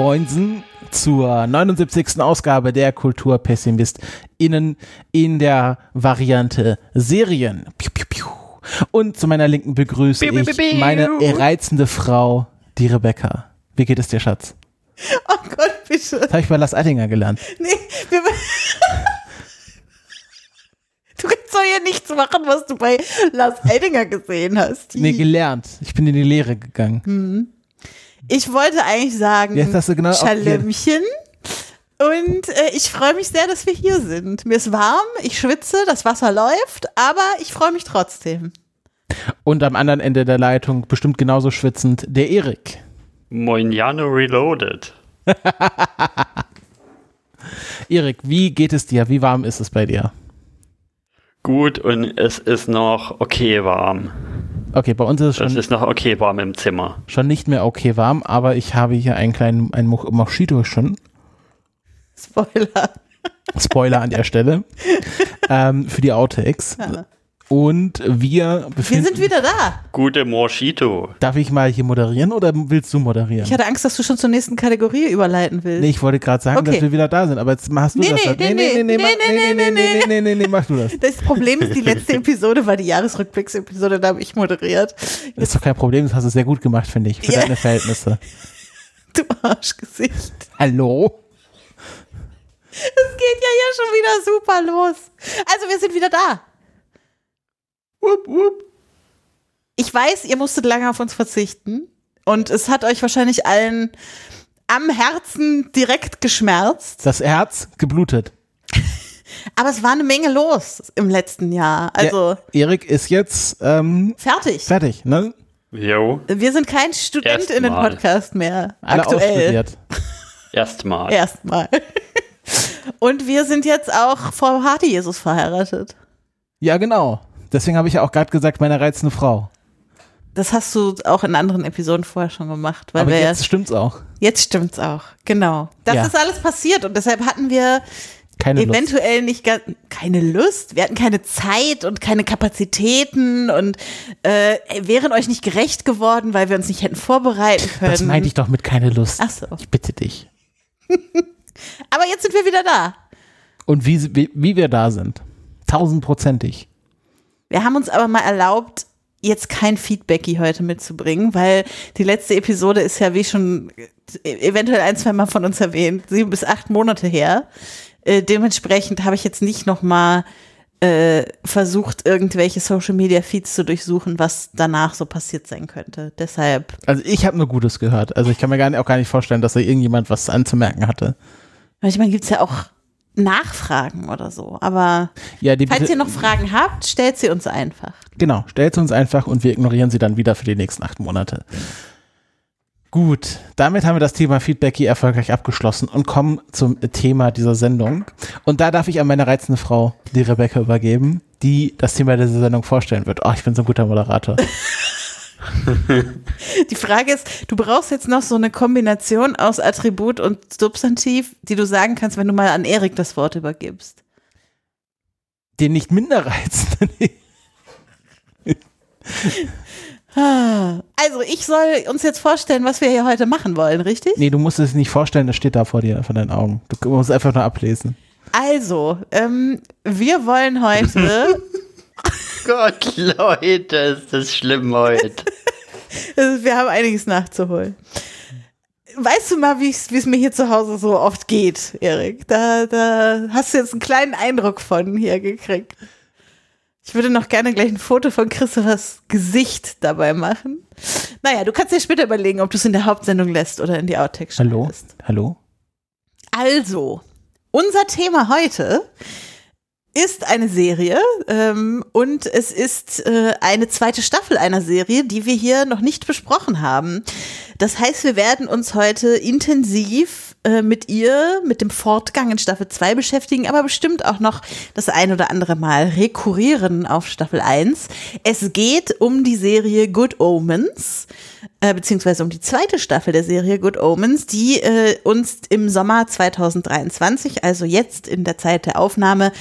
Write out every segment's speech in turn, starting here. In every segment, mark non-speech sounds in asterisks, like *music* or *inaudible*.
Moinsen zur 79. Ausgabe der KulturpessimistInnen in der Variante Serien. Und zu meiner Linken begrüße ich meine reizende Frau, die Rebecca. Wie geht es dir, Schatz? Oh Gott, bitte. Das habe ich bei Lars Eidinger gelernt. Nee, wir. *laughs* Du kannst doch hier nichts machen, was du bei Lars Eidinger gesehen hast. Nee, gelernt. Ich bin in die Lehre gegangen. Ich wollte eigentlich sagen, Jetzt hast du genau Schalömchen. Und äh, ich freue mich sehr, dass wir hier sind. Mir ist warm, ich schwitze, das Wasser läuft, aber ich freue mich trotzdem. Und am anderen Ende der Leitung, bestimmt genauso schwitzend, der Erik. Moinjano Reloaded. *laughs* Erik, wie geht es dir? Wie warm ist es bei dir? Gut und es ist noch okay warm. Okay, bei uns ist es Es schon, ist noch okay warm im Zimmer. schon nicht mehr okay warm, aber ich habe hier einen kleinen einen Mo- Mojito schon. Spoiler. Spoiler an der Stelle. *laughs* ähm, für die Outtakes. Und wir Wir befinden. sind wieder da. Gute Moschito. Darf ich mal hier moderieren oder willst du moderieren? Ich hatte Angst, dass du schon zur nächsten Kategorie überleiten willst. nee, ich wollte gerade sagen, Okay. dass wir wieder da sind, aber jetzt machst du Nee, das. nee, dann. nee, nee, nee, mach- nee, nee, nee, nee, nee, nee, nee, mach du das. Das Problem ist, die letzte Episode war die Jahresrückblicksepisode, da habe ich moderiert. Das ist doch kein Problem, das hast du sehr gut gemacht, finde ich, für Ja. deine Verhältnisse. Du Arschgesicht. Hallo? Es geht ja hier schon wieder super los. Also, wir sind wieder da. Wupp, wupp. Ich weiß, ihr musstet lange auf uns verzichten. Und es hat euch wahrscheinlich allen am Herzen direkt geschmerzt. Das Herz geblutet. *laughs* Aber es war eine Menge los im letzten Jahr. Also, Ja, Erik ist jetzt ähm, fertig. fertig, ne? Jo, Wir sind kein StudentInnen-Podcast mehr. Alle aktuell. *laughs* erstmal. Erstmal. *laughs* Und wir sind jetzt auch vor Hardy Jesus verheiratet. Ja, genau. Deswegen habe ich ja auch gerade gesagt, meine reizende Frau. Das hast du auch in anderen Episoden vorher schon gemacht, weil Aber wir jetzt stimmt's auch. jetzt stimmt's auch. Genau. Das Ja. ist alles passiert und deshalb hatten wir Keine Lust. eventuell nicht ga- keine Lust, wir hatten keine Zeit und keine Kapazitäten und äh, wären euch nicht gerecht geworden, weil wir uns nicht hätten vorbereiten können. Das meinte ich doch mit keine Lust. Ach so. Ich bitte dich. *laughs* Aber jetzt sind wir wieder da. Und wie, wie, wie wir da sind. Tausendprozentig. Wir haben uns aber mal erlaubt, jetzt kein Feedbacky heute mitzubringen, weil die letzte Episode ist ja wie schon äh, eventuell ein, zwei Mal von uns erwähnt, sieben bis acht Monate her. Äh, dementsprechend habe ich jetzt nicht noch mal äh, versucht, irgendwelche Social Media Feeds zu durchsuchen, was danach so passiert sein könnte. Deshalb, Also ich habe nur Gutes gehört. Also ich kann mir gar nicht, auch gar nicht vorstellen, dass da irgendjemand was anzumerken hatte. manchmal gibt es ja auch Nachfragen oder so. Aber Ja, falls ihr noch Fragen habt, stellt sie uns einfach. Genau, stellt sie uns einfach und wir ignorieren sie dann wieder für die nächsten acht Monate. Gut, damit haben wir das Thema Feedback hier erfolgreich abgeschlossen und kommen zum Thema dieser Sendung. Und da darf ich an meine reizende Frau, die Rebecca, übergeben, die das Thema dieser Sendung vorstellen wird. Oh, ich bin so ein guter Moderator. *laughs* *laughs* Die Frage ist, du brauchst jetzt noch so eine Kombination aus Attribut und Substantiv, die du sagen kannst, wenn du mal an Erik das Wort übergibst. Den nicht minder reizenden. *laughs* Also, ich soll uns jetzt vorstellen, was wir hier heute machen wollen, richtig? nee, du musst es nicht vorstellen, das steht da vor dir, vor deinen Augen. Du musst einfach nur ablesen. Also, ähm, wir wollen heute, *laughs* *laughs* Gott, Leute, ist das schlimm heute. *laughs* also wir haben einiges nachzuholen. Weißt du mal, wie es mir hier zu Hause so oft geht, Erik? Da, da hast du jetzt einen kleinen Eindruck von hier gekriegt. Ich würde noch gerne gleich ein Foto von Christophers Gesicht dabei machen. Naja, du kannst dir später überlegen, ob du es in der Hauptsendung lässt oder in die Outtakes Hallo? Hallo? Also, unser Thema heute ist eine Serie ähm, und es ist äh, eine zweite Staffel einer Serie, die wir hier noch nicht besprochen haben. Das heißt, wir werden uns heute intensiv äh, mit ihr, mit dem Fortgang in Staffel 2 beschäftigen, aber bestimmt auch noch das ein oder andere Mal rekurrieren auf Staffel 1. Es geht um die Serie Good Omens äh, beziehungsweise um die zweite Staffel der Serie Good Omens, die äh, uns im Sommer 2023, also jetzt in der Zeit der Aufnahme,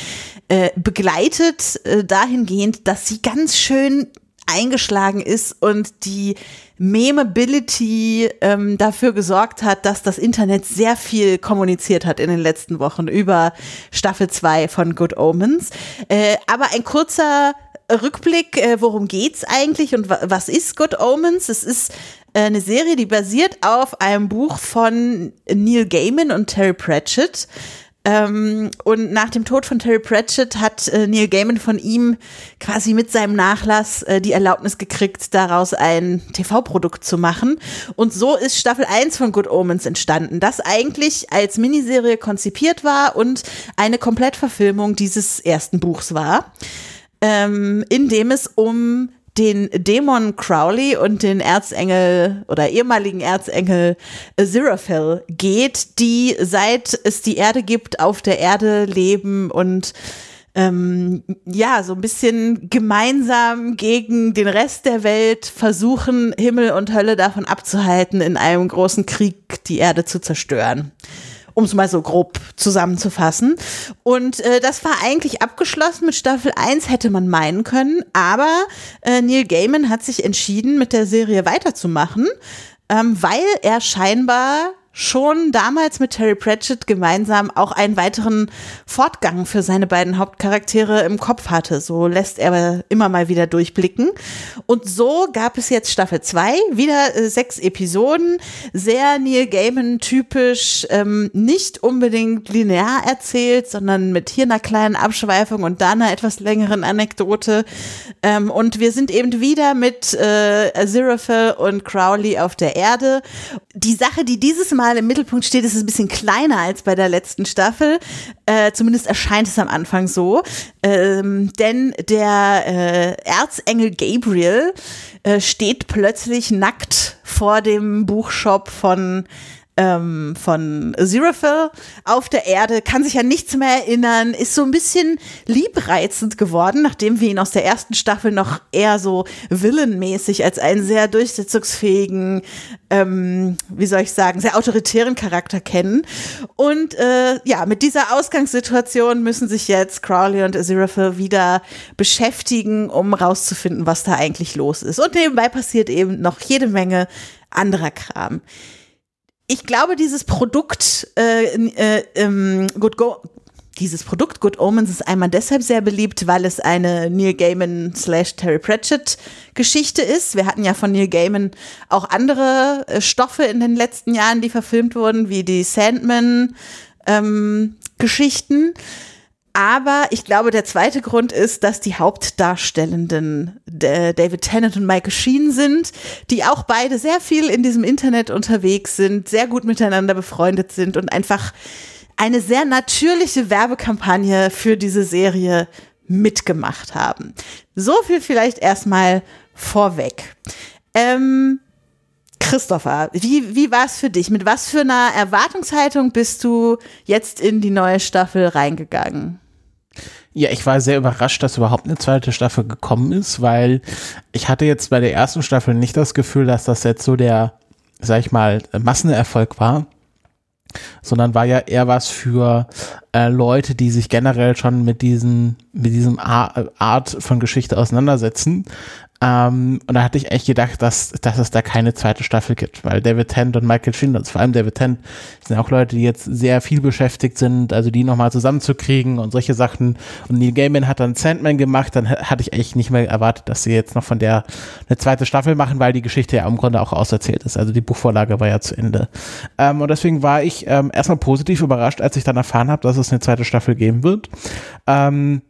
äh, begleitet äh, dahingehend, dass sie ganz schön eingeschlagen ist und die Memeability ähm, dafür gesorgt hat, dass das Internet sehr viel kommuniziert hat in den letzten Wochen über Staffel 2 von Good Omens. Äh, aber ein kurzer Rückblick, äh, worum geht's eigentlich und was ist Good Omens? Es ist äh, eine Serie, die basiert auf einem Buch von Neil Gaiman und Terry Pratchett. Ähm, und nach dem Tod von Terry Pratchett hat äh, Neil Gaiman von ihm quasi mit seinem Nachlass äh, die Erlaubnis gekriegt, daraus ein TV-Produkt zu machen. Und so ist Staffel 1 von Good Omens entstanden, das eigentlich als Miniserie konzipiert war und eine Komplettverfilmung dieses ersten Buchs war, ähm, in dem es um den Dämon Crowley und den Erzengel oder ehemaligen Erzengel Aziraphale geht, die seit es die Erde gibt, auf der Erde leben und ähm, ja, so ein bisschen gemeinsam gegen den Rest der Welt versuchen, Himmel und Hölle davon abzuhalten, in einem großen Krieg die Erde zu zerstören um es mal so grob zusammenzufassen. Und äh, das war eigentlich abgeschlossen mit Staffel 1, hätte man meinen können. Aber äh, Neil Gaiman hat sich entschieden, mit der Serie weiterzumachen, ähm, weil er scheinbar schon damals mit Terry Pratchett gemeinsam auch einen weiteren Fortgang für seine beiden Hauptcharaktere im Kopf hatte. So lässt er immer mal wieder durchblicken. Und so gab es jetzt Staffel 2, wieder äh, sechs Episoden, sehr Neil Gaiman typisch, ähm, nicht unbedingt linear erzählt, sondern mit hier einer kleinen Abschweifung und da einer etwas längeren Anekdote. Ähm, und wir sind eben wieder mit äh, Aziraphale und Crowley auf der Erde. Die Sache, die dieses Mal im Mittelpunkt steht, ist ein bisschen kleiner als bei der letzten Staffel. Äh, zumindest erscheint es am Anfang so. Ähm, denn der äh, Erzengel Gabriel äh, steht plötzlich nackt vor dem Buchshop von ähm, von Aziraphale auf der Erde, kann sich an nichts mehr erinnern, ist so ein bisschen liebreizend geworden, nachdem wir ihn aus der ersten Staffel noch eher so villenmäßig als einen sehr durchsetzungsfähigen, ähm, wie soll ich sagen, sehr autoritären Charakter kennen. Und äh, ja, mit dieser Ausgangssituation müssen sich jetzt Crowley und Aziraphale wieder beschäftigen, um rauszufinden, was da eigentlich los ist. Und nebenbei passiert eben noch jede Menge anderer Kram ich glaube, dieses Produkt äh, äh, ähm, Good Go dieses Produkt Good Omens ist einmal deshalb sehr beliebt, weil es eine Neil Gaiman slash Terry Pratchett Geschichte ist. Wir hatten ja von Neil Gaiman auch andere äh, Stoffe in den letzten Jahren, die verfilmt wurden, wie die Sandman ähm, Geschichten. Aber ich glaube, der zweite Grund ist, dass die Hauptdarstellenden David Tennant und Michael Sheen sind, die auch beide sehr viel in diesem Internet unterwegs sind, sehr gut miteinander befreundet sind und einfach eine sehr natürliche Werbekampagne für diese Serie mitgemacht haben. So viel vielleicht erstmal vorweg. Ähm, Christopher, wie, wie war es für dich? Mit was für einer Erwartungshaltung bist du jetzt in die neue Staffel reingegangen? Ja, ich war sehr überrascht, dass überhaupt eine zweite Staffel gekommen ist, weil ich hatte jetzt bei der ersten Staffel nicht das Gefühl, dass das jetzt so der, sag ich mal, Massenerfolg war, sondern war ja eher was für äh, Leute, die sich generell schon mit diesen, mit diesem Art von Geschichte auseinandersetzen, ähm, und da hatte ich echt gedacht, dass, dass es da keine zweite Staffel gibt, weil David Tent und Michael also vor allem David Tent, sind auch Leute, die jetzt sehr viel beschäftigt sind, also die nochmal zusammenzukriegen und solche Sachen. Und Neil Gaiman hat dann Sandman gemacht, dann hatte ich echt nicht mehr erwartet, dass sie jetzt noch von der eine zweite Staffel machen, weil die Geschichte ja im Grunde auch auserzählt ist. Also die Buchvorlage war ja zu Ende. Ähm, und deswegen war ich ähm, erstmal positiv überrascht, als ich dann erfahren habe, dass es eine zweite Staffel geben wird. Ähm,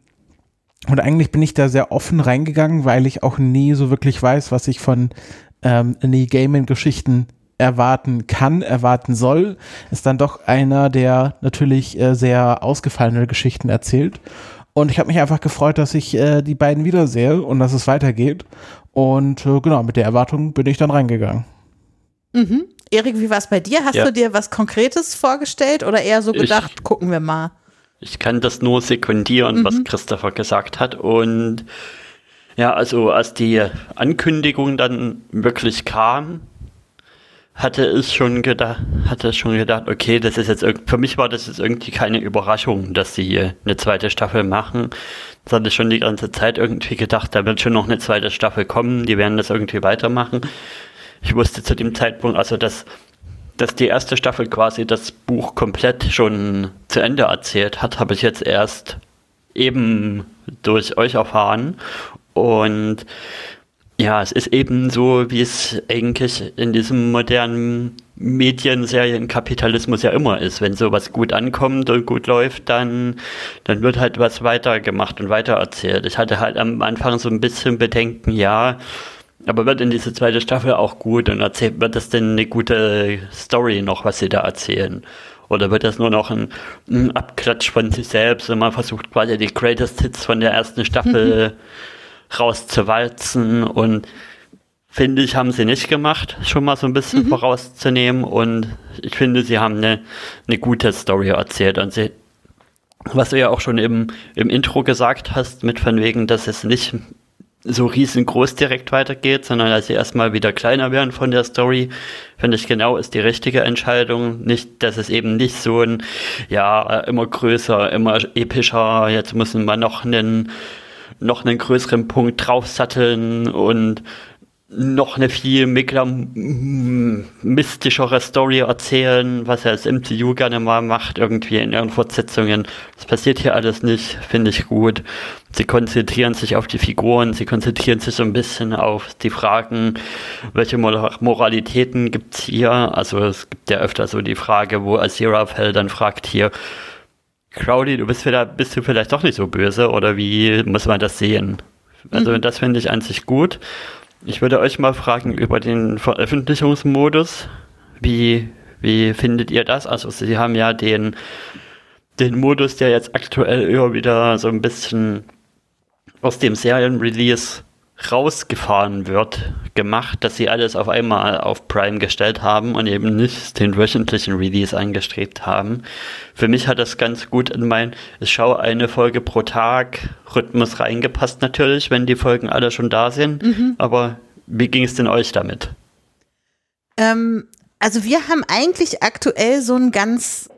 und eigentlich bin ich da sehr offen reingegangen, weil ich auch nie so wirklich weiß, was ich von ähm, Neil Gaiman-Geschichten erwarten kann, erwarten soll. Ist dann doch einer, der natürlich äh, sehr ausgefallene Geschichten erzählt. Und ich habe mich einfach gefreut, dass ich äh, die beiden wiedersehe und dass es weitergeht. Und äh, genau, mit der Erwartung bin ich dann reingegangen. Mhm. Erik, wie war es bei dir? Hast ja. du dir was Konkretes vorgestellt oder eher so gedacht, ich, gucken wir mal? Ich kann das nur sekundieren, mhm. was Christopher gesagt hat. Und ja, also als die Ankündigung dann wirklich kam, hatte ich schon gedacht, hatte schon gedacht, okay, das ist jetzt für mich war das jetzt irgendwie keine Überraschung, dass sie hier eine zweite Staffel machen. Das hatte ich schon die ganze Zeit irgendwie gedacht, da wird schon noch eine zweite Staffel kommen, die werden das irgendwie weitermachen. Ich wusste zu dem Zeitpunkt, also dass, dass die erste Staffel quasi das Buch komplett schon zu Ende erzählt hat, habe ich jetzt erst eben durch euch erfahren. Und ja, es ist eben so, wie es eigentlich in diesem modernen Mediensерienkapitalismus ja immer ist. Wenn sowas gut ankommt und gut läuft, dann, dann wird halt was weitergemacht und weitererzählt. Ich hatte halt am Anfang so ein bisschen Bedenken, ja, aber wird in diese zweite Staffel auch gut und erzählt, wird das denn eine gute Story noch, was sie da erzählen? Oder wird das nur noch ein, ein Abklatsch von sich selbst und man versucht quasi die Greatest Hits von der ersten Staffel *laughs* rauszuwalzen und finde ich, haben sie nicht gemacht, schon mal so ein bisschen mhm. vorauszunehmen und ich finde, sie haben eine, eine gute Story erzählt und sie, was du ja auch schon im, im Intro gesagt hast, mit von wegen, dass es nicht so riesengroß direkt weitergeht, sondern dass sie erstmal wieder kleiner werden von der Story, finde ich genau ist die richtige Entscheidung. Nicht, dass es eben nicht so ein, ja, immer größer, immer epischer, jetzt müssen wir noch einen noch einen größeren Punkt draufsatteln und noch eine viel mystischere Story erzählen, was er als MCU gerne mal macht, irgendwie in ihren Fortsetzungen. Das passiert hier alles nicht, finde ich gut. Sie konzentrieren sich auf die Figuren, sie konzentrieren sich so ein bisschen auf die Fragen, welche Moralitäten gibt's hier. Also es gibt ja öfter so die Frage, wo Aziraphale dann fragt hier, Crowley, du bist, vielleicht, bist du vielleicht doch nicht so böse oder wie muss man das sehen? Also mhm. das finde ich an sich gut. Ich würde euch mal fragen über den Veröffentlichungsmodus. Wie, wie findet ihr das? Also Sie haben ja den, den Modus, der jetzt aktuell immer wieder so ein bisschen aus dem Serienrelease rausgefahren wird, gemacht, dass sie alles auf einmal auf Prime gestellt haben und eben nicht den wöchentlichen Release angestrebt haben. Für mich hat das ganz gut in mein, ich schaue eine Folge pro Tag Rhythmus reingepasst natürlich, wenn die Folgen alle schon da sind. Mhm. Aber wie ging es denn euch damit? Ähm, also wir haben eigentlich aktuell so ein ganz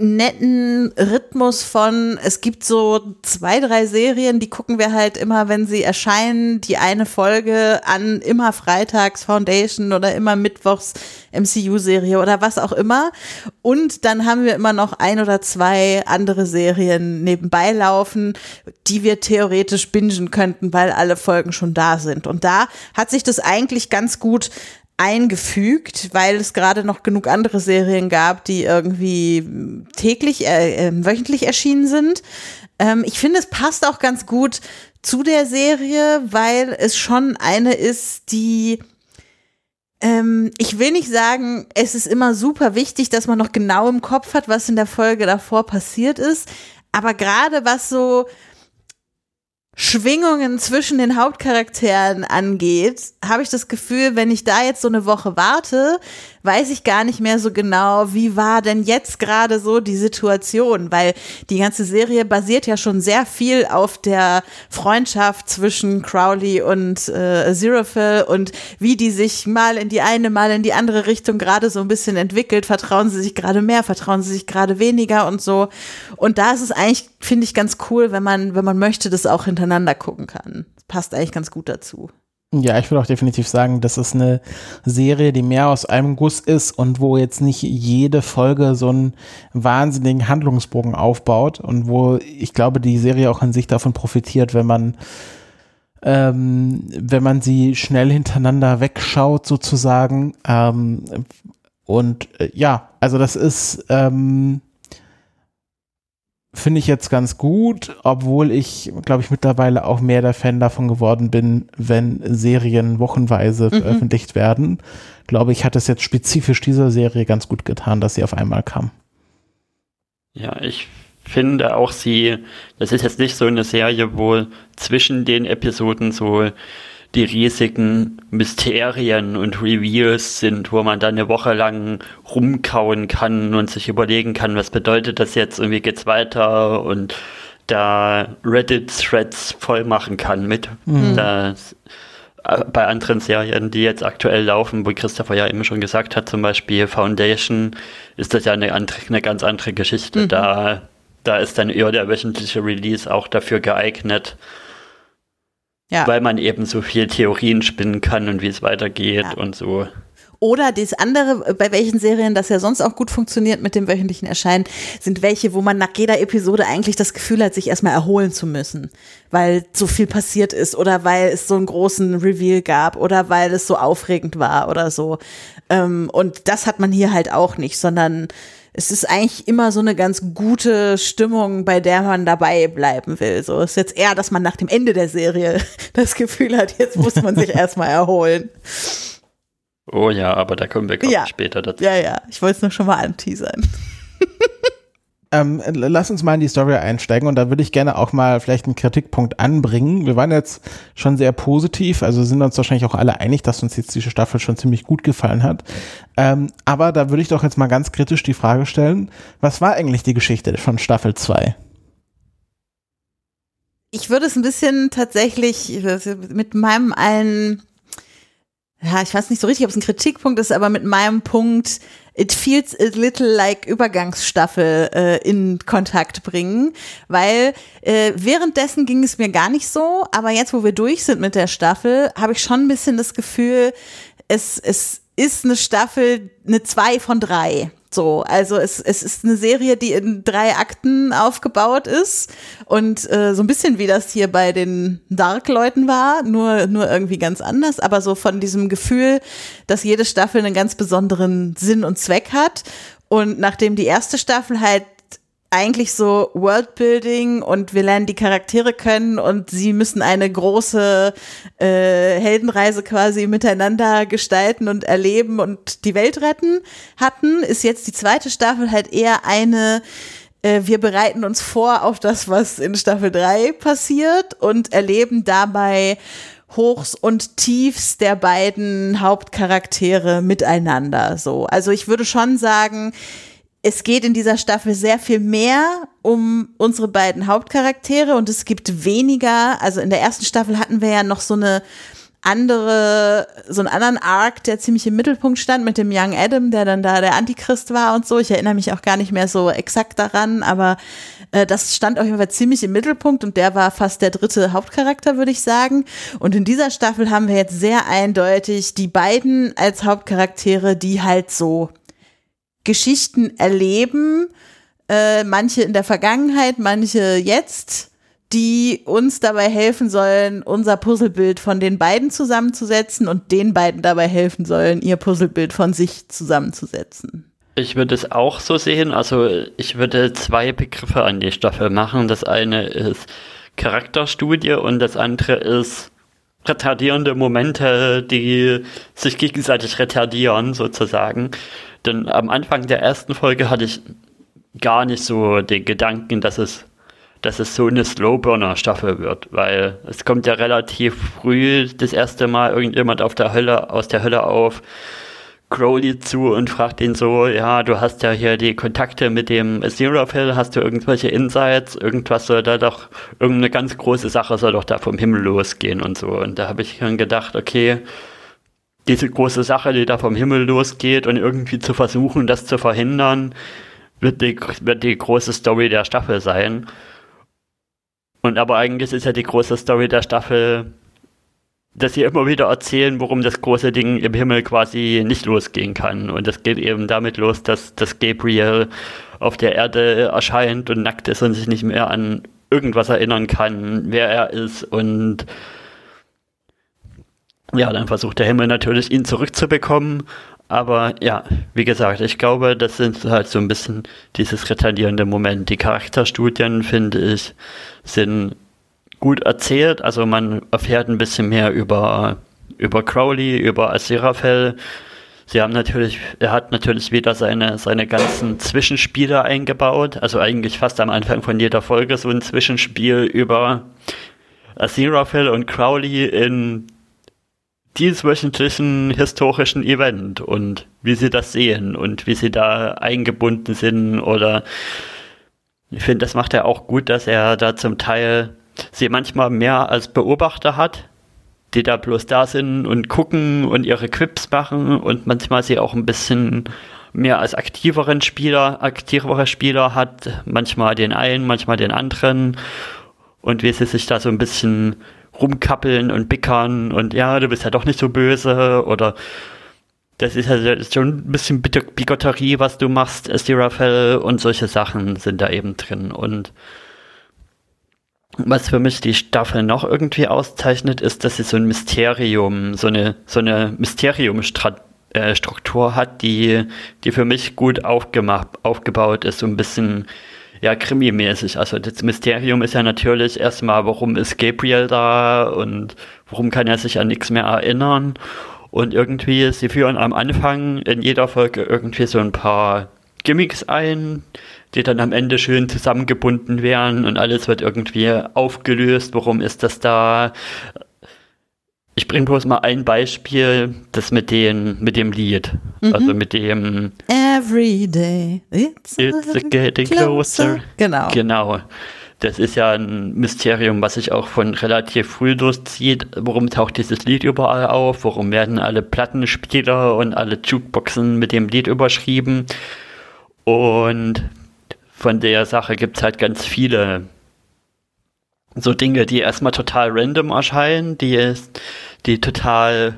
netten Rhythmus von, es gibt so zwei, drei Serien, die gucken wir halt immer, wenn sie erscheinen, die eine Folge an immer freitags Foundation oder immer mittwochs MCU-Serie oder was auch immer. Und dann haben wir immer noch ein oder zwei andere Serien nebenbei laufen, die wir theoretisch bingen könnten, weil alle Folgen schon da sind. Und da hat sich das eigentlich ganz gut eingefügt, weil es gerade noch genug andere Serien gab, die irgendwie täglich, äh, äh, wöchentlich erschienen sind. Ähm, ich finde, es passt auch ganz gut zu der Serie, weil es schon eine ist, die ähm, ich will nicht sagen, es ist immer super wichtig, dass man noch genau im Kopf hat, was in der Folge davor passiert ist. Aber gerade was so Schwingungen zwischen den Hauptcharakteren angeht, habe ich das Gefühl, wenn ich da jetzt so eine Woche warte, weiß ich gar nicht mehr so genau, wie war denn jetzt gerade so die Situation, weil die ganze Serie basiert ja schon sehr viel auf der Freundschaft zwischen Crowley und äh, Aziraphale und wie die sich mal in die eine, mal in die andere Richtung gerade so ein bisschen entwickelt. Vertrauen sie sich gerade mehr, vertrauen sie sich gerade weniger und so. Und da ist es eigentlich, finde ich, ganz cool, wenn man, wenn man möchte, das auch hintereinander gucken kann. passt eigentlich ganz gut dazu. Ja, ich würde auch definitiv sagen, das ist eine Serie, die mehr aus einem Guss ist und wo jetzt nicht jede Folge so einen wahnsinnigen Handlungsbogen aufbaut und wo ich glaube, die Serie auch an sich davon profitiert, wenn man ähm, wenn man sie schnell hintereinander wegschaut sozusagen. Ähm, und äh, ja, also das ist ähm, finde ich jetzt ganz gut, obwohl ich, glaube ich, mittlerweile auch mehr der Fan davon geworden bin, wenn Serien wochenweise mhm. veröffentlicht werden. Glaube ich, hat es jetzt spezifisch dieser Serie ganz gut getan, dass sie auf einmal kam. Ja, ich finde auch sie, das ist jetzt nicht so eine Serie, wo zwischen den Episoden so die riesigen Mysterien und Reveals sind, wo man dann eine Woche lang rumkauen kann und sich überlegen kann, was bedeutet das jetzt, irgendwie geht's weiter und da Reddit-Threads voll machen kann mit. Mhm. Das, äh, bei anderen Serien, die jetzt aktuell laufen, wo Christopher ja eben schon gesagt hat, zum Beispiel Foundation, ist das ja eine, andere, eine ganz andere Geschichte. Mhm. Da, da ist dann eher der wöchentliche Release auch dafür geeignet, ja. weil man eben so viel Theorien spinnen kann und wie es weitergeht ja. und so. Oder das andere, bei welchen Serien das ja sonst auch gut funktioniert mit dem wöchentlichen Erscheinen, sind welche, wo man nach jeder Episode eigentlich das Gefühl hat, sich erstmal erholen zu müssen, weil so viel passiert ist oder weil es so einen großen Reveal gab oder weil es so aufregend war oder so. Ähm, und das hat man hier halt auch nicht, sondern es ist eigentlich immer so eine ganz gute Stimmung, bei der man dabei bleiben will. So ist jetzt eher, dass man nach dem Ende der Serie *laughs* das Gefühl hat, jetzt muss man sich *laughs* erstmal erholen. Oh ja, aber da kommen wir ja. später dazu. Ja, ja, ich wollte es nur schon mal anteasern. *laughs* Ähm, lass uns mal in die Story einsteigen und da würde ich gerne auch mal vielleicht einen Kritikpunkt anbringen. Wir waren jetzt schon sehr positiv, also sind uns wahrscheinlich auch alle einig, dass uns jetzt diese Staffel schon ziemlich gut gefallen hat. Ähm, aber da würde ich doch jetzt mal ganz kritisch die Frage stellen, was war eigentlich die Geschichte von Staffel 2? Ich würde es ein bisschen tatsächlich mit meinem allen ja, ich weiß nicht so richtig, ob es ein Kritikpunkt ist, aber mit meinem Punkt, it feels a little like Übergangsstaffel äh, in Kontakt bringen, weil äh, währenddessen ging es mir gar nicht so, aber jetzt, wo wir durch sind mit der Staffel, habe ich schon ein bisschen das Gefühl, es, es ist eine Staffel, eine zwei von drei. So, also es, es ist eine Serie, die in drei Akten aufgebaut ist und äh, so ein bisschen wie das hier bei den Dark-Leuten war, nur, nur irgendwie ganz anders, aber so von diesem Gefühl, dass jede Staffel einen ganz besonderen Sinn und Zweck hat. Und nachdem die erste Staffel halt eigentlich so Worldbuilding und wir lernen die Charaktere können und sie müssen eine große äh, Heldenreise quasi miteinander gestalten und erleben und die Welt retten hatten, ist jetzt die zweite Staffel halt eher eine äh, wir bereiten uns vor auf das, was in Staffel 3 passiert und erleben dabei Hochs und Tiefs der beiden Hauptcharaktere miteinander. So, also ich würde schon sagen, es geht in dieser Staffel sehr viel mehr um unsere beiden Hauptcharaktere und es gibt weniger, also in der ersten Staffel hatten wir ja noch so eine andere, so einen anderen Arc, der ziemlich im Mittelpunkt stand mit dem Young Adam, der dann da der Antichrist war und so. Ich erinnere mich auch gar nicht mehr so exakt daran, aber äh, das stand auf jeden Fall ziemlich im Mittelpunkt und der war fast der dritte Hauptcharakter, würde ich sagen. Und in dieser Staffel haben wir jetzt sehr eindeutig die beiden als Hauptcharaktere, die halt so Geschichten erleben, äh, manche in der Vergangenheit, manche jetzt, die uns dabei helfen sollen, unser Puzzlebild von den beiden zusammenzusetzen und den beiden dabei helfen sollen, ihr Puzzlebild von sich zusammenzusetzen. Ich würde es auch so sehen. Also ich würde zwei Begriffe an die Staffel machen. Das eine ist Charakterstudie und das andere ist retardierende Momente, die sich gegenseitig retardieren sozusagen. Denn am Anfang der ersten Folge hatte ich gar nicht so den Gedanken, dass es, dass es so eine Slowburner-Staffel wird, weil es kommt ja relativ früh das erste Mal irgendjemand auf der Hölle, aus der Hölle auf Crowley zu und fragt ihn so, ja, du hast ja hier die Kontakte mit dem Aziraphale, hast du irgendwelche Insights, irgendwas soll da doch, irgendeine ganz große Sache soll doch da vom Himmel losgehen und so. Und da habe ich dann gedacht, okay, diese große Sache, die da vom Himmel losgeht und irgendwie zu versuchen, das zu verhindern, wird die, wird die große Story der Staffel sein. Und aber eigentlich ist ja die große Story der Staffel, dass sie immer wieder erzählen, warum das große Ding im Himmel quasi nicht losgehen kann. Und das geht eben damit los, dass, dass Gabriel auf der Erde erscheint und nackt ist und sich nicht mehr an irgendwas erinnern kann, wer er ist und ja, dann versucht der Himmel natürlich, ihn zurückzubekommen. Aber ja, wie gesagt, ich glaube, das sind halt so ein bisschen dieses retardierende Moment. Die Charakterstudien, finde ich, sind gut erzählt. Also man erfährt ein bisschen mehr über, über Crowley, über Aziraphale. Sie haben natürlich, er hat natürlich wieder seine, seine ganzen Zwischenspiele eingebaut. Also eigentlich fast am Anfang von jeder Folge so ein Zwischenspiel über Aziraphale und Crowley in dieswöchentlichen historischen Event und wie sie das sehen und wie sie da eingebunden sind oder ich finde, das macht er auch gut, dass er da zum Teil sie manchmal mehr als Beobachter hat, die da bloß da sind und gucken und ihre Quips machen und manchmal sie auch ein bisschen mehr als aktiveren Spieler, aktivere Spieler hat, manchmal den einen, manchmal den anderen. Und wie sie sich da so ein bisschen rumkappeln und bickern und ja, du bist ja doch nicht so böse oder das ist ja schon ein bisschen Bigotterie, was du machst, Estirafel und solche Sachen sind da eben drin. Und was für mich die Staffel noch irgendwie auszeichnet, ist, dass sie so ein Mysterium, so eine, so eine Mysteriumstruktur hat, die, die für mich gut aufgemacht, aufgebaut ist, so ein bisschen ja, krimimäßig. Also das Mysterium ist ja natürlich erstmal, warum ist Gabriel da und warum kann er sich an nichts mehr erinnern. Und irgendwie, sie führen am Anfang in jeder Folge irgendwie so ein paar Gimmicks ein, die dann am Ende schön zusammengebunden werden und alles wird irgendwie aufgelöst. Warum ist das da? Ich bringe bloß mal ein Beispiel, das mit, den, mit dem Lied. Mhm. Also mit dem Every day it's, it's getting closer. closer. Genau. Genau. Das ist ja ein Mysterium, was sich auch von relativ früh durchzieht. Warum taucht dieses Lied überall auf? Warum werden alle Plattenspieler und alle Jukeboxen mit dem Lied überschrieben? Und von der Sache gibt es halt ganz viele so Dinge, die erstmal total random erscheinen, die ist, die total,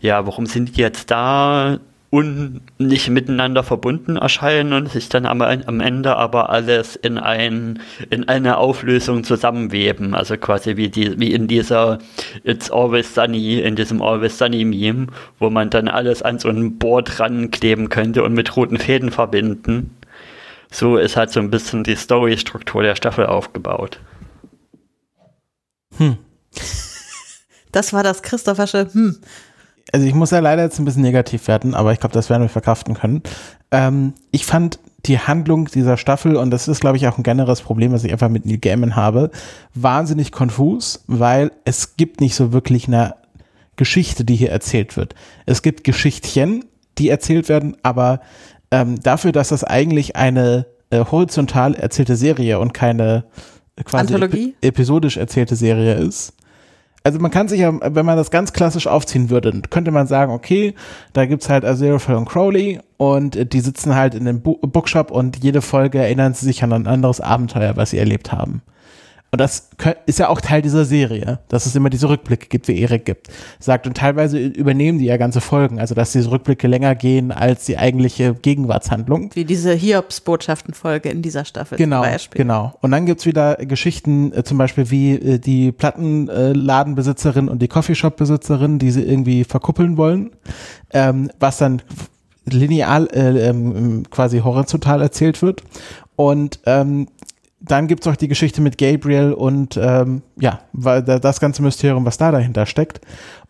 ja, warum sind die jetzt da und nicht miteinander verbunden erscheinen und sich dann am, am Ende aber alles in ein, in eine Auflösung zusammenweben. Also quasi wie die, wie in dieser It's Always Sunny, in diesem Always Sunny Meme, wo man dann alles an so ein Board rankleben könnte und mit roten Fäden verbinden so ist halt so ein bisschen die Story-Struktur der Staffel aufgebaut. Hm. *laughs* Das war das Christophersche Hm. Also ich muss ja leider jetzt ein bisschen negativ werden, aber ich glaube, das werden wir verkraften können. Ähm, ich fand die Handlung dieser Staffel, und das ist, glaube ich, auch ein generelles Problem, was ich einfach mit Neil Gaiman habe, wahnsinnig konfus, weil es gibt nicht so wirklich eine Geschichte, die hier erzählt wird. Es gibt Geschichtchen, die erzählt werden, aber ähm, dafür, dass das eigentlich eine äh, horizontal erzählte Serie und keine quasi ep episodisch erzählte Serie ist. Also man kann sich ja, wenn man das ganz klassisch aufziehen würde, könnte man sagen, okay, da gibt's halt Aziraphale und Crowley und äh, die sitzen halt in dem Bookshop und jede Folge erinnern sie sich an ein anderes Abenteuer, was sie erlebt haben. Und das ist ja auch Teil dieser Serie, dass es immer diese Rückblicke gibt, wie Erik gibt. Sagt, und teilweise übernehmen die ja ganze Folgen, also dass diese Rückblicke länger gehen als die eigentliche Gegenwartshandlung. Wie diese Hiobs-Botschaften-Folge in dieser Staffel genau, zum Beispiel. Genau. Und dann gibt's wieder Geschichten, äh, zum Beispiel wie äh, die Plattenladenbesitzerin und die Coffeeshop-Besitzerin, die sie irgendwie verkuppeln wollen, ähm, was dann lineal, äh, ähm, quasi horizontal erzählt wird. Und ähm, dann gibt's auch die Geschichte mit Gabriel und ähm, ja, weil das ganze Mysterium, was da dahinter steckt.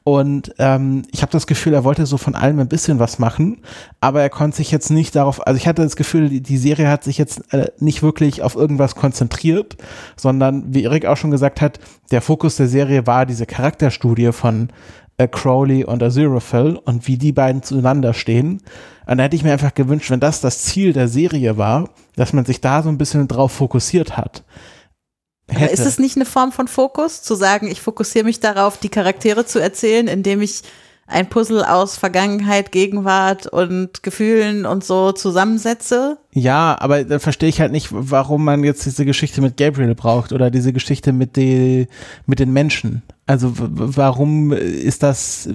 Und ähm, ich habe das Gefühl, er wollte so von allem ein bisschen was machen, aber er konnte sich jetzt nicht darauf, also ich hatte das Gefühl, die, die Serie hat sich jetzt äh, nicht wirklich auf irgendwas konzentriert, sondern wie Erik auch schon gesagt hat, der Fokus der Serie war diese Charakterstudie von äh, Crowley und Aziraphale und wie die beiden zueinander stehen. Und da hätte ich mir einfach gewünscht, wenn das das Ziel der Serie war, dass man sich da so ein bisschen drauf fokussiert hat. Hätte. ist es nicht eine Form von Fokus, zu sagen, ich fokussiere mich darauf, die Charaktere zu erzählen, indem ich ein Puzzle aus Vergangenheit, Gegenwart und Gefühlen und so zusammensetze? Ja, aber dann verstehe ich halt nicht, warum man jetzt diese Geschichte mit Gabriel braucht oder diese Geschichte mit, die, mit den Menschen. Also warum ist das,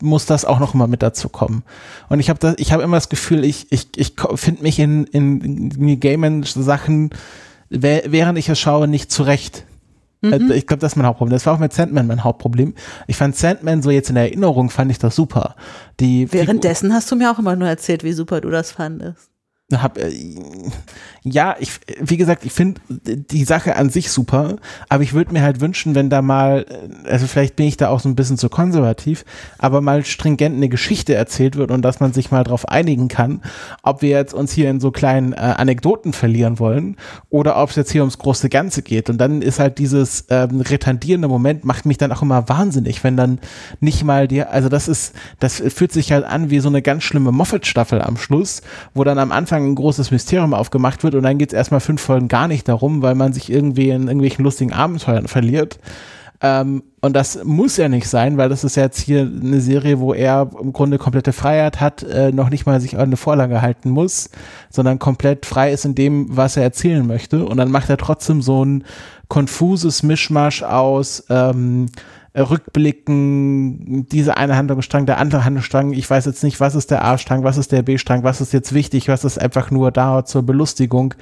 muss das auch noch mal mit dazu kommen? Und ich habe ich habe immer das Gefühl, ich, ich, ich finde mich in, in, in Game-Sachen, während ich es schaue, nicht zurecht. Mhm. Also ich glaube, das ist mein Hauptproblem. Das war auch mit Sandman mein Hauptproblem. Ich fand Sandman so jetzt in der Erinnerung, fand ich das super. Die Währenddessen Figur hast du mir auch immer nur erzählt, wie super du das fandest. Hab, äh, ja, ich, wie gesagt, ich finde die Sache an sich super, aber ich würde mir halt wünschen, wenn da mal, äh, also vielleicht bin ich da auch so ein bisschen zu konservativ, aber mal stringent eine Geschichte erzählt wird und dass man sich mal darauf einigen kann, ob wir jetzt uns hier in so kleinen äh, Anekdoten verlieren wollen oder ob es jetzt hier ums große Ganze geht. Und dann ist halt dieses ähm, retardierende Moment, macht mich dann auch immer wahnsinnig, wenn dann nicht mal die, also das ist, das fühlt sich halt an wie so eine ganz schlimme Moffat-Staffel am Schluss, wo dann am Anfang Anfang ein großes Mysterium aufgemacht wird und dann geht es erstmal fünf Folgen gar nicht darum, weil man sich irgendwie in irgendwelchen lustigen Abenteuern verliert. Ähm, und das muss ja nicht sein, weil das ist ja jetzt hier eine Serie, wo er im Grunde komplette Freiheit hat, äh, noch nicht mal sich an eine Vorlage halten muss, sondern komplett frei ist in dem, was er erzählen möchte. Und dann macht er trotzdem so ein konfuses Mischmasch aus ähm, Rückblicken, diese eine Handlungsstrang, der andere Handlungsstrang, ich weiß jetzt nicht, was ist der A-Strang, was ist der B-Strang, was ist jetzt wichtig, was ist einfach nur da zur Belustigung.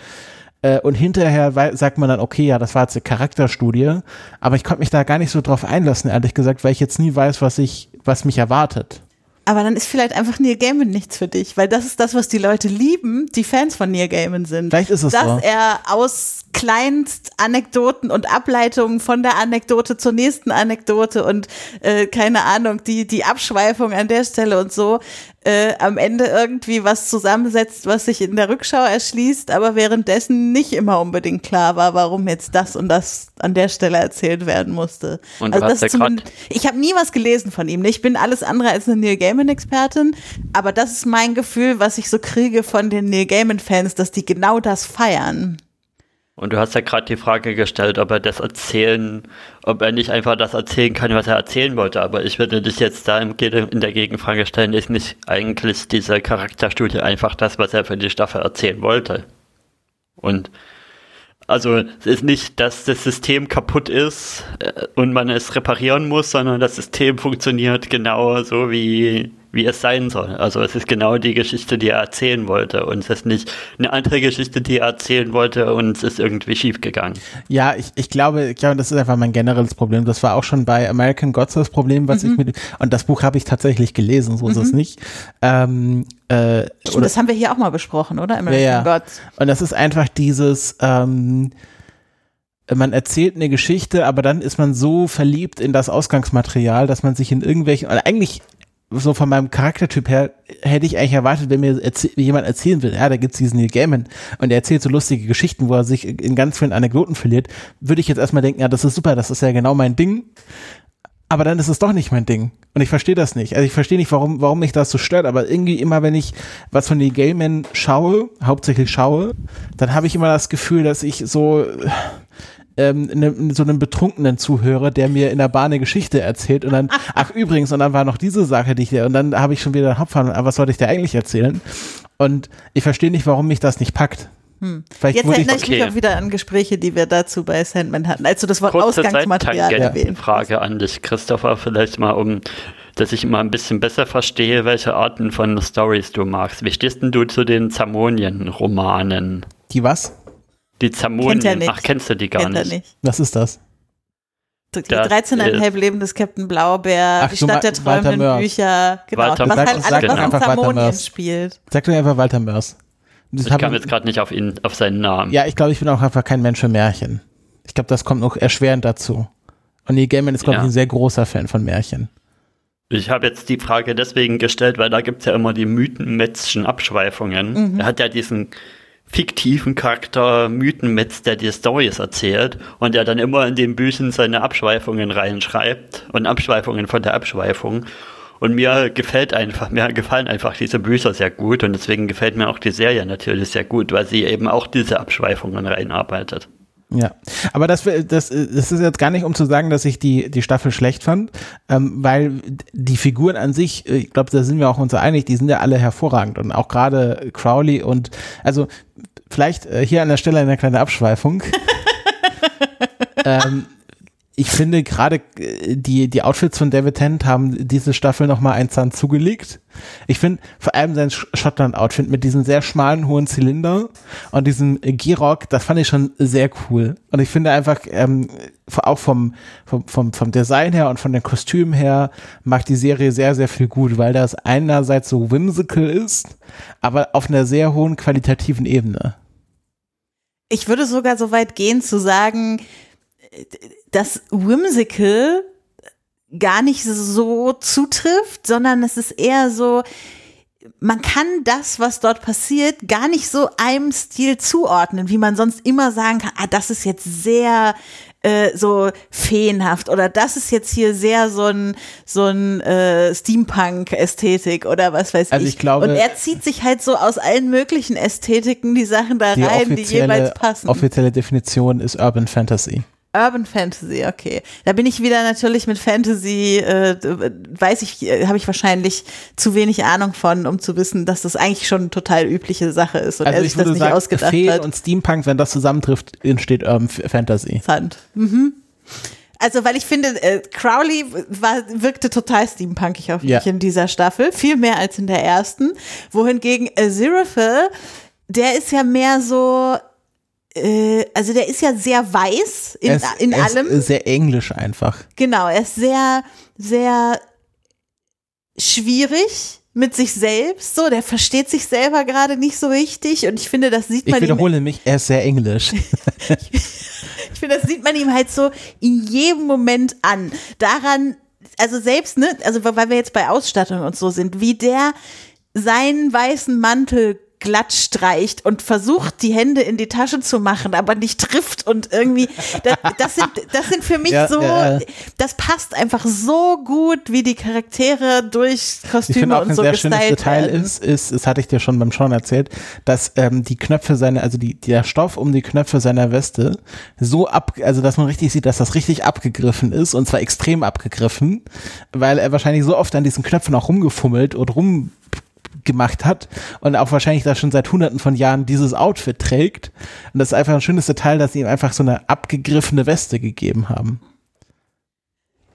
Äh, und hinterher sagt man dann, okay, ja, das war jetzt eine Charakterstudie, aber ich konnte mich da gar nicht so drauf einlassen, ehrlich gesagt, weil ich jetzt nie weiß, was ich, was mich erwartet. Aber dann ist vielleicht einfach Neil Gaiman nichts für dich, weil das ist das, was die Leute lieben, die Fans von Neil Gaiman sind. Vielleicht ist es Dass so. er aus Kleinstanekdoten und Ableitungen von der Anekdote zur nächsten Anekdote und äh, keine Ahnung, die, die Abschweifung an der Stelle und so äh, am Ende irgendwie was zusammensetzt, was sich in der Rückschau erschließt, aber währenddessen nicht immer unbedingt klar war, warum jetzt das und das an der Stelle erzählt werden musste. Und also das ja ich habe nie was gelesen von ihm. Ich bin alles andere als eine Neil Gaiman-Expertin, aber das ist mein Gefühl, was ich so kriege von den Neil Gaiman-Fans, dass die genau das feiern. Und du hast ja gerade die Frage gestellt, ob er das erzählen, ob er nicht einfach das erzählen kann, was er erzählen wollte. Aber ich würde dich jetzt da in der Gegenfrage stellen, ist nicht eigentlich diese Charakterstudie einfach das, was er für die Staffel erzählen wollte? Und also es ist nicht, dass das System kaputt ist äh, und man es reparieren muss, sondern das System funktioniert genau so, wie, wie es sein soll. Also es ist genau die Geschichte, die er erzählen wollte und es ist nicht eine andere Geschichte, die er erzählen wollte und es ist irgendwie schief gegangen. Ja, ich, ich glaube, ich glaube, das ist einfach mein generelles Problem. Das war auch schon bei American Gods das Problem, was ich mit, und das Buch habe ich tatsächlich gelesen, so ist es nicht. Ähm, äh, Stimmt, das haben wir hier auch mal besprochen, oder? American Ja, ja. Gods. Und das ist einfach dieses, ähm, man erzählt eine Geschichte, aber dann ist man so verliebt in das Ausgangsmaterial, dass man sich in irgendwelchen, oder eigentlich so von meinem Charaktertyp her, hätte ich eigentlich erwartet, wenn mir erzäh jemand erzählen will, ja, da gibt's diesen Neil Gaiman und er erzählt so lustige Geschichten, wo er sich in ganz vielen Anekdoten verliert, würde ich jetzt erstmal denken, ja, das ist super, das ist ja genau mein Ding. Aber dann ist es doch nicht mein Ding. Und ich verstehe das nicht. Also ich verstehe nicht, warum, warum mich das so stört. Aber irgendwie immer, wenn ich was von Neil Gaiman schaue, hauptsächlich schaue, dann habe ich immer das Gefühl, dass ich so ähm, ne, so einem Betrunkenen zuhöre, der mir in der Bahn eine Geschichte erzählt und dann, *laughs* ach übrigens, und dann war noch diese Sache, die ich dir, und dann habe ich schon wieder den Hopf an, aber was sollte ich dir eigentlich erzählen? Und ich verstehe nicht, warum mich das nicht packt. Vielleicht Jetzt erinnere ich, ich mich Okay. auch wieder an Gespräche, die wir dazu bei Sandman hatten, als du das Wort Kurze Ausgangsmaterial erwähnt. Frage an dich, Christopher, vielleicht mal um, dass ich mal ein bisschen besser verstehe, welche Arten von Stories du magst. Wie stehst denn du zu den Zamonien-Romanen? die was? Die Zamonien, Kennt er nicht. ach, kennst du die gar Kennt er nicht? nicht. Was ist das? Die Das 13,5 Leben des Captain Blaubeer, Ach, die Stadt der träumenden. Bücher, genau, Walter was Mörs, halt sag alles, was in einfach Walter Zamonien Mörs. spielt. Sag doch einfach Walter Mörs. Das Ich kam jetzt gerade nicht auf ihn, auf seinen Namen. Ja, ich glaube, ich bin auch einfach kein Mensch für Märchen. Ich glaube, das kommt noch erschwerend dazu. Und Neil Gaiman ist, glaube Ja. ich, ein sehr großer Fan von Märchen. Ich habe jetzt die Frage deswegen gestellt, weil da gibt es ja immer die mythenmetzschen Abschweifungen. Er hat ja diesen fiktiven Charakter Mythenmetz, der die Stories erzählt und der dann immer in den Büchern seine Abschweifungen reinschreibt und Abschweifungen von der Abschweifung. Und mir gefällt einfach, mir gefallen einfach diese Bücher sehr gut und deswegen gefällt mir auch die Serie natürlich sehr gut, weil sie eben auch diese Abschweifungen reinarbeitet. Ja, aber das, das, das ist jetzt gar nicht, um zu sagen, dass ich die, die Staffel schlecht fand, ähm, weil die Figuren an sich, äh, ich glaube, da sind wir auch uns einig, die sind ja alle hervorragend und auch gerade Crowley und also vielleicht äh, hier an der Stelle eine kleine Abschweifung. *laughs* ähm, ich finde gerade äh, die, die Outfits von David Tennant haben diese Staffel nochmal einen Zahn zugelegt. Ich finde vor allem sein Sch- Schottland-Outfit mit diesem sehr schmalen, hohen Zylinder und diesem äh, Gehrock, das fand ich schon sehr cool. Und ich finde einfach, ähm, auch vom, vom, vom, vom Design her und von den Kostümen her macht die Serie sehr, sehr viel gut, weil das einerseits so whimsical ist, aber auf einer sehr hohen qualitativen Ebene. Ich würde sogar so weit gehen zu sagen, dass Whimsical gar nicht so zutrifft, sondern es ist eher so, man kann das, was dort passiert, gar nicht so einem Stil zuordnen, wie man sonst immer sagen kann, ah, das ist jetzt sehr äh, so feenhaft oder das ist jetzt hier sehr so ein so ein äh, Steampunk-Ästhetik oder was weiß Also ich. ich glaube- Und er zieht sich halt so aus allen möglichen Ästhetiken die Sachen da Die rein, die jeweils passen. offizielle Definition ist Urban Fantasy. Urban Fantasy, okay. Da bin ich wieder natürlich mit Fantasy, äh, weiß ich, äh, habe ich wahrscheinlich zu wenig Ahnung von, um zu wissen, dass das eigentlich schon eine total übliche Sache ist und Also er ich sich das nicht sagen, ausgedacht Feen hat. und Steampunk, wenn das zusammentrifft, entsteht Urban Fantasy. Interessant. Mhm. Also, weil ich finde, äh, Crowley war, wirkte total steampunkig auf mich Ja. in dieser Staffel, viel mehr als in der ersten. Wohingegen Aziraphale, der ist ja mehr so, äh, also der ist ja sehr weiß in, ist, in er allem. Ist sehr englisch einfach. Genau, er ist sehr, sehr schwierig mit sich selbst. So, der versteht sich selber gerade nicht so richtig. Und ich finde, das sieht Ich man ihm, wiederhole mich, er ist sehr englisch. *laughs* ich finde, das sieht man ihm halt so in jedem Moment an. Daran, also selbst, ne, also weil wir jetzt bei Ausstattung und so sind, wie der seinen weißen Mantel glatt streicht und versucht, die Hände in die Tasche zu machen, aber nicht trifft und irgendwie, das, das sind, das sind für mich Ja, so, ja, das passt einfach so gut, wie die Charaktere durch Ich finde Kostüme auch und ein so sehr schönes gestylt Detail werden. ist, ist, das hatte ich dir schon beim Schauen erzählt, dass ähm, die Knöpfe seiner, also die, der Stoff um die Knöpfe seiner Weste so ab, also dass man richtig sieht, dass das richtig abgegriffen ist und zwar extrem abgegriffen, weil er wahrscheinlich so oft an diesen Knöpfen auch rumgefummelt und rum gemacht hat und auch wahrscheinlich da schon seit hunderten von Jahren dieses Outfit trägt. Und das ist einfach ein schönes Detail, dass sie ihm einfach so eine abgegriffene Weste gegeben haben.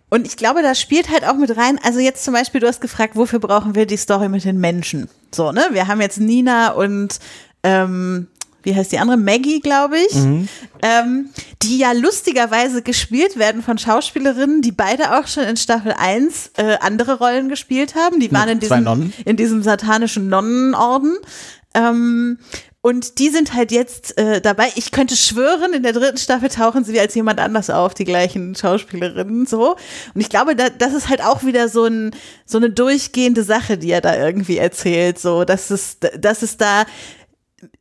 Und ich glaube, da spielt halt auch mit rein, also jetzt zum Beispiel, du hast gefragt, wofür brauchen wir die Story mit den Menschen? So, ne? Wir haben jetzt Nina und ähm, wie heißt die andere? Maggie, glaube ich, ähm, die ja lustigerweise gespielt werden von Schauspielerinnen, die beide auch schon in Staffel 1 äh, andere Rollen gespielt haben. Die waren in diesem, in diesem satanischen Nonnenorden. Ähm, und die sind halt jetzt äh, dabei. Ich könnte schwören, in der dritten Staffel tauchen sie als jemand anders auf, die gleichen Schauspielerinnen so. Und ich glaube, da, das ist halt auch wieder so, ein, so eine durchgehende Sache, die er da irgendwie erzählt. So, dass es, dass es da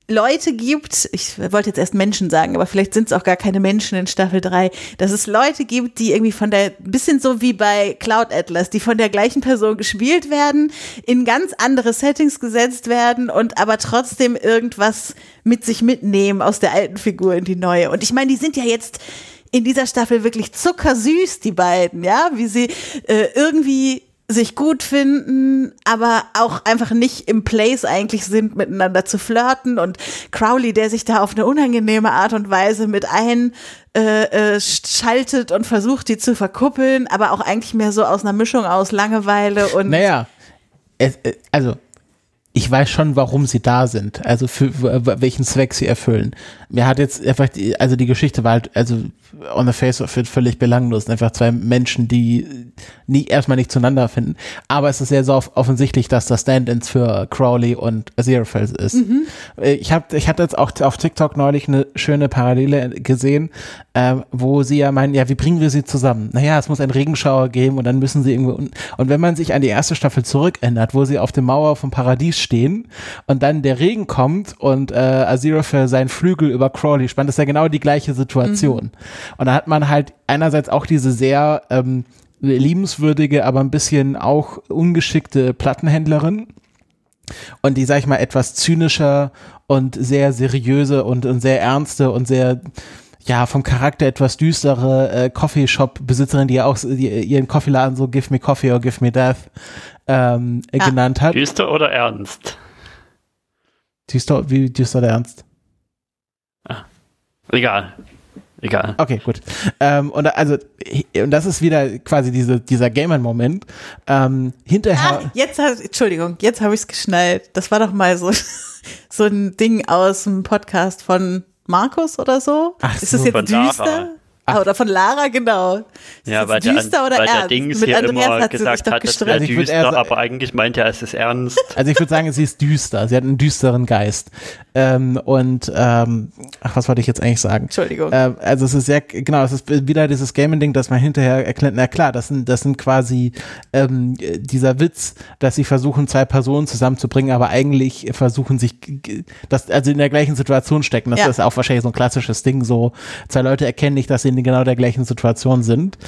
Leute gibt, ich wollte jetzt erst Menschen sagen, aber vielleicht sind es auch gar keine Menschen in Staffel 3, dass es Leute gibt, die irgendwie von der, bisschen so wie bei Cloud Atlas, die von der gleichen Person gespielt werden, in ganz andere Settings gesetzt werden und aber trotzdem irgendwas mit sich mitnehmen aus der alten Figur in die neue. Und ich meine, die sind ja jetzt in dieser Staffel wirklich zuckersüß, die beiden, ja, wie sie äh, irgendwie sich gut finden, aber auch einfach nicht im Place eigentlich sind, miteinander zu flirten. Und Crowley, der sich da auf eine unangenehme Art und Weise mit ein äh, äh, schaltet und versucht, die zu verkuppeln, aber auch eigentlich mehr so aus einer Mischung aus Langeweile und Naja, es, äh, also ich weiß schon, warum sie da sind, also für welchen Zweck sie erfüllen. Mir hat jetzt einfach, die, also die Geschichte war halt, also on the face of it völlig belanglos, einfach zwei Menschen, die nie, erstmal nicht zueinander finden, aber es ist sehr so off- offensichtlich, dass das Stand-ins für Crowley und Aziraphale ist. Äh, Ich habe, ich hatte jetzt auch auf TikTok neulich eine schöne Parallele gesehen, ähm, wo sie ja meinen, ja, wie bringen wir sie zusammen? Naja, es muss einen Regenschauer geben und dann müssen sie irgendwo, un- und wenn man sich an die erste Staffel zurückändert, wo sie auf der Mauer vom Paradies stehen und dann der Regen kommt und äh, Aziraphale seinen Flügel über Crowley spannt, ist ja genau die gleiche Situation. Und da hat man halt einerseits auch diese sehr ähm, liebenswürdige, aber ein bisschen auch ungeschickte Plattenhändlerin und die, sag ich mal, etwas zynischer und sehr seriöse und, und sehr ernste und sehr ja, vom Charakter etwas düstere äh, Coffeeshop-Besitzerin, die ja auch die, ihren Coffeeladen so Give me Coffee or Give me Death ähm, äh, Ah. genannt hat. Düster oder ernst? Düster, wie düster der Ernst? Egal. Egal. Okay, gut. Ähm, und also, und das ist wieder quasi diese, dieser Gamer-Moment. Ähm, hinterher. Ah, jetzt Entschuldigung, jetzt habe ich es geschnallt. Das war doch mal so, *laughs* so ein Ding aus dem Podcast von Markus oder so. Ach ist es jetzt düster? Ah, oder von Lara, genau. Ist Ja, weil der, düster oder weil der ernst? Dings Mit hier Andreas immer hat sie sich gesagt doch hat, es gestritten. wäre Also düster, sa- aber eigentlich meinte er, es ist ernst. Also ich würde sagen, sie ist düster. Sie hat einen düsteren Geist. Ähm, und ähm, ach, was wollte ich jetzt eigentlich sagen? Entschuldigung. Ähm, also es ist sehr, genau, es ist wieder dieses Gaming-Ding, dass man hinterher erklärt, na klar, das sind, das sind quasi ähm, dieser Witz, dass sie versuchen, zwei Personen zusammenzubringen, aber eigentlich versuchen sich, dass, also in der gleichen Situation stecken. Das Ja. ist auch wahrscheinlich so ein klassisches Ding, so zwei Leute erkennen nicht, dass sie in genau der gleichen Situation sind.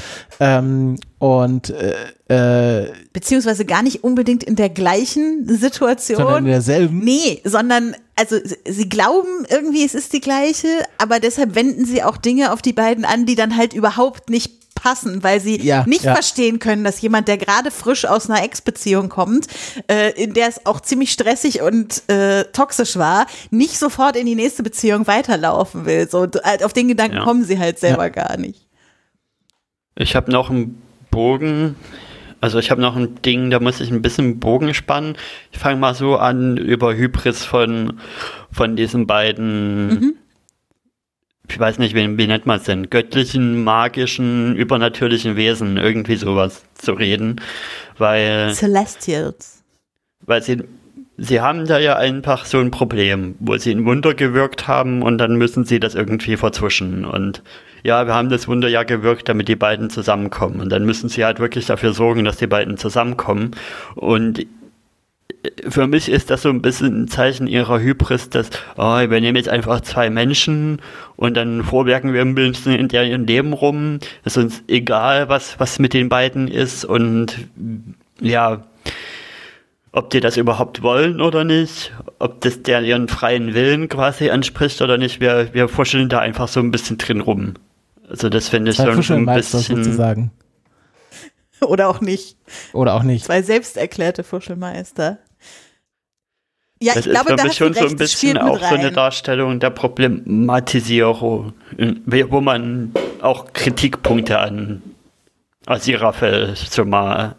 Ähm, und äh, äh, beziehungsweise gar nicht unbedingt in der gleichen Situation. Sondern in derselben. Nee, sondern also sie glauben irgendwie, es ist die gleiche, aber deshalb wenden sie auch Dinge auf die beiden an, die dann halt überhaupt nicht passen, weil sie Ja, nicht ja. verstehen können, dass jemand, der gerade frisch aus einer Ex-Beziehung kommt, äh, in der es auch ziemlich stressig und äh, toxisch war, nicht sofort in die nächste Beziehung weiterlaufen will. So, halt auf den Gedanken Ja. kommen sie halt selber gar nicht. Ich habe noch einen Bogen, also ich habe noch ein Ding, da muss ich ein bisschen Bogen spannen. Ich fange mal so an über Hybris von, von diesen beiden, ich weiß nicht, wie, wie nennt man es denn, göttlichen, magischen, übernatürlichen Wesen, irgendwie sowas zu reden, weil Celestials. weil sie, sie haben da ja einfach so ein Problem, wo sie ein Wunder gewirkt haben und dann müssen sie das irgendwie vertuschen. Und ja, wir haben das Wunder ja gewirkt, damit die beiden zusammenkommen. Und dann müssen sie halt wirklich dafür sorgen, dass die beiden zusammenkommen. Und für mich ist das so ein bisschen ein Zeichen ihrer Hybris, dass, oh, wir nehmen jetzt einfach zwei Menschen und dann vorwerken wir ein bisschen in deren Leben rum. Es ist uns egal, was, was mit den beiden ist und ja, ob die das überhaupt wollen oder nicht, ob das der ihren freien Willen quasi anspricht oder nicht. Wir, wir fuscheln da einfach so ein bisschen drin rum. Also das finde ich schon ein bisschen. sozusagen. Oder auch nicht. Oder auch nicht. Zwei selbsterklärte Fuschelmeister. Ja, Das ich glaube, ist da für mich schon so ein bisschen auch so eine. Darstellung der Problematisierung, in- wo man auch Kritikpunkte an Aziraphale so mal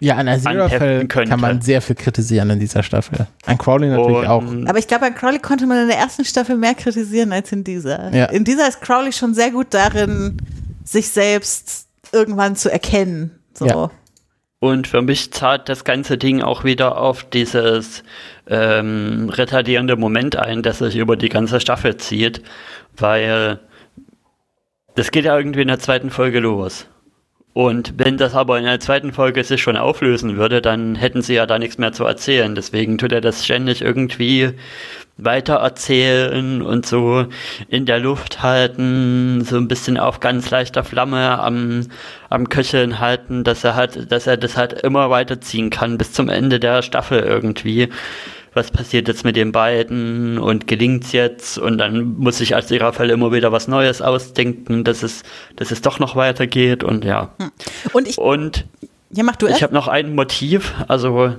Ja, an Aziraphale könnte. kann man sehr viel kritisieren in dieser Staffel. An Crowley natürlich und auch. Aber ich glaube, an Crowley konnte man in der ersten Staffel mehr kritisieren als in dieser. Ja. In dieser ist Crowley schon sehr gut darin, sich selbst irgendwann zu erkennen. So. Ja. Und für mich zahlt das ganze Ding auch wieder auf dieses ähm, retardierende Moment ein, das sich über die ganze Staffel zieht, weil das geht ja irgendwie in der zweiten Folge los. Und wenn das aber in der zweiten Folge sich schon auflösen würde, dann hätten sie ja da nichts mehr zu erzählen. Deswegen tut er das ständig irgendwie weiter erzählen und so in der Luft halten, so ein bisschen auf ganz leichter Flamme am, am Köcheln halten, dass er halt, dass er das halt immer weiterziehen kann bis zum Ende der Staffel irgendwie. Was passiert jetzt mit den beiden und gelingt's jetzt? Und dann muss ich als Fälle immer wieder was Neues ausdenken, dass es, dass es doch noch weitergeht und ja. Und ich, Und ja, mach du ich habe noch ein Motiv, also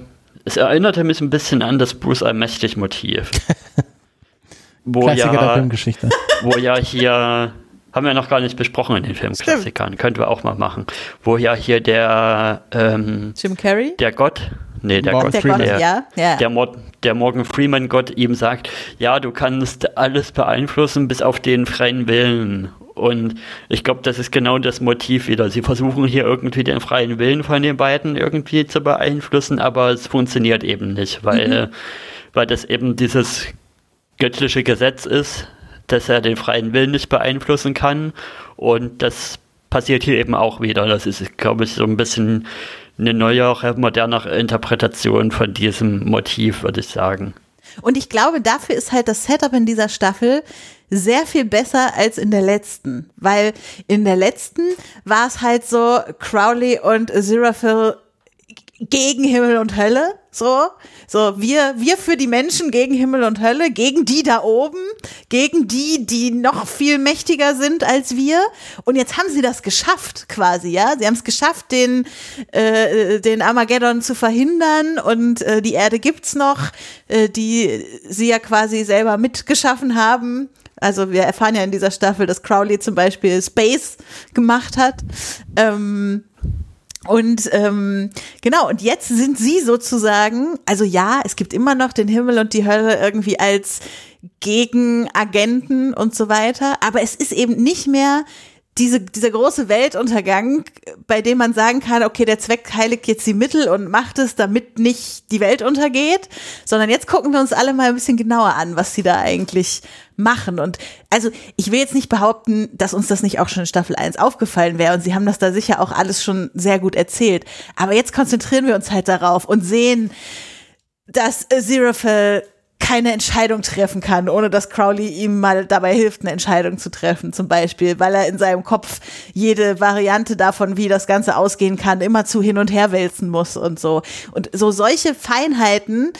es erinnerte mich ein bisschen an das Bruce Allmächtig Motiv. *laughs* wo Klassiker der ja, Filmgeschichte. wo ja hier, haben wir noch gar nicht besprochen in den Filmklassikern, könnten wir auch mal machen, wo ja hier der, ähm, Jim Carrey? der Gott, nee, der Morgan Gott, Der Freeman. ja. ja. der, Mor der Morgan Freeman Gott ihm sagt, ja, du kannst alles beeinflussen bis auf den freien Willen. Und ich glaube, das ist genau das Motiv wieder. Sie versuchen hier irgendwie den freien Willen von den beiden irgendwie zu beeinflussen, aber es funktioniert eben nicht, weil, weil das eben dieses göttliche Gesetz ist, dass er den freien Willen nicht beeinflussen kann. Und das passiert hier eben auch wieder. Das ist, glaube ich, so ein bisschen eine neuere, modernere Interpretation von diesem Motiv, würde ich sagen. Und ich glaube, dafür ist halt das Setup in dieser Staffel sehr viel besser als in der letzten. Weil in der letzten war es halt so Crowley und Aziraphale gegen Himmel und Hölle, so, so wir wir für die Menschen gegen Himmel und Hölle, gegen die da oben, gegen die, die noch viel mächtiger sind als wir. Und jetzt haben sie das geschafft, quasi, ja. Sie haben es geschafft, den äh, den Armageddon zu verhindern und äh, die Erde gibt's noch, äh, die sie ja quasi selber mitgeschaffen haben. Also wir erfahren ja in dieser Staffel, dass Crowley zum Beispiel Space gemacht hat. Ähm, und ähm, genau, und jetzt sind sie sozusagen, also ja, es gibt immer noch den Himmel und die Hölle irgendwie als Gegenagenten und so weiter, aber es ist eben nicht mehr diese, dieser große Weltuntergang, bei dem man sagen kann, okay, der Zweck heiligt jetzt die Mittel und macht es, damit nicht die Welt untergeht, sondern jetzt gucken wir uns alle mal ein bisschen genauer an, was sie da eigentlich machen. Und also ich will jetzt nicht behaupten, dass uns das nicht auch schon in Staffel 1 aufgefallen wäre und sie haben das da sicher auch alles schon sehr gut erzählt. Aber jetzt konzentrieren wir uns halt darauf und sehen, dass Aziraphale keine Entscheidung treffen kann, ohne dass Crowley ihm mal dabei hilft, eine Entscheidung zu treffen, zum Beispiel, weil er in seinem Kopf jede Variante davon, wie das Ganze ausgehen kann, immer zu hin und her wälzen muss und so. Und so solche Feinheiten,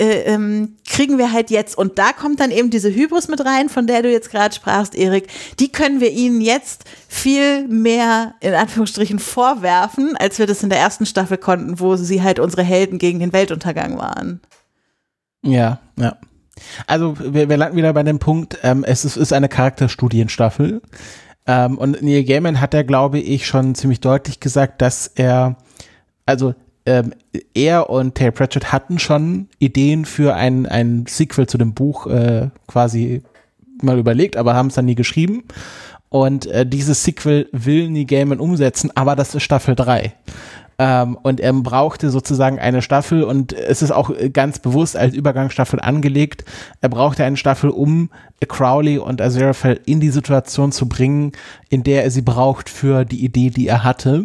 äh, ähm, kriegen wir halt jetzt. Und da kommt dann eben diese Hybris mit rein, von der du jetzt gerade sprachst, Erik. Die können wir ihnen jetzt viel mehr in Anführungsstrichen vorwerfen, als wir das in der ersten Staffel konnten, wo sie halt unsere Helden gegen den Weltuntergang waren. Ja, ja. Also wir, wir landen wieder bei dem Punkt, ähm, es ist, ist eine Charakterstudienstaffel. Ähm, und Neil Gaiman hat ja, glaube ich, schon ziemlich deutlich gesagt, dass er, also ähm, er und Terry Pratchett hatten schon Ideen für ein, ein Sequel zu dem Buch äh, quasi mal überlegt, aber haben es dann nie geschrieben. Und äh, dieses Sequel will Neil Gaiman umsetzen, aber das ist Staffel 3. Ähm, und er brauchte sozusagen eine Staffel und es ist auch ganz bewusst als Übergangsstaffel angelegt. Er brauchte eine Staffel, um Crowley und Aziraphale in die Situation zu bringen, in der er sie braucht für die Idee, die er hatte.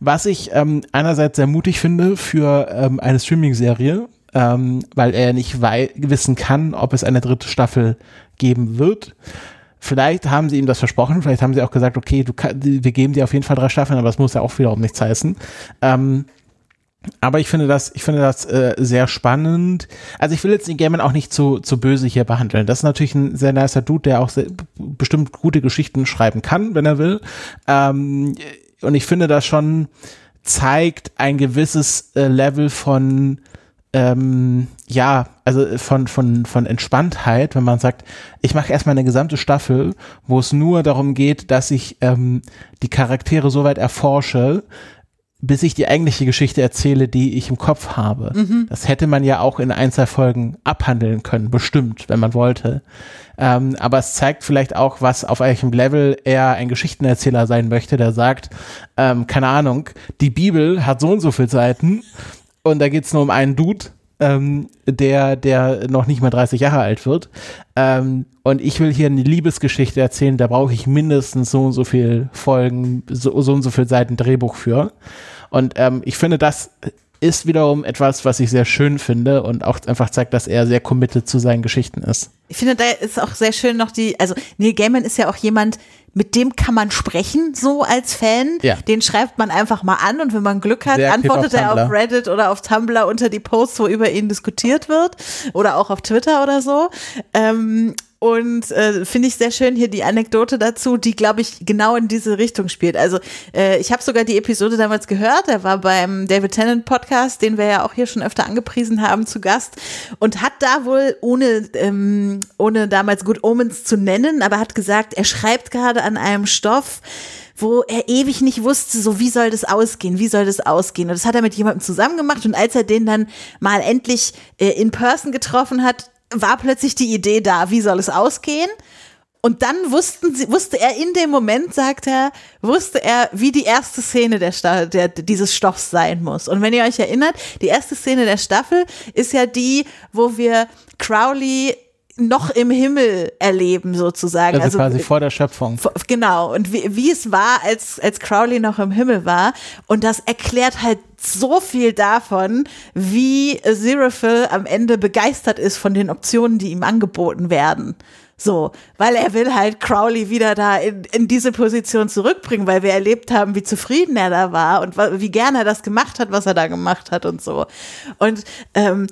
Was ich ähm, einerseits sehr mutig finde für ähm, eine Streaming-Serie, ähm, weil er nicht wissen kann, ob es eine dritte Staffel geben wird. Vielleicht haben sie ihm das versprochen, vielleicht haben sie auch gesagt, okay, du wir geben dir auf jeden Fall drei Staffeln, aber das muss ja auch wiederum nichts heißen. Ähm, aber ich finde das, ich finde das äh, sehr spannend. Also ich will jetzt den Gamer auch nicht zu, zu böse hier behandeln. Das ist natürlich ein sehr nicer Dude, der auch sehr, bestimmt gute Geschichten schreiben kann, wenn er will. Ähm, und ich finde, das schon zeigt ein gewisses äh, Level von ähm, ja, also von, von, von Entspanntheit, wenn man sagt, ich mache erstmal eine gesamte Staffel, wo es nur darum geht, dass ich ähm, die Charaktere so weit erforsche, bis ich die eigentliche Geschichte erzähle, die ich im Kopf habe. Mhm. Das hätte man ja auch in Einzelfolgen abhandeln können, bestimmt, wenn man wollte. Ähm, aber es zeigt vielleicht auch, was auf welchem Level er ein Geschichtenerzähler sein möchte, der sagt, ähm, keine Ahnung, die Bibel hat so und so viele Seiten und da geht es nur um einen Dude, ähm, der, der noch nicht mal 30 Jahre alt wird. Ähm, und ich will hier eine Liebesgeschichte erzählen, da brauche ich mindestens so und so viel Folgen, so, so und so viel Seiten Drehbuch für. Und ähm, ich finde, das ist wiederum etwas, was ich sehr schön finde und auch einfach zeigt, dass er sehr committed zu seinen Geschichten ist. Ich finde, da ist auch sehr schön noch die, also Neil Gaiman ist ja auch jemand, mit dem kann man sprechen, so als Fan. Ja. Den schreibt man einfach mal an und wenn man Glück hat, sehr antwortet auf er auf Reddit oder auf Tumblr unter die Posts, wo über ihn diskutiert wird oder auch auf Twitter oder so. Ähm, und äh, finde ich sehr schön hier die Anekdote dazu, die, glaube ich, genau in diese Richtung spielt. Also äh, ich habe sogar die Episode damals gehört, er war beim David Tennant Podcast, den wir ja auch hier schon öfter angepriesen haben, zu Gast und hat da wohl, ohne, ähm, ohne damals Good Omens zu nennen, aber hat gesagt, er schreibt gerade an einem Stoff, wo er ewig nicht wusste, so wie soll das ausgehen, wie soll das ausgehen. Und das hat er mit jemandem zusammen gemacht und als er den dann mal endlich äh, in Person getroffen hat, war plötzlich die Idee da, wie soll es ausgehen? Und dann wussten sie, wusste er in dem Moment, sagt er, wusste er, wie die erste Szene der, Staffel, der dieses Stoffs sein muss. Und wenn ihr euch erinnert, die erste Szene der Staffel ist ja die, wo wir Crowley noch im Himmel erleben sozusagen. Also, also quasi vor der Schöpfung. Genau. Und wie, wie es war, als, als Crowley noch im Himmel war. Und das erklärt halt so viel davon, wie Aziraphale am Ende begeistert ist von den Optionen, die ihm angeboten werden. So, weil er will halt Crowley wieder da in, in diese Position zurückbringen, weil wir erlebt haben, wie zufrieden er da war und wie gern er das gemacht hat, was er da gemacht hat und so. Und ähm,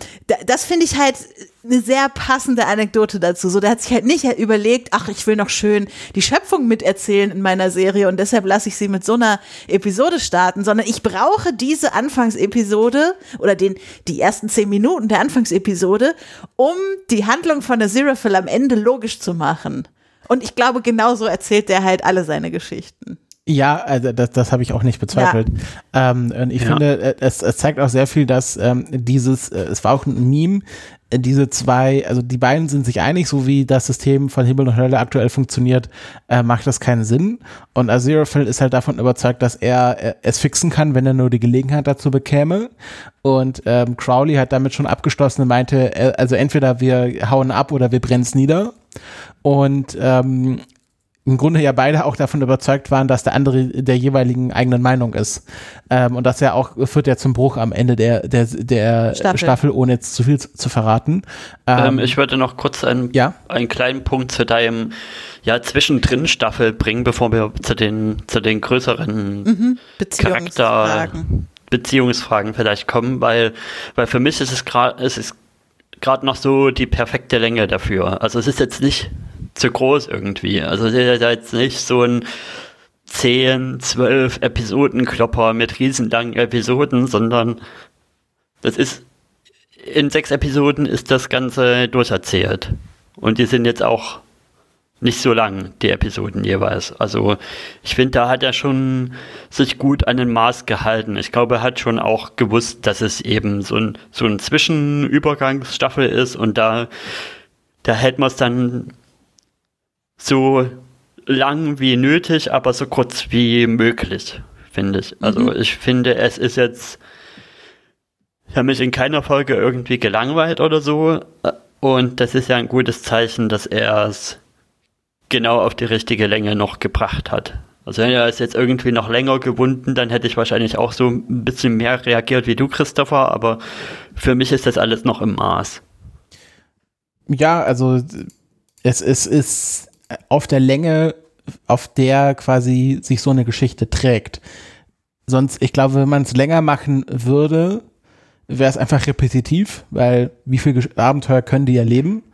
das finde ich halt eine sehr passende Anekdote dazu. So, der hat sich halt nicht überlegt, ach, ich will noch schön die Schöpfung miterzählen in meiner Serie und deshalb lasse ich sie mit so einer Episode starten, sondern ich brauche diese Anfangsepisode oder den, die ersten zehn Minuten der Anfangsepisode, um die Handlung von der Aziraphale am Ende logisch zu machen. Und ich glaube, genauso erzählt der halt alle seine Geschichten. Ja, also das, das habe ich auch nicht bezweifelt. Ja. Ähm, und ich ja. finde, äh, es, es zeigt auch sehr viel, dass ähm, dieses, äh, es war auch ein Meme, diese zwei, also die beiden sind sich einig, so wie das System von Himmel und Hölle aktuell funktioniert, äh, macht das keinen Sinn. Und Aziraphale ist halt davon überzeugt, dass er äh, es fixen kann, wenn er nur die Gelegenheit dazu bekäme. Und ähm, Crowley hat damit schon abgeschlossen und meinte, äh, also entweder wir hauen ab oder wir brennen es nieder. Und ähm, im Grunde ja beide auch davon überzeugt waren, dass der andere der jeweiligen eigenen Meinung ist. Ähm, und das ja auch führt ja zum Bruch am Ende der, der, der Staffel. Staffel ohne jetzt zu viel zu, zu verraten. Ähm, ähm, ich würde noch kurz einen, ja? einen kleinen Punkt zu deinem ja, zwischendrin Staffel bringen, bevor wir zu den, zu den größeren mhm. Charakter Beziehungsfragen vielleicht kommen, weil, weil für mich ist es gerade, es ist gerade noch so die perfekte Länge dafür. Also es ist jetzt nicht zu groß irgendwie. Also es ist jetzt nicht so ein 10, 12 Episoden-Klopper mit riesenlangen Episoden, sondern das ist in sechs Episoden ist das Ganze durcherzählt. Und die sind jetzt auch nicht so lang, die Episoden jeweils. Also ich finde, da hat er schon sich gut an den Maß gehalten. Ich glaube, er hat schon auch gewusst, dass es eben so ein, so ein Zwischenübergangsstaffel ist und da, da hält man es dann so lang wie nötig, aber so kurz wie möglich, finde ich. Also mhm. ich finde, es ist jetzt, ich habe mich in keiner Folge irgendwie gelangweilt oder so. Und das ist ja ein gutes Zeichen, dass er es genau auf die richtige Länge noch gebracht hat. Also wenn er es jetzt irgendwie noch länger gewunden, dann hätte ich wahrscheinlich auch so ein bisschen mehr reagiert wie du, Christopher, aber für mich ist das alles noch im Maß. Ja, also es, es ist auf der Länge, auf der quasi sich so eine Geschichte trägt. Sonst, ich glaube, wenn man es länger machen würde, wäre es einfach repetitiv, weil wie viel Abenteuer können die erleben?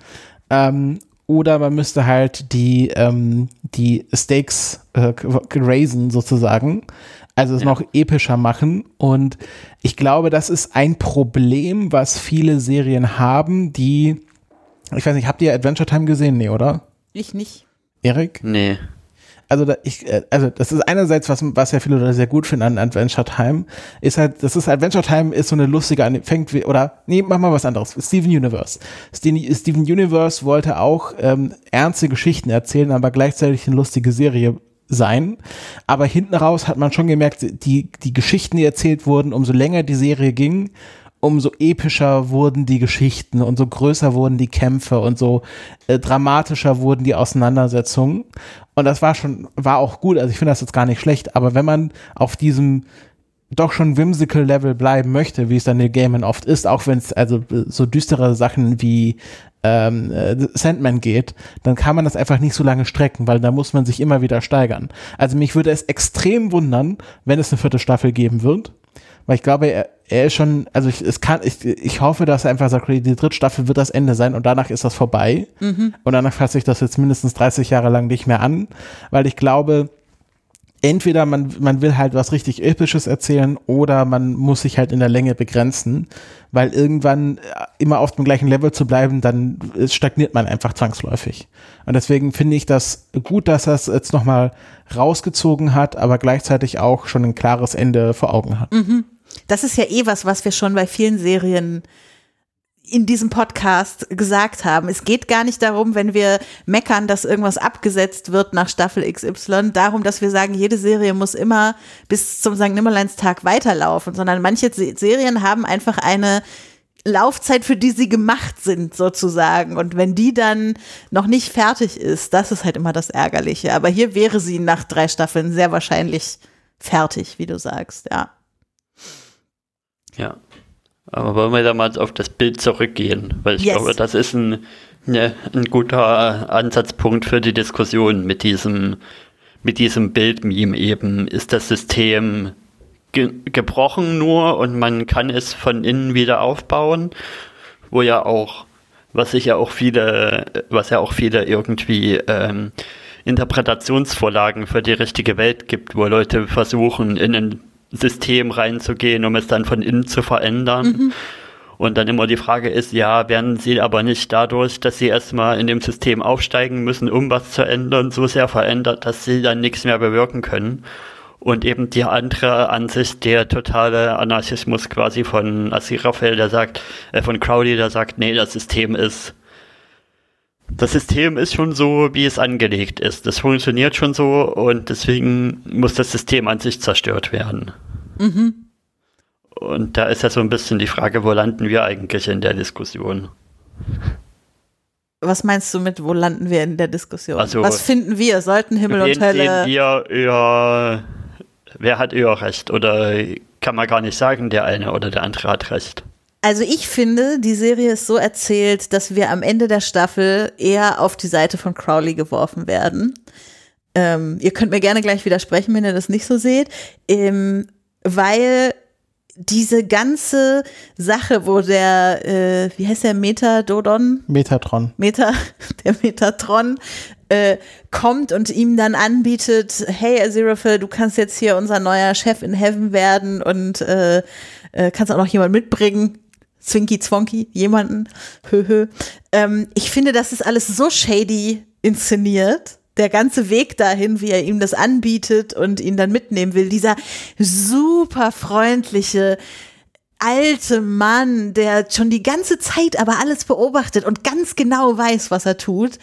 Ähm, oder man müsste halt die, ähm, die Stakes äh, raisen sozusagen, also es ja. noch epischer machen. Und ich glaube, das ist ein Problem, was viele Serien haben, die, ich weiß nicht, habt ihr Adventure Time gesehen? Nee, oder? Ich nicht. Erik? Nee also da, ich, äh, also das ist einerseits, was, was ja viele Leute sehr gut finden an Adventure Time, ist halt, das ist Adventure Time ist so eine lustige, fängt wie, oder, nee, mach mal was anderes. Steven Universe. Steven Universe wollte auch ähm, ernste Geschichten erzählen, aber gleichzeitig eine lustige Serie sein. Aber hinten raus hat man schon gemerkt, die, die Geschichten, die erzählt wurden, umso länger die Serie ging, umso epischer wurden die Geschichten und so größer wurden die Kämpfe und so äh, dramatischer wurden die Auseinandersetzungen. Und das war schon, war auch gut. Also ich finde das jetzt gar nicht schlecht. Aber wenn man auf diesem doch schon whimsical Level bleiben möchte, wie es dann in Gamen oft ist, auch wenn es also so düstere Sachen wie ähm, äh, Sandman geht, dann kann man das einfach nicht so lange strecken, weil da muss man sich immer wieder steigern. Also mich würde es extrem wundern, wenn es eine vierte Staffel geben wird weil ich glaube, er, er ist schon, also ich, es kann, ich, ich hoffe, dass er einfach sagt, die dritte Staffel wird das Ende sein und danach ist das vorbei. Mhm. Und danach fasse ich das jetzt mindestens 30 Jahre lang nicht mehr an, weil ich glaube, entweder man, man will halt was richtig Episches erzählen oder man muss sich halt in der Länge begrenzen, weil irgendwann äh, immer auf dem gleichen Level zu bleiben, dann stagniert man einfach zwangsläufig. Und deswegen finde ich das gut, dass er es jetzt nochmal rausgezogen hat, aber gleichzeitig auch schon ein klares Ende vor Augen hat. Mhm. Das ist ja eh was, was wir schon bei vielen Serien in diesem Podcast gesagt haben. Es geht gar nicht darum, wenn wir meckern, dass irgendwas abgesetzt wird nach Staffel XY, darum, dass wir sagen, jede Serie muss immer bis zum St. Nimmerleinstag weiterlaufen, sondern manche Serien haben einfach eine Laufzeit, für die sie gemacht sind, sozusagen. Und wenn die dann noch nicht fertig ist, das ist halt immer das Ärgerliche. Aber hier wäre sie nach drei Staffeln sehr wahrscheinlich fertig, wie du sagst, ja. Ja. Aber wollen wir da mal auf das Bild zurückgehen? Weil ich yes. glaube, das ist ein, ne, ein guter Ansatzpunkt für die Diskussion mit diesem, mit diesem Bildmeme eben. Ist das System ge gebrochen nur und man kann es von innen wieder aufbauen? Wo ja auch, was sich ja auch viele, was ja auch viele irgendwie ähm, Interpretationsvorlagen für die richtige Welt gibt, wo Leute versuchen, in ein System reinzugehen, um es dann von innen zu verändern. Mhm. Und dann immer die Frage ist, ja, werden sie aber nicht dadurch, dass sie erstmal in dem System aufsteigen müssen, um was zu ändern, so sehr verändert, dass sie dann nichts mehr bewirken können. Und eben die andere Ansicht, der totale Anarchismus quasi von Asirafel, der sagt, äh, von Crowley, der sagt, nee, das System ist das System ist schon so, wie es angelegt ist. Das funktioniert schon so und deswegen muss das System an sich zerstört werden. Mhm. Und da ist ja so ein bisschen die Frage, wo landen wir eigentlich in der Diskussion? Was meinst du mit, wo landen wir in der Diskussion? Also, Was finden wir? Sollten Himmel und Hölle. sehen wir eher, wer hat eher recht? Oder kann man gar nicht sagen, der eine oder der andere hat recht? Also ich finde, die Serie ist so erzählt, dass wir am Ende der Staffel eher auf die Seite von Crowley geworfen werden. Ähm, ihr könnt mir gerne gleich widersprechen, wenn ihr das nicht so seht, ähm, weil diese ganze Sache, wo der, äh, wie heißt der, Metadodon? Metatron. Meta, *laughs* der Metatron äh, kommt und ihm dann anbietet, hey Aziraphale, du kannst jetzt hier unser neuer Chef in Heaven werden und äh, äh, kannst auch noch jemand mitbringen. Zwinky Zwonky, jemanden, höhö. Ähm, ich finde, das ist alles so shady inszeniert. Der ganze Weg dahin, wie er ihm das anbietet und ihn dann mitnehmen will, dieser super freundliche, alte Mann, der schon die ganze Zeit aber alles beobachtet und ganz genau weiß, was er tut.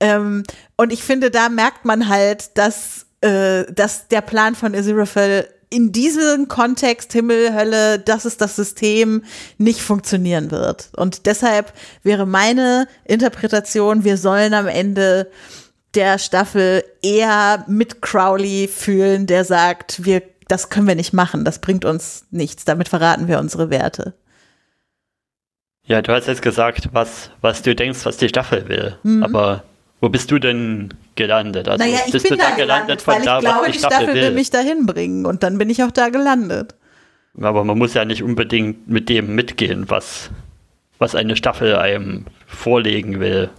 Ähm, und ich finde, da merkt man halt, dass, äh, dass der Plan von Aziraphale in diesem Kontext Himmel, Hölle, das ist das System, nicht funktionieren wird. Und deshalb wäre meine Interpretation, wir sollen am Ende der Staffel eher mit Crowley fühlen, der sagt, wir, das können wir nicht machen, das bringt uns nichts, damit verraten wir unsere Werte. Ja, du hast jetzt gesagt, was, was du denkst, was die Staffel will. Mhm. Aber wo bist du denn gelandet? Also naja, ich bist bin du da gelandet, weil ich da, was glaube, die Staffel will mich dahin bringen und dann bin ich auch da gelandet. Aber man muss ja nicht unbedingt mit dem mitgehen, was, was eine Staffel einem vorlegen will.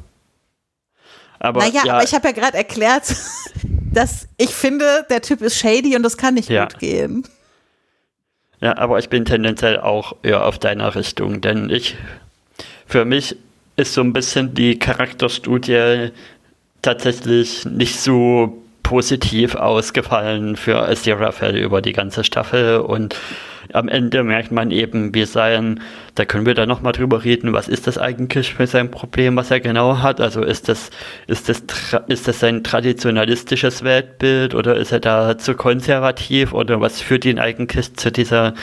Aber, naja, ja, aber ich habe ja gerade erklärt, *laughs* dass ich finde, der Typ ist shady und das kann nicht Ja. gut gehen. Ja, aber ich bin tendenziell auch eher auf deiner Richtung, denn ich, für mich ist so ein bisschen die Charakterstudie tatsächlich nicht so positiv ausgefallen für Aziraphale über die ganze Staffel und am Ende merkt man eben, wie sein, da können wir da nochmal drüber reden, was ist das eigentlich für sein Problem, was er genau hat? Also ist das, ist das, ist das sein traditionalistisches Weltbild oder ist er da zu konservativ oder was führt ihn eigentlich zu dieser,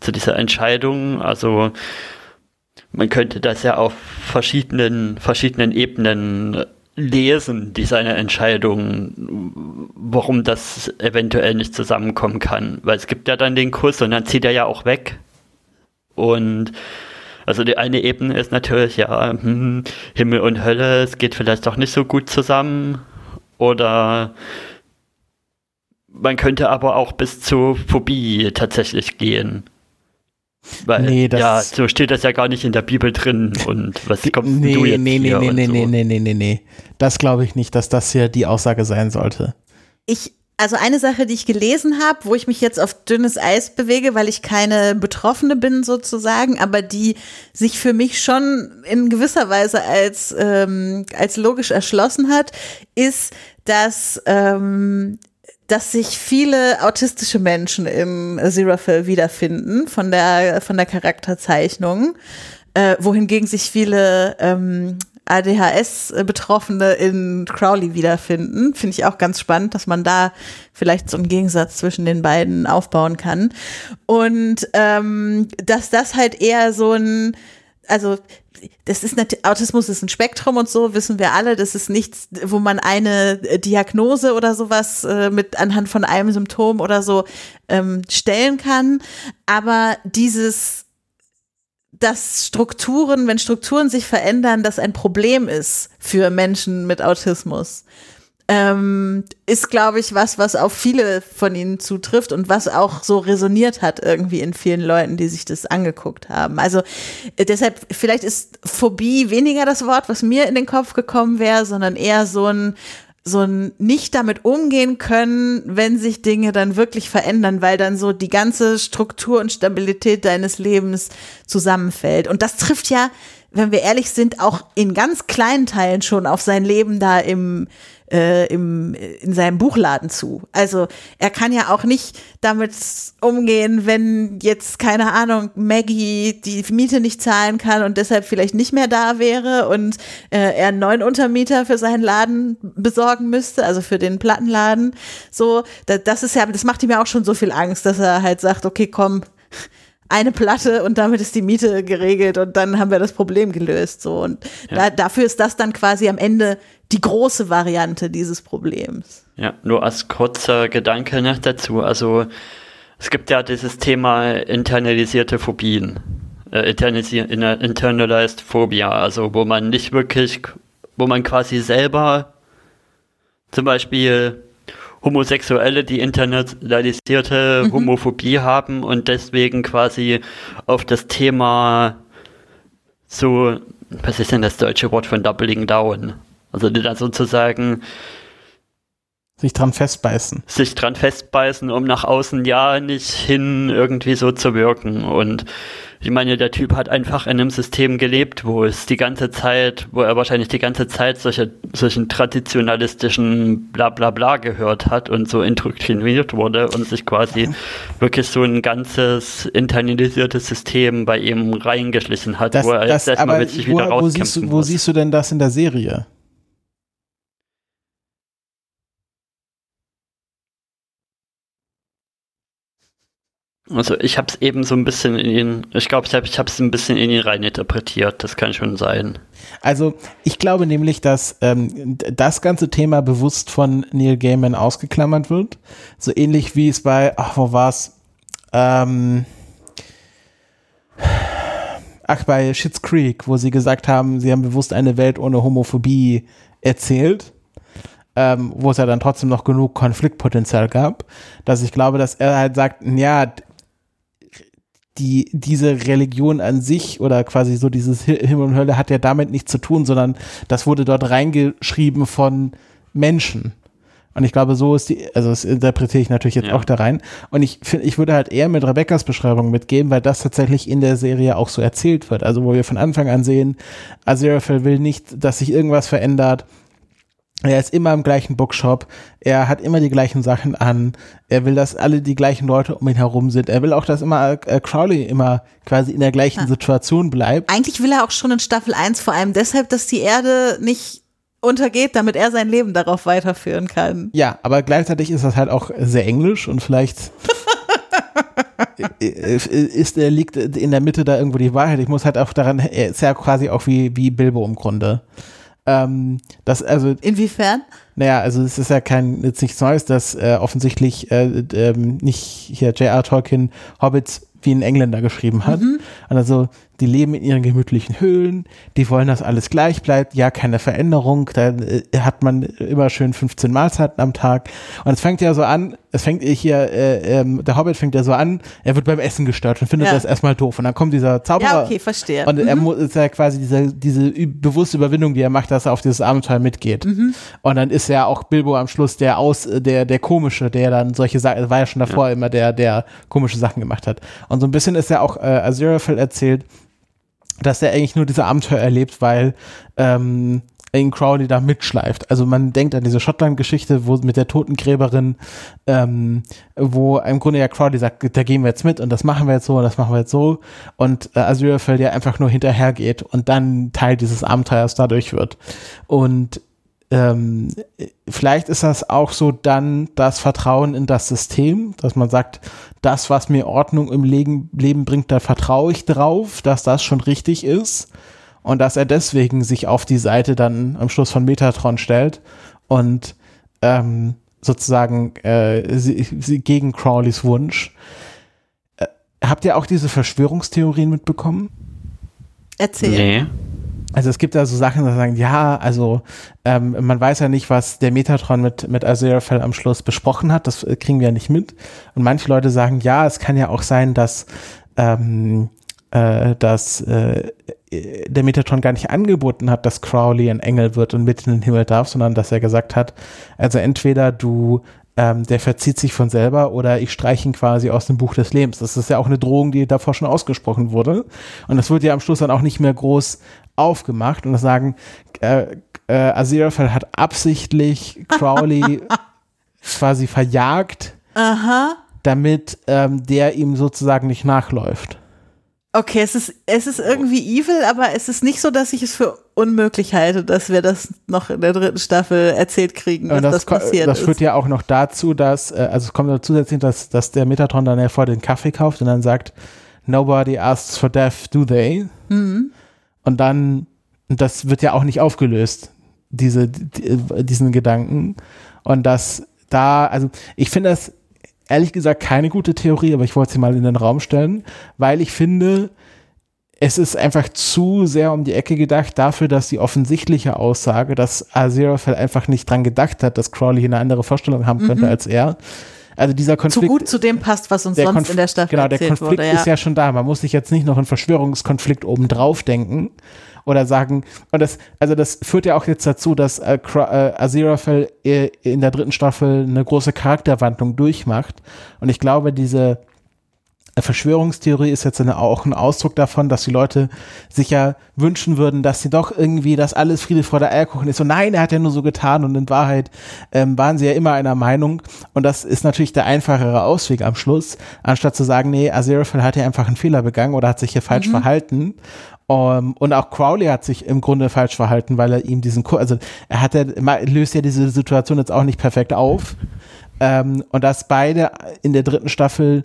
zu dieser Entscheidung? Also, man könnte das ja auf verschiedenen, verschiedenen Ebenen lesen, die seine Entscheidung, warum das eventuell nicht zusammenkommen kann. Weil es gibt ja dann den Kuss und dann zieht er ja auch weg. Und also die eine Ebene ist natürlich, ja, hm, Himmel und Hölle, es geht vielleicht doch nicht so gut zusammen. Oder man könnte aber auch bis zur Phobie tatsächlich gehen. Weil, Nee, das- ja, so steht das ja gar nicht in der Bibel drin. Und was kommst denn Nee, du jetzt nee, nee, hier nee, und nee, so. nee, nee, nee, nee, nee. Das glaube ich nicht, dass das hier die Aussage sein sollte. Ich, also eine Sache, die ich gelesen habe, wo ich mich jetzt auf dünnes Eis bewege, weil ich keine Betroffene bin sozusagen, aber die sich für mich schon in gewisser Weise als, ähm, als logisch erschlossen hat, ist, dass, ähm, dass sich viele autistische Menschen in Aziraphale wiederfinden von der, von der Charakterzeichnung, äh, wohingegen sich viele ähm, ADHS-Betroffene in Crowley wiederfinden. Finde ich auch ganz spannend, dass man da vielleicht so einen Gegensatz zwischen den beiden aufbauen kann. Und ähm, dass das halt eher so ein, also das ist nat- Autismus ist ein Spektrum und so wissen wir alle. Das ist nichts, wo man eine äh, Diagnose oder sowas äh, mit anhand von einem Symptom oder so ähm, stellen kann. Aber dieses dass Strukturen, wenn Strukturen sich verändern, das ein Problem ist für Menschen mit Autismus. Ähm, ist, glaube ich, was, was auf viele von ihnen zutrifft und was auch so resoniert hat irgendwie in vielen Leuten, die sich das angeguckt haben. Also äh, deshalb, vielleicht ist Phobie weniger das Wort, was mir in den Kopf gekommen wäre, sondern eher so ein so ein nicht damit umgehen können, wenn sich Dinge dann wirklich verändern, weil dann so die ganze Struktur und Stabilität deines Lebens zusammenfällt. Und das trifft ja, wenn wir ehrlich sind, auch in ganz kleinen Teilen schon auf sein Leben da im äh, im, in seinem Buchladen zu. Also er kann ja auch nicht damit umgehen, wenn jetzt, keine Ahnung, Maggie die Miete nicht zahlen kann und deshalb vielleicht nicht mehr da wäre und äh, er einen neuen Untermieter für seinen Laden besorgen müsste, also für den Plattenladen. So, da, das ist ja, das macht ihm ja auch schon so viel Angst, dass er halt sagt, okay, komm, eine Platte und damit ist die Miete geregelt und dann haben wir das Problem gelöst. So. Und Ja. da, dafür ist das dann quasi am Ende die große Variante dieses Problems. Ja, nur als kurzer Gedanke noch dazu. Also es gibt ja dieses Thema internalisierte Phobien. Äh, internalized Phobia, also wo man nicht wirklich, wo man quasi selber zum Beispiel Homosexuelle, die internalisierte Homophobie haben und deswegen quasi auf das Thema so, was ist denn das deutsche Wort von Doubling Down? Also die dann sozusagen Sich dran festbeißen. sich dran festbeißen, um nach außen ja nicht hin irgendwie so zu wirken. Und ich meine, der Typ hat einfach in einem System gelebt, wo es die ganze Zeit, wo er wahrscheinlich die ganze Zeit solche, solchen traditionalistischen Blablabla gehört hat und so indoktriniert wurde und sich quasi wirklich so ein ganzes internalisiertes System bei ihm reingeschlichen hat, Das, wo er das, jetzt erstmal mit sich wo, wieder wo, rauskämpfen siehst du, wo siehst du denn das in der Serie? Also ich habe es eben so ein bisschen in ihn, ich glaube, ich habe es ein bisschen in ihn rein interpretiert, das kann schon sein. Also ich glaube nämlich, dass ähm, das ganze Thema bewusst von Neil Gaiman ausgeklammert wird. So ähnlich wie es bei, ach, wo war's? Ähm, ach, bei Schitt's Creek, wo sie gesagt haben, sie haben bewusst eine Welt ohne Homophobie erzählt. Ähm, wo es ja dann trotzdem noch genug Konfliktpotenzial gab, dass ich glaube, dass er halt sagt, ja, die, diese Religion an sich oder quasi so dieses Hi- Himmel und Hölle hat ja damit nichts zu tun, sondern das wurde dort reingeschrieben von Menschen. Und ich glaube, so ist die, also das interpretiere ich natürlich jetzt Ja. auch da rein. Und ich finde, ich würde halt eher mit Rebecca's Beschreibung mitgeben, weil das tatsächlich in der Serie auch so erzählt wird. Also wo wir von Anfang an sehen, Aziraphale will nicht, dass sich irgendwas verändert. Er ist immer im gleichen Bookshop. Er hat immer die gleichen Sachen an. Er will, dass alle die gleichen Leute um ihn herum sind. Er will auch, dass immer äh, Crowley immer quasi in der gleichen Ah. Situation bleibt. Eigentlich will er auch schon in Staffel 1 vor allem deshalb, dass die Erde nicht untergeht, damit er sein Leben darauf weiterführen kann. Ja, aber gleichzeitig ist das halt auch sehr englisch und vielleicht *laughs* ist er liegt in der Mitte da irgendwo die Wahrheit. Ich muss halt auch daran, er ist ja quasi auch wie, wie Bilbo im Grunde. Ähm, das, also, Inwiefern? naja, also es ist ja kein, jetzt nichts Neues, dass äh, offensichtlich äh, ähm, nicht hier J.R. Tolkien Hobbits wie ein Engländer geschrieben hat. Und also, die leben in ihren gemütlichen Höhlen, die wollen, dass alles gleich bleibt, ja, keine Veränderung, da äh, hat man immer schön 15 Mahlzeiten am Tag. Und es fängt ja so an, es fängt hier, äh, ähm, der Hobbit fängt ja so an, er wird beim Essen gestört und findet Ja. das erstmal doof. Und dann kommt dieser Zauberer. Ja, okay, verstehe. Und er muss ist ja quasi diese, diese bewusste Überwindung, die er macht, dass er auf dieses Abenteuer mitgeht. Und dann ist ja auch Bilbo am Schluss der aus, der, der komische, der dann solche Sachen, war ja schon davor immer der, der komische Sachen gemacht hat. Und so ein bisschen ist ja auch äh, Aziraphale erzählt, dass er eigentlich nur diese Abenteuer erlebt, weil ähm, Ian Crowley da mitschleift. Also man denkt an diese Schottland-Geschichte, wo mit der Totengräberin, ähm, wo im Grunde ja Crowley sagt, da gehen wir jetzt mit und das machen wir jetzt so und das machen wir jetzt so und äh, Aziraphale ja einfach nur hinterhergeht und dann Teil dieses Abenteuers dadurch wird. Und ähm, vielleicht ist das auch so dann das Vertrauen in das System, dass man sagt, das, was mir Ordnung im Leben, Leben bringt, da vertraue ich drauf, dass das schon richtig ist und dass er deswegen sich auf die Seite dann am Schluss von Metatron stellt und ähm, sozusagen äh, sie, sie gegen Crowleys Wunsch. Äh, habt ihr auch diese Verschwörungstheorien mitbekommen? Erzähl. Nee. Also es gibt da so Sachen, die sagen, ja, also ähm, man weiß ja nicht, was der Metatron mit, mit Aziraphale am Schluss besprochen hat, das äh, kriegen wir ja nicht mit. Und manche Leute sagen, ja, es kann ja auch sein, dass, ähm, äh, dass äh, der Metatron gar nicht angeboten hat, dass Crowley ein Engel wird und mit in den Himmel darf, sondern dass er gesagt hat, also entweder du ähm, der verzieht sich von selber oder ich streiche ihn quasi aus dem Buch des Lebens. Das ist ja auch eine Drohung, die davor schon ausgesprochen wurde. Und das wird ja am Schluss dann auch nicht mehr groß aufgemacht und das sagen, äh, äh, Aziraphale hat absichtlich Crowley *laughs* quasi verjagt, Aha. damit ähm, der ihm sozusagen nicht nachläuft. Okay, es ist, es ist irgendwie evil, aber es ist nicht so, dass ich es für unmöglich halte, dass wir das noch in der dritten Staffel erzählt kriegen, dass das, das, passiert das führt ist. ja auch noch dazu, dass, äh, also es kommt zusätzlich, dass, dass der Metatron dann hervor den Kaffee kauft und dann sagt, Nobody asks for death, do they? Mhm. Und dann, das wird ja auch nicht aufgelöst, diese, die, diesen Gedanken. Und das da, also ich finde das ehrlich gesagt keine gute Theorie, aber ich wollte sie mal in den Raum stellen, weil ich finde, es ist einfach zu sehr um die Ecke gedacht dafür, dass die offensichtliche Aussage, dass Aziraphale einfach nicht dran gedacht hat, dass Crowley eine andere Vorstellung haben könnte Mhm. als er. Also dieser Zu Konflikt. gut zu dem passt, was uns sonst Konf- in der Staffel Genau, der Konflikt wurde. Ja. ist ja schon da. Man muss sich jetzt nicht noch einen Verschwörungskonflikt obendrauf denken oder sagen, und das, also das führt ja auch jetzt dazu, dass äh, äh, Aziraphale äh, in der dritten Staffel eine große Charakterwandlung durchmacht. Und ich glaube, diese äh, Verschwörungstheorie ist jetzt eine, auch ein Ausdruck davon, dass die Leute sich ja wünschen würden, dass sie doch irgendwie, dass alles Friede, Freude, Eierkuchen ist. Und nein, er hat ja nur so getan und in Wahrheit ähm, waren sie ja immer einer Meinung. Und das ist natürlich der einfachere Ausweg am Schluss, anstatt zu sagen, nee, Aziraphale hat ja einfach einen Fehler begangen oder hat sich hier falsch verhalten. Um, und auch Crowley hat sich im Grunde falsch verhalten, weil er ihm diesen, Ku- also er hat ja, löst ja diese Situation jetzt auch nicht perfekt auf. Ähm, und dass beide in der dritten Staffel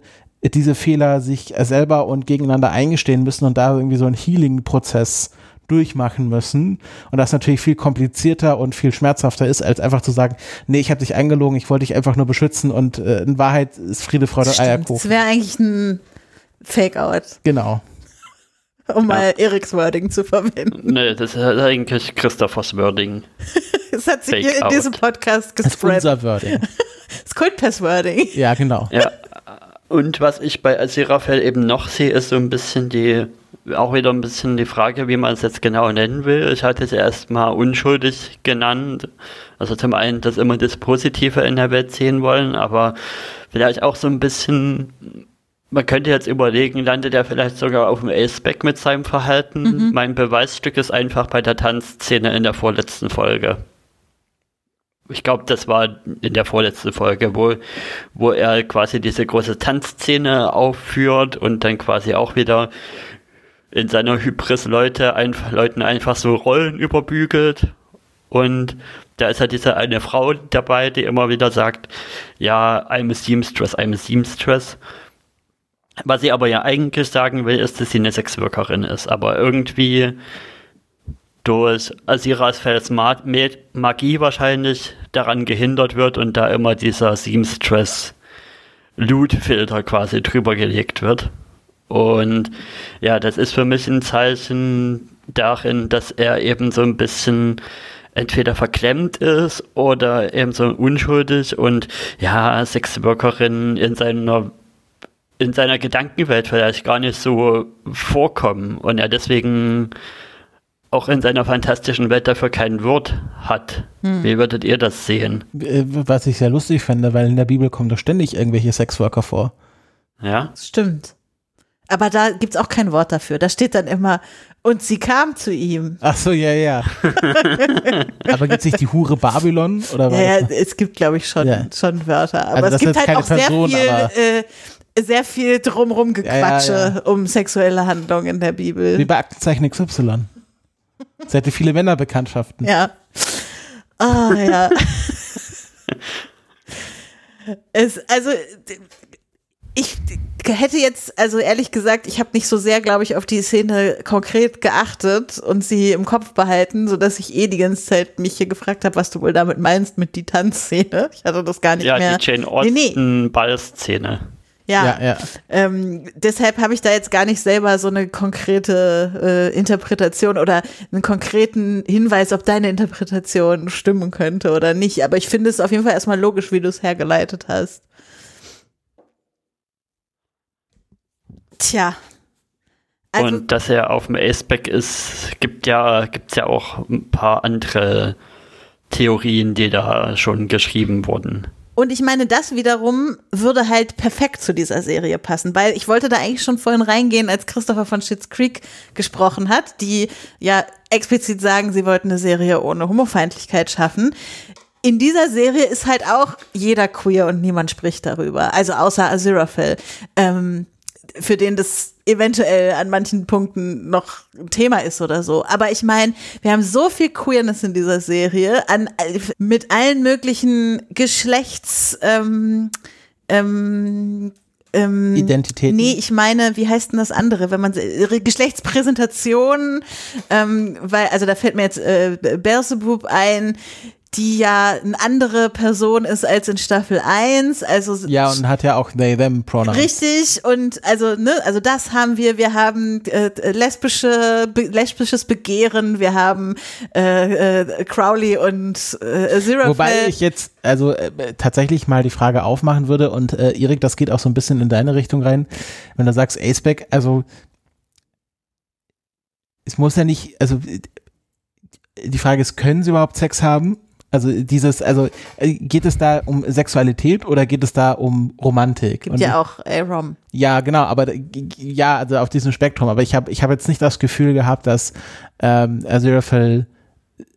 diese Fehler sich selber und gegeneinander eingestehen müssen und da irgendwie so einen Healing-Prozess durchmachen müssen und das natürlich viel komplizierter und viel schmerzhafter ist, als einfach zu sagen, nee, ich habe dich eingelogen, ich wollte dich einfach nur beschützen und äh, in Wahrheit ist Friede, Freude, Stimmt, Das Eierkuchen. wäre eigentlich ein Fake-out, Genau. um mal Eriks Wording zu verwenden. Nee, das ist eigentlich Christophers Wording. *laughs* Es hat sich hier in diesem Podcast Das ist gespreadet. unser Wording. *laughs* Das Kultpass-Wording. Ja, genau. Ja. Und was ich bei Aziraphale eben noch sehe, ist so ein bisschen die, auch wieder ein bisschen die Frage, wie man es jetzt genau nennen will. Ich hatte es erstmal unschuldig genannt. Also zum einen, dass immer das Positive in der Welt sehen wollen, aber vielleicht auch so ein bisschen, man könnte jetzt überlegen, landet er vielleicht sogar auf dem Aceback mit seinem Verhalten. Mein Beweisstück ist einfach bei der Tanzszene in der vorletzten Folge. Ich glaube, das war in der vorletzten Folge, wo, wo er quasi diese große Tanzszene aufführt und dann quasi auch wieder in seiner Hybris Leute einfach, Leuten einfach so Rollen überbügelt. Und da ist halt diese eine Frau dabei, die immer wieder sagt, ja, I'm a seamstress, I'm a seamstress. Was sie aber ja eigentlich sagen will, ist, dass sie eine Sexworkerin ist. Aber irgendwie durch Asiras Fels Ma Ma- Magie wahrscheinlich daran gehindert wird und da immer dieser Seamstress Loot-Filter quasi drüber gelegt wird. Und ja, das ist für mich ein Zeichen darin, dass er eben so ein bisschen entweder verklemmt ist oder eben so unschuldig und ja, Sexworkerinnen in seiner in seiner Gedankenwelt vielleicht gar nicht so vorkommen und er deswegen auch in seiner fantastischen Welt dafür kein Wort hat. Wie würdet ihr das sehen? Äh, Was ich sehr lustig finde, weil in der Bibel kommen doch ständig irgendwelche Sexworker vor. Ja? Stimmt. Aber da gibt's auch kein Wort dafür. Da steht dann immer, und sie kam zu ihm. Ach so, ja, ja. *laughs* Aber gibt es nicht die Hure Babylon? Oder was? Ja, ja, es gibt, glaube ich, schon, Ja. schon Wörter. Aber Also es das gibt ist halt keine auch sehr Person, viel, aber- äh, sehr viel drumrum Gequatsche Ja, ja, ja. um sexuelle Handlungen in der Bibel. Wie bei Aktenzeichen XY. Sie hatte viele Männerbekanntschaften. Ja. Ah, ja. *laughs* es, also, ich hätte jetzt, also ehrlich gesagt, ich habe nicht so sehr, glaube ich, auf die Szene konkret geachtet und sie im Kopf behalten, sodass ich eh die ganze Zeit mich hier gefragt habe, was du wohl damit meinst mit die Tanzszene. Ich hatte das gar nicht Ja, mehr. die Jane Nee, nee. Austen Ballszene. Ja, Ja, ja. Ähm, deshalb habe ich da jetzt gar nicht selber so eine konkrete äh, Interpretation oder einen konkreten Hinweis, ob deine Interpretation stimmen könnte oder nicht. Aber ich finde es auf jeden Fall erstmal logisch, wie du es hergeleitet hast. Tja. Also, und dass er auf dem Aceback ist, gibt ja, gibt's ja auch ein paar andere Theorien, die da schon geschrieben wurden. Und ich meine, das wiederum würde halt perfekt zu dieser Serie passen, weil ich wollte da eigentlich schon vorhin reingehen, als Christopher von Schitt's Creek gesprochen hat, die ja explizit sagen, sie wollten eine Serie ohne Homofeindlichkeit schaffen. In dieser Serie ist halt auch jeder queer und niemand spricht darüber, also außer Aziraphale, ähm, für den das eventuell an manchen Punkten noch ein Thema ist oder so. Aber ich meine, wir haben so viel Queerness in dieser Serie an, mit allen möglichen Geschlechts, ähm, ähm, ähm, Identitäten. Nee, ich meine, wie heißt denn das andere, wenn man Geschlechtspräsentation, ähm, weil, also da fällt mir jetzt äh, Beelzebub ein, die ja eine andere Person ist als in Staffel 1. Also ja, und hat ja auch they, them Pronouns. Richtig, und also, ne, also das haben wir, wir haben äh, lesbische, be lesbisches Begehren, wir haben äh, äh, Crowley und äh, Zero Wobei ich jetzt also äh, tatsächlich mal die Frage aufmachen würde und äh, Erik, das geht auch so ein bisschen in deine Richtung rein, wenn du sagst Aceback, also es muss ja nicht, also die Frage ist, können sie überhaupt Sex haben? Also dieses, also äh, geht es da um Sexualität oder geht es da um Romantik? Gibt ja auch A-Rom. Ja, genau, aber ja, also auf diesem Spektrum. Aber ich habe ich hab jetzt nicht das Gefühl gehabt, dass ähm, Aziraphale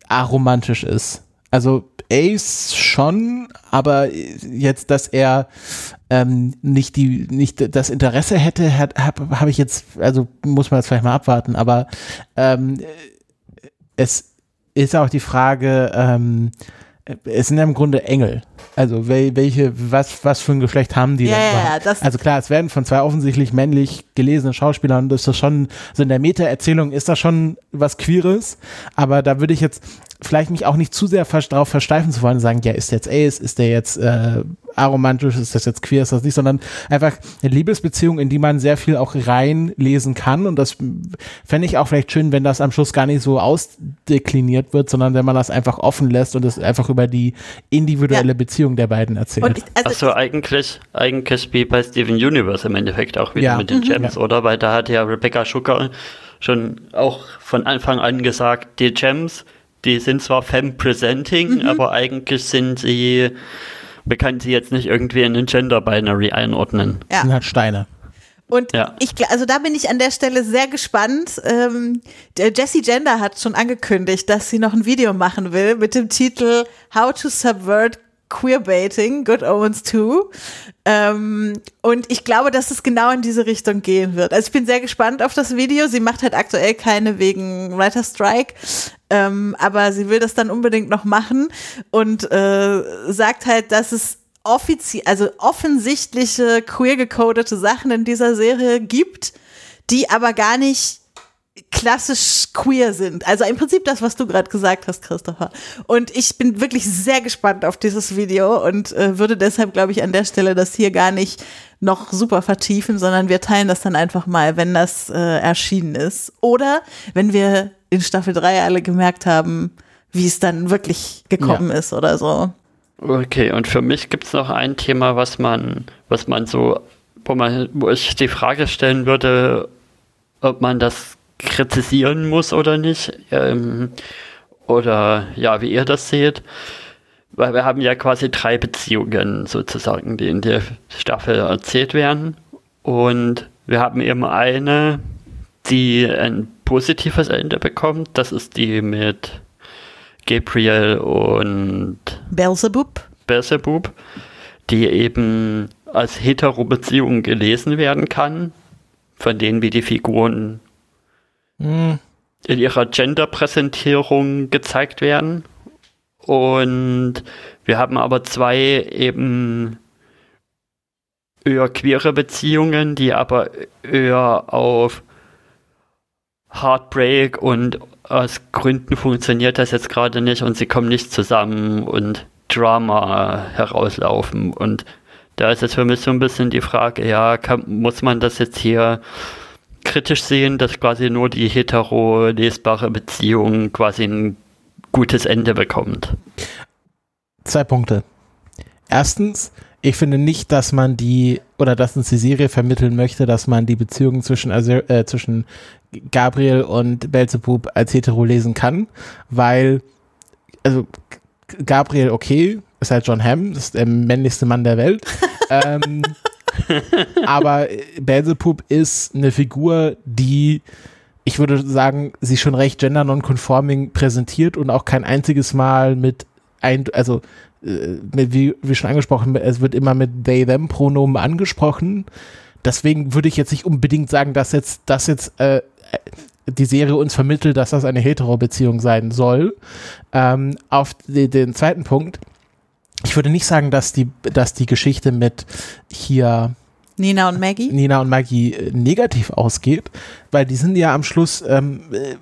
aromantisch ist. Also Ace schon, aber jetzt, dass er ähm, nicht die nicht das Interesse hätte, habe hab ich jetzt, also muss man jetzt vielleicht mal abwarten, aber ähm, es ist auch die Frage, ähm, es sind ja im Grunde Engel. Also welche, was, was für ein Geschlecht haben die ja, denn? Ja, also klar, es werden von zwei offensichtlich männlich gelesenen Schauspielern, das ist das schon, so in der Meta-Erzählung ist das schon was Queeres, aber da würde ich jetzt vielleicht mich auch nicht zu sehr darauf versteifen zu wollen und sagen, ja, ist der jetzt Ace, ist der jetzt äh, aromantisch, ist das jetzt queer, ist das nicht, sondern einfach eine Liebesbeziehung, in die man sehr viel auch reinlesen kann und das fände ich auch vielleicht schön, wenn das am Schluss gar nicht so ausdekliniert wird, sondern wenn man das einfach offen lässt und es einfach über die individuelle ja. Beziehung der beiden erzählt. Ich, also Achso, eigentlich, eigentlich wie bei Steven Universe im Endeffekt auch wieder ja. mit den mhm. Gems, ja. oder? Weil da hat ja Rebecca Schucker schon auch von Anfang an gesagt, die Gems die sind zwar femme-presenting, mhm. aber eigentlich sind sie, wir können sie jetzt nicht irgendwie in den Gender-Binary einordnen. Ja. sind halt Steine. Und ja. ich, also da bin ich an der Stelle sehr gespannt. Ähm, Jessie Gender hat schon angekündigt, dass sie noch ein Video machen will mit dem Titel How to Subvert Queerbaiting, Good Omens 2. Ähm, und ich glaube, dass es genau in diese Richtung gehen wird. Also ich bin sehr gespannt auf das Video. Sie macht halt aktuell keine wegen Writer Strike, ähm, aber sie will das dann unbedingt noch machen und äh, sagt halt, dass es offiziell, also offensichtliche queer gecodete Sachen in dieser Serie gibt, die aber gar nicht klassisch queer sind. Also im Prinzip das, was du gerade gesagt hast, Christopher. Und ich bin wirklich sehr gespannt auf dieses Video und äh, würde deshalb, glaube ich, an der Stelle das hier gar nicht noch super vertiefen, sondern wir teilen das dann einfach mal, wenn das äh, erschienen ist. Oder wenn wir in Staffel 3 alle gemerkt haben, wie es dann wirklich gekommen ja. ist oder so. Okay, und für mich gibt es noch ein Thema, was man, was man so, wo man, wo ich die Frage stellen würde, ob man das kritisieren muss oder nicht. Ähm, oder ja, wie ihr das seht. Weil wir haben ja quasi drei Beziehungen sozusagen, die in der Staffel erzählt werden. Und wir haben eben eine, die ein positives Ende bekommt. Das ist die mit Gabriel und Belzebub. Belzebub, die eben als Hetero-Beziehung gelesen werden kann, von denen wir die Figuren. In ihrer Gender-Präsentierung gezeigt werden. Und wir haben aber zwei eben eher queere Beziehungen, die aber eher auf Heartbreak und aus Gründen funktioniert das jetzt gerade nicht und sie kommen nicht zusammen und Drama herauslaufen. Und da ist es für mich so ein bisschen die Frage, ja, kann, muss man das jetzt hier kritisch sehen, dass quasi nur die hetero-lesbare Beziehung quasi ein gutes Ende bekommt. Zwei Punkte. Erstens, ich finde nicht, dass man die oder dass uns die Serie vermitteln möchte, dass man die Beziehung zwischen, äh, zwischen Gabriel und Belzebub als hetero lesen kann, weil also Gabriel okay, ist halt John Hamm, ist der männlichste Mann der Welt. *laughs* ähm, aber Belzebub ist eine Figur, die ich würde sagen, sie schon recht gender non-conforming präsentiert und auch kein einziges Mal mit ein, also äh, mit, wie, wie schon angesprochen, es wird immer mit they them Pronomen angesprochen. Deswegen würde ich jetzt nicht unbedingt sagen, dass jetzt das jetzt äh, die Serie uns vermittelt, dass das eine Hetero-Beziehung sein soll. Ähm, auf den zweiten Punkt, ich würde nicht sagen, dass die, dass die Geschichte mit hier Nina und Maggie. Nina und Maggie äh, negativ ausgeht, weil die sind ja am Schluss ähm, äh,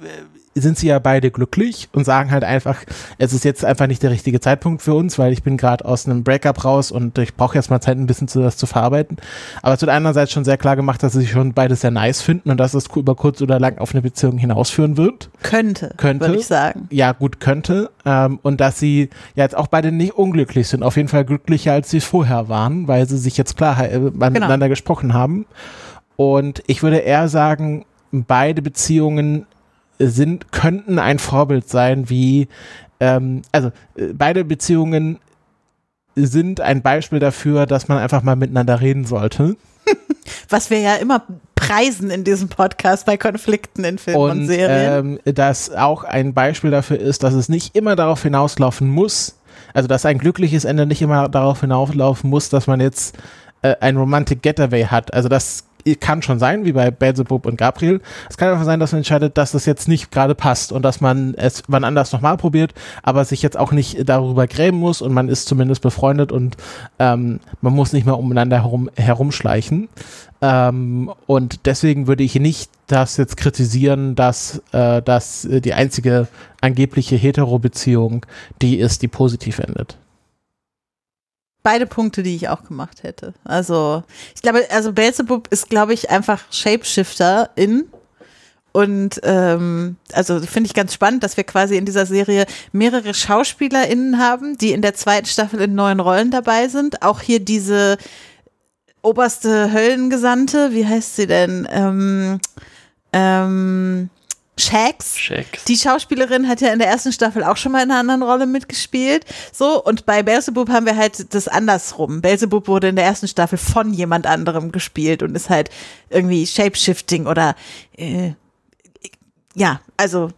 sind sie ja beide glücklich und sagen halt einfach, es ist jetzt einfach nicht der richtige Zeitpunkt für uns, weil ich bin gerade aus einem Breakup raus und ich brauche jetzt mal Zeit, ein bisschen zu, das zu verarbeiten. Aber es wird einerseits schon sehr klar gemacht, dass sie sich schon beide sehr nice finden und dass es über kurz oder lang auf eine Beziehung hinausführen wird. Könnte, Könnte. würde ich sagen. Ja, gut, könnte. Ähm, und dass sie ja jetzt auch beide nicht unglücklich sind. Auf jeden Fall glücklicher, als sie vorher waren, weil sie sich jetzt klar äh, miteinander gesprochen haben. Und ich würde eher sagen, beide Beziehungen sind, könnten ein Vorbild sein, wie, ähm, also äh, beide Beziehungen sind ein Beispiel dafür, dass man einfach mal miteinander reden sollte. *laughs* Was wir ja immer preisen in diesem Podcast bei Konflikten in Filmen und, und Serien. Ähm, dass auch ein Beispiel dafür ist, dass es nicht immer darauf hinauslaufen muss, also dass ein glückliches Ende nicht immer darauf hinauslaufen muss, dass man jetzt äh, ein Romantic Getaway hat. Also das kann schon sein, wie bei Beelzebub und Gabriel. Es kann einfach sein, dass man entscheidet, dass das jetzt nicht gerade passt und dass man es wann anders nochmal probiert, aber sich jetzt auch nicht darüber grämen muss und man ist zumindest befreundet und ähm, man muss nicht mehr umeinander herum, herumschleichen. Ähm, und deswegen würde ich nicht das jetzt kritisieren, dass äh, das die einzige angebliche Hetero-Beziehung die ist, die positiv endet beide Punkte, die ich auch gemacht hätte. Also, ich glaube, also Beelzebub ist, glaube ich, einfach Shapeshifter in. Und ähm, also finde ich ganz spannend, dass wir quasi in dieser Serie mehrere SchauspielerInnen haben, die in der zweiten Staffel in neuen Rollen dabei sind. Auch hier diese oberste Höllengesandte, wie heißt sie denn? Ähm, ähm, Shax. Shax. Die Schauspielerin hat ja in der ersten Staffel auch schon mal in einer anderen Rolle mitgespielt. So, und bei Belzebub haben wir halt das andersrum. Belzebub wurde in der ersten Staffel von jemand anderem gespielt und ist halt irgendwie Shapeshifting oder äh, ja, also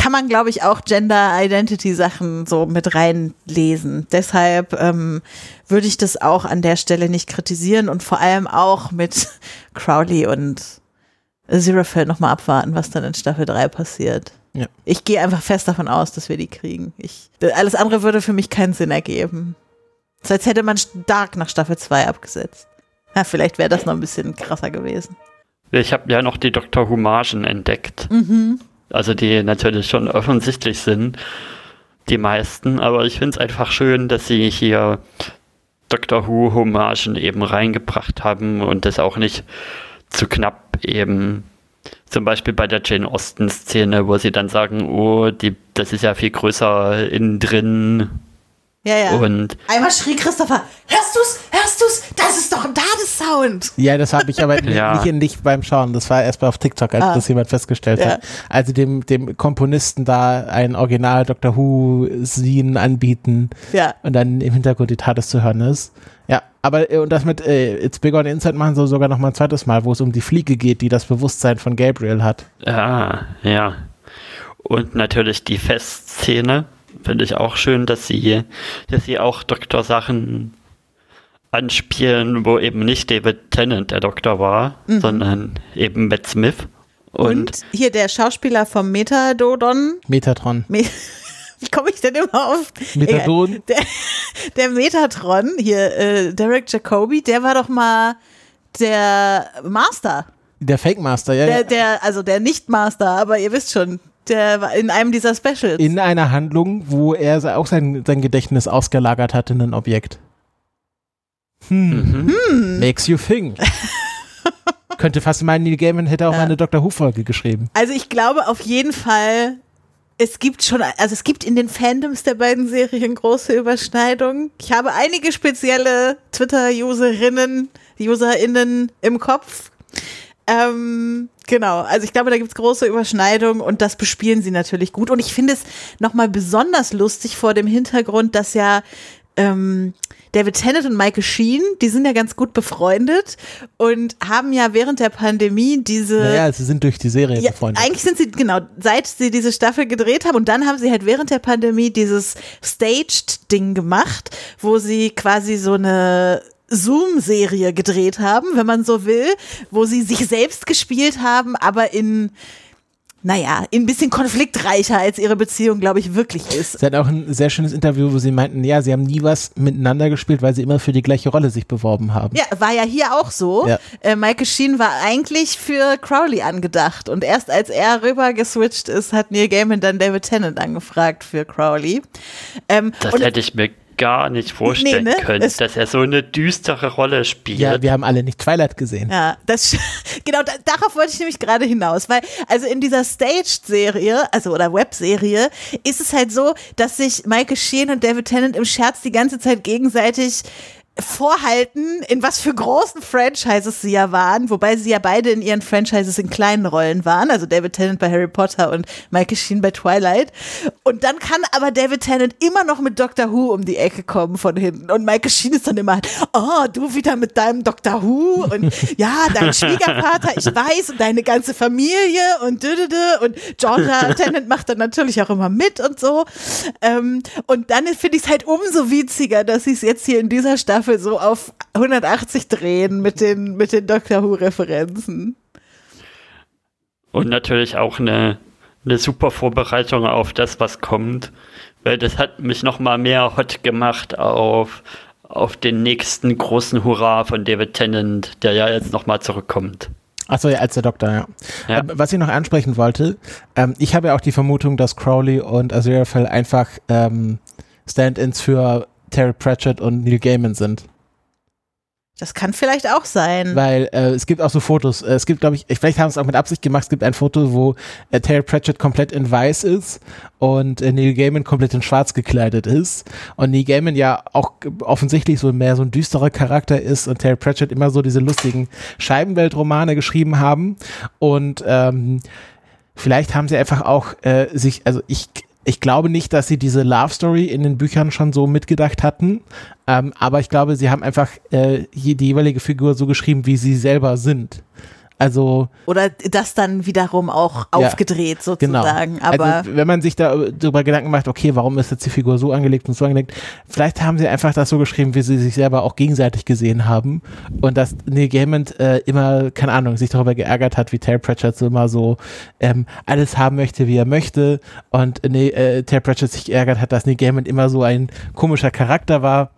kann man, glaube ich, auch Gender-Identity-Sachen so mit reinlesen. Deshalb ähm, würde ich das auch an der Stelle nicht kritisieren und vor allem auch mit *laughs* Crowley und Zerafel nochmal abwarten, was dann in Staffel 3 passiert. Ja. Ich gehe einfach fest davon aus, dass wir die kriegen. Ich, alles andere würde für mich keinen Sinn ergeben. So als hätte man stark nach Staffel 2 abgesetzt. Ja, vielleicht wäre das noch ein bisschen krasser gewesen. Ich habe ja noch die Dr. Humagen entdeckt. Mhm. Also die natürlich schon offensichtlich sind, die meisten, aber ich finde es einfach schön, dass sie hier Dr. Who Hommagen eben reingebracht haben und das auch nicht zu knapp eben zum Beispiel bei der Jane Austen-Szene, wo sie dann sagen, oh, die, das ist ja viel größer innen drin. Ja, ja. Und Einmal schrie Christopher, hörst du's? Hörst du's? Das ist doch ein Dades-Sound. Ja, das habe ich aber *laughs* ja. nicht, nicht beim Schauen. Das war erst mal auf TikTok, als ah. das jemand festgestellt ja. hat. Als sie dem, dem Komponisten da ein Original Doctor Who-Scene anbieten ja. und dann im Hintergrund die Tades zu hören ist. Ja, aber äh, und das mit äh, It's Bigger on Inside machen sie sogar noch mal ein zweites Mal, wo es um die Fliege geht, die das Bewusstsein von Gabriel hat. Ja, ja. Und natürlich die Festszene finde ich auch schön, dass sie, dass sie auch Doktor-Sachen anspielen, wo eben nicht David Tennant der Doktor war, mhm. sondern eben Matt Smith. Und, und, hier der Schauspieler vom Metadodon. Metatron. Me *laughs* wie komme ich denn immer auf? Metadon? Der, der Metatron, hier, äh, Derek Jacobi, der war doch mal der Master. Der Fake Master, ja. Der, der, also der Nicht-Master, aber ihr wisst schon, der war in einem dieser Specials. In einer Handlung, wo er auch sein, sein Gedächtnis ausgelagert hat in ein Objekt. Hm. Mhm. hm. Makes you think. *laughs* Könnte fast meinen, Neil Gaiman hätte auch ja. eine Dr. Who-Folge geschrieben. Also ich glaube auf jeden Fall, es gibt schon, also es gibt in den Fandoms der beiden Serien große Überschneidungen. Ich habe einige spezielle Twitter-Userinnen, UserInnen im Kopf. Ähm, genau, also ich glaube, da gibt es große Überschneidungen und das bespielen sie natürlich gut. Und ich finde es nochmal besonders lustig vor dem Hintergrund, dass ja ähm, David Tennant und Michael Sheen, die sind ja ganz gut befreundet und haben ja während der Pandemie diese. Naja, sie sind durch die Serie ja, befreundet. Eigentlich sind sie, genau, seit sie diese Staffel gedreht haben und dann haben sie halt während der Pandemie dieses Staged-Ding gemacht, wo sie quasi so eine Zoom-Serie gedreht haben, wenn man so will, wo sie sich selbst gespielt haben, aber in naja, ein bisschen konfliktreicher, als ihre Beziehung, glaube ich, wirklich ist. Sie hat auch ein sehr schönes Interview, wo sie meinten, ja, sie haben nie was miteinander gespielt, weil sie immer für die gleiche Rolle sich beworben haben. Ja, war ja hier auch so. Ja. Äh, Michael Sheen war eigentlich für Crowley angedacht und erst als er rüber geswitcht ist, hat Neil Gaiman dann David Tennant angefragt für Crowley. Ähm, Das und hätte ich mir gar nicht vorstellen Nee, ne? können, Es- dass er so eine düstere Rolle spielt. Ja, wir haben alle nicht Twilight gesehen. Ja, das *laughs* genau da, darauf wollte ich nämlich gerade hinaus, weil also in dieser Staged-Serie, also oder Webserie, ist es halt so, dass sich Michael Sheen und David Tennant im Scherz die ganze Zeit gegenseitig vorhalten, in was für großen Franchises sie ja waren, wobei sie ja beide in ihren Franchises in kleinen Rollen waren, also David Tennant bei Harry Potter und Michael Sheen bei Twilight. Und dann kann aber David Tennant immer noch mit Doctor Who um die Ecke kommen von hinten und Michael Sheen ist dann immer, oh, du wieder mit deinem Doctor Who und ja, dein Schwiegervater, ich weiß, und deine ganze Familie und dödödö und Georgia Tennant macht dann natürlich auch immer mit und so. Ähm, und dann finde ich es halt umso witziger, dass sie es jetzt hier in dieser Staffel so auf 180 drehen mit den, mit den Doctor Who-Referenzen. Und natürlich auch eine, eine super Vorbereitung auf das, was kommt. Weil das hat mich noch mal mehr hot gemacht auf, auf den nächsten großen Hurra von David Tennant, der ja jetzt noch mal zurückkommt. Achso, ja, als der Doktor, ja. Ja. Ähm, was ich noch ansprechen wollte, ähm, ich habe ja auch die Vermutung, dass Crowley und Aziraphale einfach ähm, Stand-ins für Terry Pratchett und Neil Gaiman sind. Das kann vielleicht auch sein. Weil äh, es gibt auch so Fotos. Äh, es gibt, glaube ich, vielleicht haben sie es auch mit Absicht gemacht. Es gibt ein Foto, wo äh, Terry Pratchett komplett in weiß ist und äh, Neil Gaiman komplett in schwarz gekleidet ist. Und Neil Gaiman ja auch offensichtlich so mehr so ein düsterer Charakter ist und Terry Pratchett immer so diese lustigen Scheibenweltromane geschrieben haben. Und ähm, vielleicht haben sie einfach auch äh, sich, also ich ich glaube nicht, dass sie diese Love Story in den Büchern schon so mitgedacht hatten, ähm, aber ich glaube, sie haben einfach äh, die jeweilige Figur so geschrieben, wie sie selber sind. Also Oder das dann wiederum auch Ja, aufgedreht genau. sozusagen. Aber also, wenn man sich da darüber Gedanken macht, okay, warum ist jetzt die Figur so angelegt und so angelegt, vielleicht haben sie einfach das so geschrieben, wie sie sich selber auch gegenseitig gesehen haben und dass Neil Gaiman äh, immer, keine Ahnung, sich darüber geärgert hat, wie Terry Pratchett so immer so ähm, alles haben möchte, wie er möchte und äh, Terry Pratchett sich geärgert hat, dass Neil Gaiman immer so ein komischer Charakter war.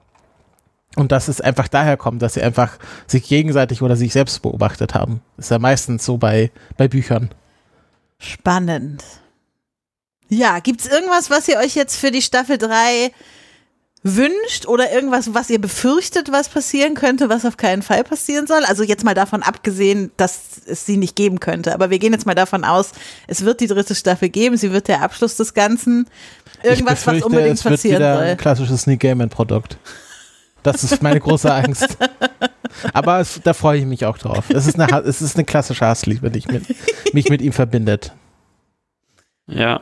Und dass es einfach daher kommt, dass sie einfach sich gegenseitig oder sich selbst beobachtet haben. ist ja meistens so bei, bei Büchern. spannend. Ja, gibt's irgendwas, was ihr euch jetzt für die Staffel 3 wünscht oder irgendwas, was ihr befürchtet, was passieren könnte, was auf keinen Fall passieren soll? Also jetzt mal davon abgesehen, dass es sie nicht geben könnte. Aber wir gehen jetzt mal davon aus, es wird die dritte Staffel geben, sie wird der Abschluss des Ganzen. Irgendwas, ich was unbedingt es wird passieren wieder soll. ein klassisches Sneak Gaiman Produkt. Das ist meine große Angst. Aber es, da freue ich mich auch drauf. Es ist eine, es ist eine klassische Hassliebe, die ich mit, mich mit ihm verbindet. Ja.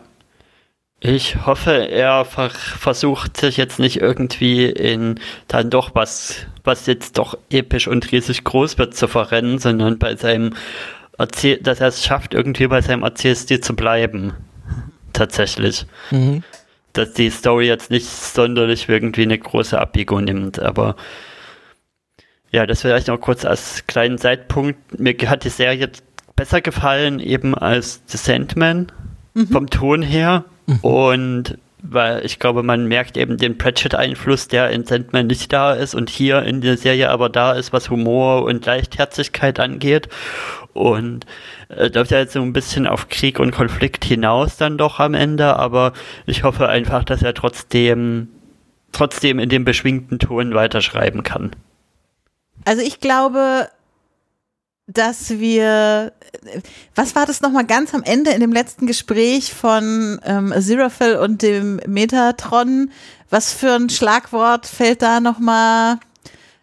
Ich hoffe, er ver versucht sich jetzt nicht irgendwie in dann doch was, was jetzt doch episch und riesig groß wird, zu verrennen, sondern bei seinem Erzähl dass er es schafft, irgendwie bei seinem Erzählstil zu bleiben. Tatsächlich. Mhm. Dass die Story jetzt nicht sonderlich irgendwie eine große Abbiegung nimmt, aber ja, das vielleicht noch kurz als kleinen Zeitpunkt. Mir hat die Serie besser gefallen, eben als The Sandman vom Ton her. Und weil ich glaube, man merkt eben den Pratchett-Einfluss, der in Sandman nicht da ist und hier in der Serie aber da ist, was Humor und Leichtherzigkeit angeht. Und äh, läuft ja jetzt so ein bisschen auf Krieg und Konflikt hinaus dann doch am Ende, aber ich hoffe einfach, dass er trotzdem trotzdem in dem beschwingten Ton weiterschreiben kann. Also ich glaube, dass wir, was war das nochmal ganz am Ende in dem letzten Gespräch von ähm, Aziraphale und dem Metatron? Was für ein Schlagwort fällt da nochmal?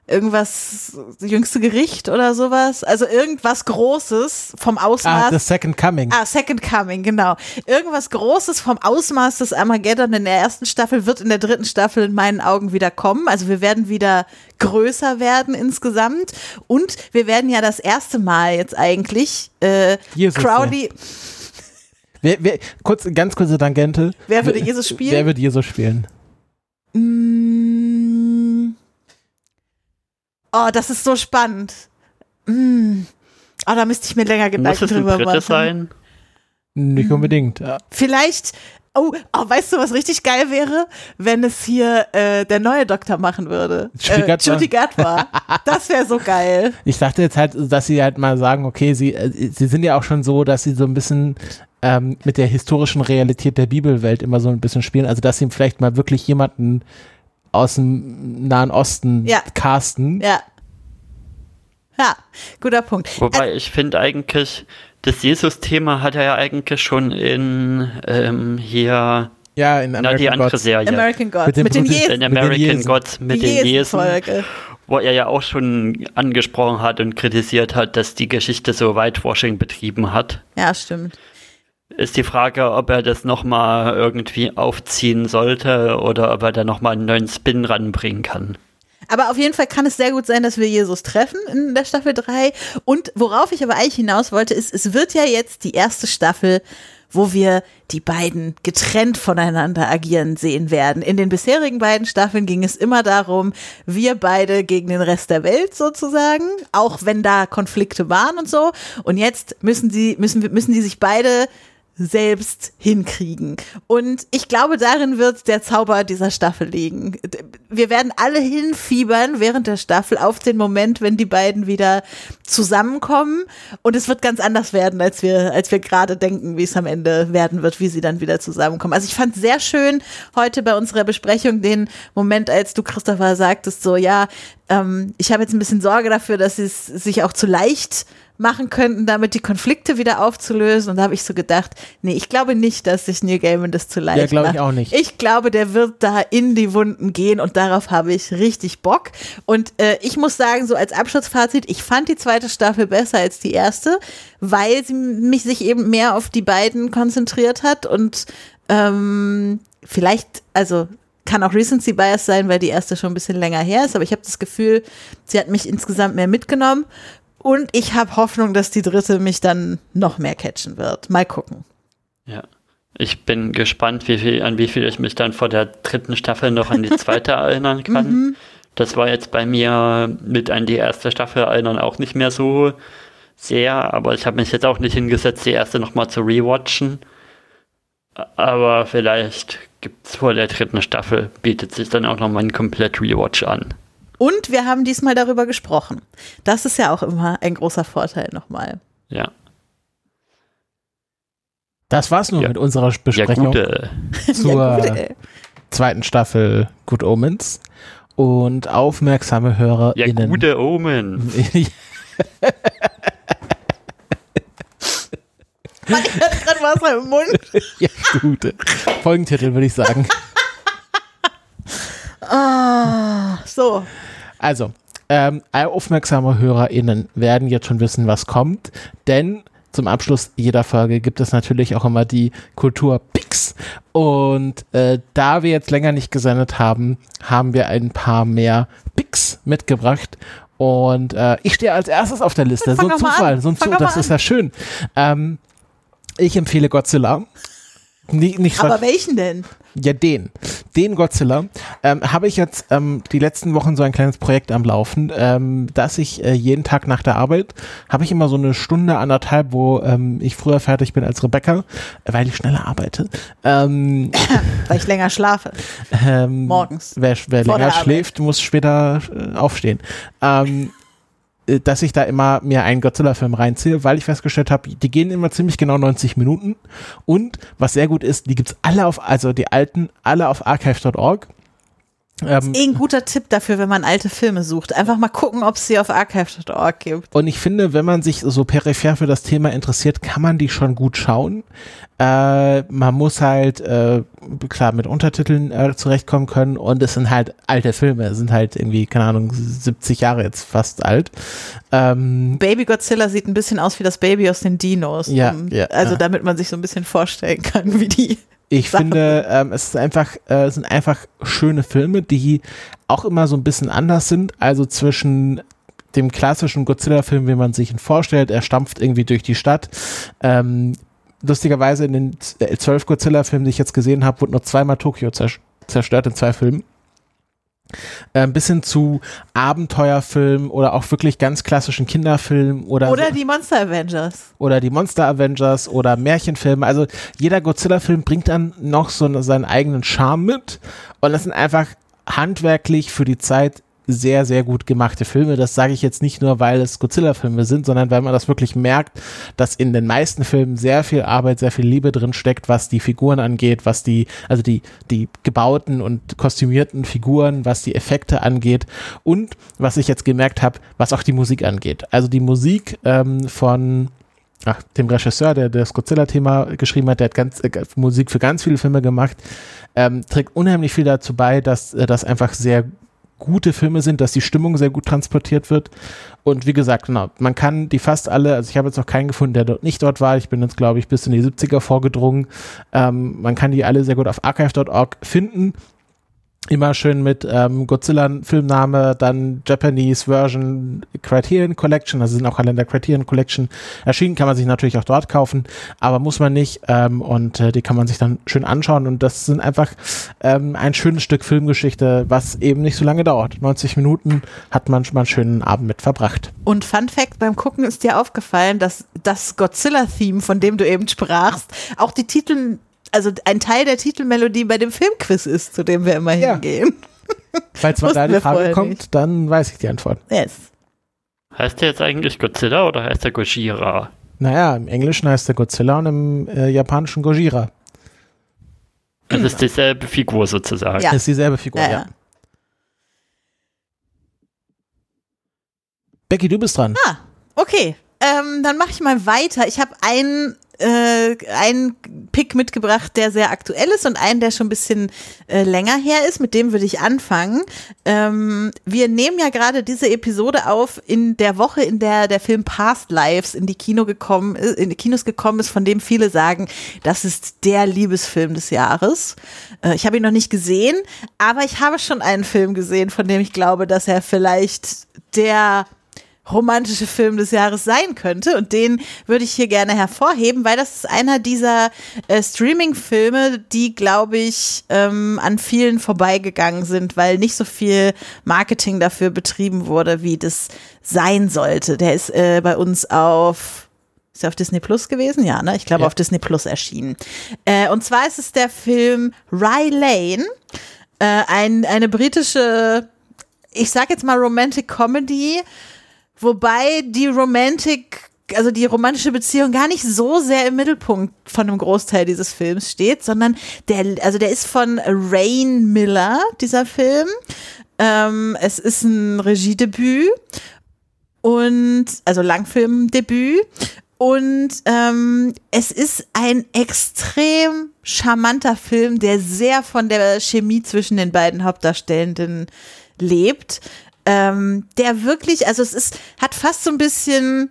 Irgendwas, jüngste Gericht oder sowas? Also irgendwas Großes vom Ah, Ausmaß. The Second Coming. Ah, Second Coming, genau. Irgendwas Großes vom Ausmaß des Armageddon in der ersten Staffel wird in der dritten Staffel in meinen Augen wieder kommen. Also wir werden wieder größer werden insgesamt. Und wir werden ja das erste Mal jetzt eigentlich äh, Jesus, Crowley. *laughs* Wer, wer, kurz, ganz kurze Tangente. Wer würde Jesus spielen? Wer würde Jesus spielen? Mm. Oh, das ist so spannend. Mm. Oh, da müsste ich mir länger Muss Gedanken es ein drüber machen. sein? Nicht unbedingt. Ja. Vielleicht, oh, oh, weißt du, was richtig geil wäre? Wenn es hier äh, der neue Doktor machen würde. Judy Äh, Gatwa. Judy Gatwa. das wäre so geil. *laughs* Ich dachte jetzt halt, dass sie halt mal sagen, okay, sie, äh, sie sind ja auch schon so, dass sie so ein bisschen ähm, mit der historischen Realität der Bibelwelt immer so ein bisschen spielen. Also dass sie vielleicht mal wirklich jemanden aus dem Nahen Osten Ja. casten. Ja. Ja, guter Punkt. Wobei ich finde eigentlich, das Jesus-Thema hat er ja eigentlich schon in ähm, hier, Ja, in na, die American andere Gods. Serie. American Gods. Mit Mit, dem den Brüder- Jesen. mit den American Jesen. Gods mit die den Jesen, Jesenfolge. wo er ja auch schon angesprochen hat und kritisiert hat, dass die Geschichte so Whitewashing betrieben hat. Ja, stimmt. Ist die Frage, ob er das nochmal irgendwie aufziehen sollte oder ob er da nochmal einen neuen Spin ranbringen kann. Aber auf jeden Fall kann es sehr gut sein, dass wir Jesus treffen in der Staffel 3. Und worauf ich aber eigentlich hinaus wollte, ist, es wird ja jetzt die erste Staffel, wo wir die beiden getrennt voneinander agieren sehen werden. In den bisherigen beiden Staffeln ging es immer darum, wir beide gegen den Rest der Welt sozusagen, auch wenn da Konflikte waren und so. Und jetzt müssen sie, müssen, müssen die sich beide selbst hinkriegen. Und ich glaube, darin wird der Zauber dieser Staffel liegen. Wir werden alle hinfiebern während der Staffel auf den Moment, wenn die beiden wieder zusammenkommen. Und es wird ganz anders werden, als wir, als wir gerade denken, wie es am Ende werden wird, wie sie dann wieder zusammenkommen. Also ich fand sehr schön heute bei unserer Besprechung den Moment, als du, Christopher, sagtest, so, ja, ähm, ich habe jetzt ein bisschen Sorge dafür, dass es sich auch zu leicht machen könnten, damit die Konflikte wieder aufzulösen. Und da habe ich so gedacht, nee, ich glaube nicht, dass sich Neil Gaiman das zu leicht Ja, glaube ich auch nicht. Ich glaube, der wird da in die Wunden gehen und darauf habe ich richtig Bock. Und äh, ich muss sagen, so als Abschlussfazit, ich fand die zweite Staffel besser als die erste, weil sie mich sich eben mehr auf die beiden konzentriert hat und ähm, vielleicht, also kann auch Recency Bias sein, weil die erste schon ein bisschen länger her ist, aber ich habe das Gefühl, sie hat mich insgesamt mehr mitgenommen und ich habe Hoffnung, dass die dritte mich dann noch mehr catchen wird. Mal gucken. Ja. Ich bin gespannt, wie viel, an wie viel ich mich dann vor der dritten Staffel noch an die zweite *laughs* erinnern kann. Das war jetzt bei mir mit an die erste Staffel erinnern auch nicht mehr so sehr, aber ich habe mich jetzt auch nicht hingesetzt, die erste nochmal zu rewatchen. Aber vielleicht gibt es vor der dritten Staffel, bietet sich dann auch nochmal ein komplett Rewatch an. Und wir haben diesmal darüber gesprochen. Das ist ja auch immer ein großer Vorteil nochmal. Ja. Das war's nun Ja. mit unserer Ja, Besprechung gute. *laughs* zur Ja, zweiten Staffel Good Omens. Und aufmerksame Ja, HörerInnen. gute Omen. *laughs* Mann, ich hatte gerade Wasser im Mund. *laughs* ja, gute. Folgentitel würde ich sagen. Ah, so. Also, ähm, aufmerksame HörerInnen werden jetzt schon wissen, was kommt, denn zum Abschluss jeder Folge gibt es natürlich auch immer die Kultur Pix. Und äh, da wir jetzt länger nicht gesendet haben, haben wir ein paar mehr Pix mitgebracht. Und äh, ich stehe als erstes auf der Liste. So ein Zufall, so ein Fang Zu doch mal das ist ja schön. Ähm, ich empfehle Godzilla. Nicht, nicht Aber welchen denn? ja, den. Den Godzilla. Ähm, Habe ich jetzt ähm, die letzten Wochen so ein kleines Projekt am Laufen, ähm, dass ich äh, jeden Tag nach der Arbeit habe ich immer so eine Stunde, anderthalb, wo ähm, ich früher fertig bin als Rebecca, äh, weil ich schneller arbeite. Ähm, *laughs* Weil ich länger schlafe. ähm, Morgens. Wer, wer länger schläft, muss später äh, aufstehen. Ähm, äh, dass ich da immer mir einen Godzilla-Film reinziehe, weil ich festgestellt habe, die gehen immer ziemlich genau 90 Minuten. Und was sehr gut ist, die gibt's alle auf, also die alten, alle auf archive.org. Ähm, Eh ein guter Tipp dafür, wenn man alte Filme sucht. Einfach mal gucken, ob es sie auf archive.org gibt. und ich finde, wenn man sich so peripher für das Thema interessiert, kann man die schon gut schauen. Äh, man muss halt, äh, klar, mit Untertiteln äh, zurechtkommen können und es sind halt alte Filme, es sind halt irgendwie, keine Ahnung, 70 Jahre jetzt fast alt. Ähm, Baby Godzilla sieht ein bisschen aus wie das Baby aus den Dinos. Ja, um, ja, also ja. damit man sich so ein bisschen vorstellen kann, wie die. Ich finde, ähm, es ist einfach, äh, sind einfach schöne Filme, die auch immer so ein bisschen anders sind. Also zwischen dem klassischen Godzilla-Film, wie man sich ihn vorstellt, er stampft irgendwie durch die Stadt. Ähm, lustigerweise in den äh, zwölf Godzilla-Filmen, die ich jetzt gesehen habe, wurde nur zweimal Tokio zers- zerstört in zwei Filmen. Äh, bis hin zu Abenteuerfilmen oder auch wirklich ganz klassischen Kinderfilmen oder Oder so, die Monster Avengers. oder die Monster Avengers oder Märchenfilme. Also jeder Godzilla-Film bringt dann noch so seinen eigenen Charme mit und das sind einfach handwerklich für die Zeit sehr, sehr gut gemachte Filme. Das sage ich jetzt nicht nur, weil es Godzilla-Filme sind, sondern weil man das wirklich merkt, dass in den meisten Filmen sehr viel Arbeit, sehr viel Liebe drin steckt, was die Figuren angeht, was die, also die, die gebauten und kostümierten Figuren, was die Effekte angeht und was ich jetzt gemerkt habe, was auch die Musik angeht. Also die Musik ähm, von ach, dem Regisseur, der das Godzilla-Thema geschrieben hat, der hat ganz, äh, Musik für ganz viele Filme gemacht, ähm, trägt unheimlich viel dazu bei, dass äh, das einfach sehr gute Filme sind, dass die Stimmung sehr gut transportiert wird. Und wie gesagt, genau, man kann die fast alle, also ich habe jetzt noch keinen gefunden, der dort nicht dort war. Ich bin jetzt, glaube ich, bis in die 70er vorgedrungen. Ähm, man kann die alle sehr gut auf archive.org finden. Immer schön mit ähm, Godzilla-Filmname, dann Japanese Version Criterion Collection, also sind auch alle in der Criterion Collection erschienen, kann man sich natürlich auch dort kaufen, aber muss man nicht ähm, und äh, die kann man sich dann schön anschauen und das sind einfach ähm, ein schönes Stück Filmgeschichte, was eben nicht so lange dauert. 90 Minuten hat man schon mal einen schönen Abend mit verbracht. Und Fun Fact, beim Gucken ist dir aufgefallen, dass das Godzilla-Theme, von dem du eben sprachst, auch die Titel, also ein Teil der Titelmelodie bei dem Filmquiz ist, zu dem wir immer Ja. hingehen. *laughs* Falls mal da die wir Frage kommt, nicht. dann weiß ich die Antwort. Yes. Heißt der jetzt eigentlich Godzilla oder heißt der Gojira? Naja, im Englischen heißt der Godzilla und im äh, japanischen Gojira. Das ist dieselbe Figur sozusagen. Ja. Das ist dieselbe Figur, Ja, ja. ja. Becky, du bist dran. Ah, okay. Ähm, dann mache ich mal weiter. Ich habe einen, äh, einen Pick mitgebracht, der sehr aktuell ist und einen, der schon ein bisschen äh, länger her ist. Mit dem würde ich anfangen. Ähm, wir nehmen ja gerade diese Episode auf in der Woche, in der der Film Past Lives in die Kino gekommen, ist, in die Kinos gekommen ist, von dem viele sagen, das ist der Liebesfilm des Jahres. Äh, ich habe ihn noch nicht gesehen, aber ich habe schon einen Film gesehen, von dem ich glaube, dass er vielleicht der romantische Film des Jahres sein könnte. Und den würde ich hier gerne hervorheben, weil das ist einer dieser äh, Streaming-Filme, die, glaube ich, ähm, an vielen vorbeigegangen sind, weil nicht so viel Marketing dafür betrieben wurde, wie das sein sollte. Der ist äh, bei uns auf ist er auf Disney Plus gewesen? Ja, ne? Ich glaube, Ja. auf Disney Plus erschienen. Äh, und zwar ist es der Film Rye Lane, äh, ein, eine britische, ich sag jetzt mal Romantic Comedy, wobei die Romantic, also die romantische Beziehung gar nicht so sehr im Mittelpunkt von einem Großteil dieses Films steht, sondern der, also der ist von Rain Miller, dieser Film. Ähm, es ist ein Regiedebüt und also Langfilmdebüt und ähm, es ist ein extrem charmanter Film, der sehr von der Chemie zwischen den beiden Hauptdarstellenden lebt. Ähm, der wirklich, also es ist, hat fast so ein bisschen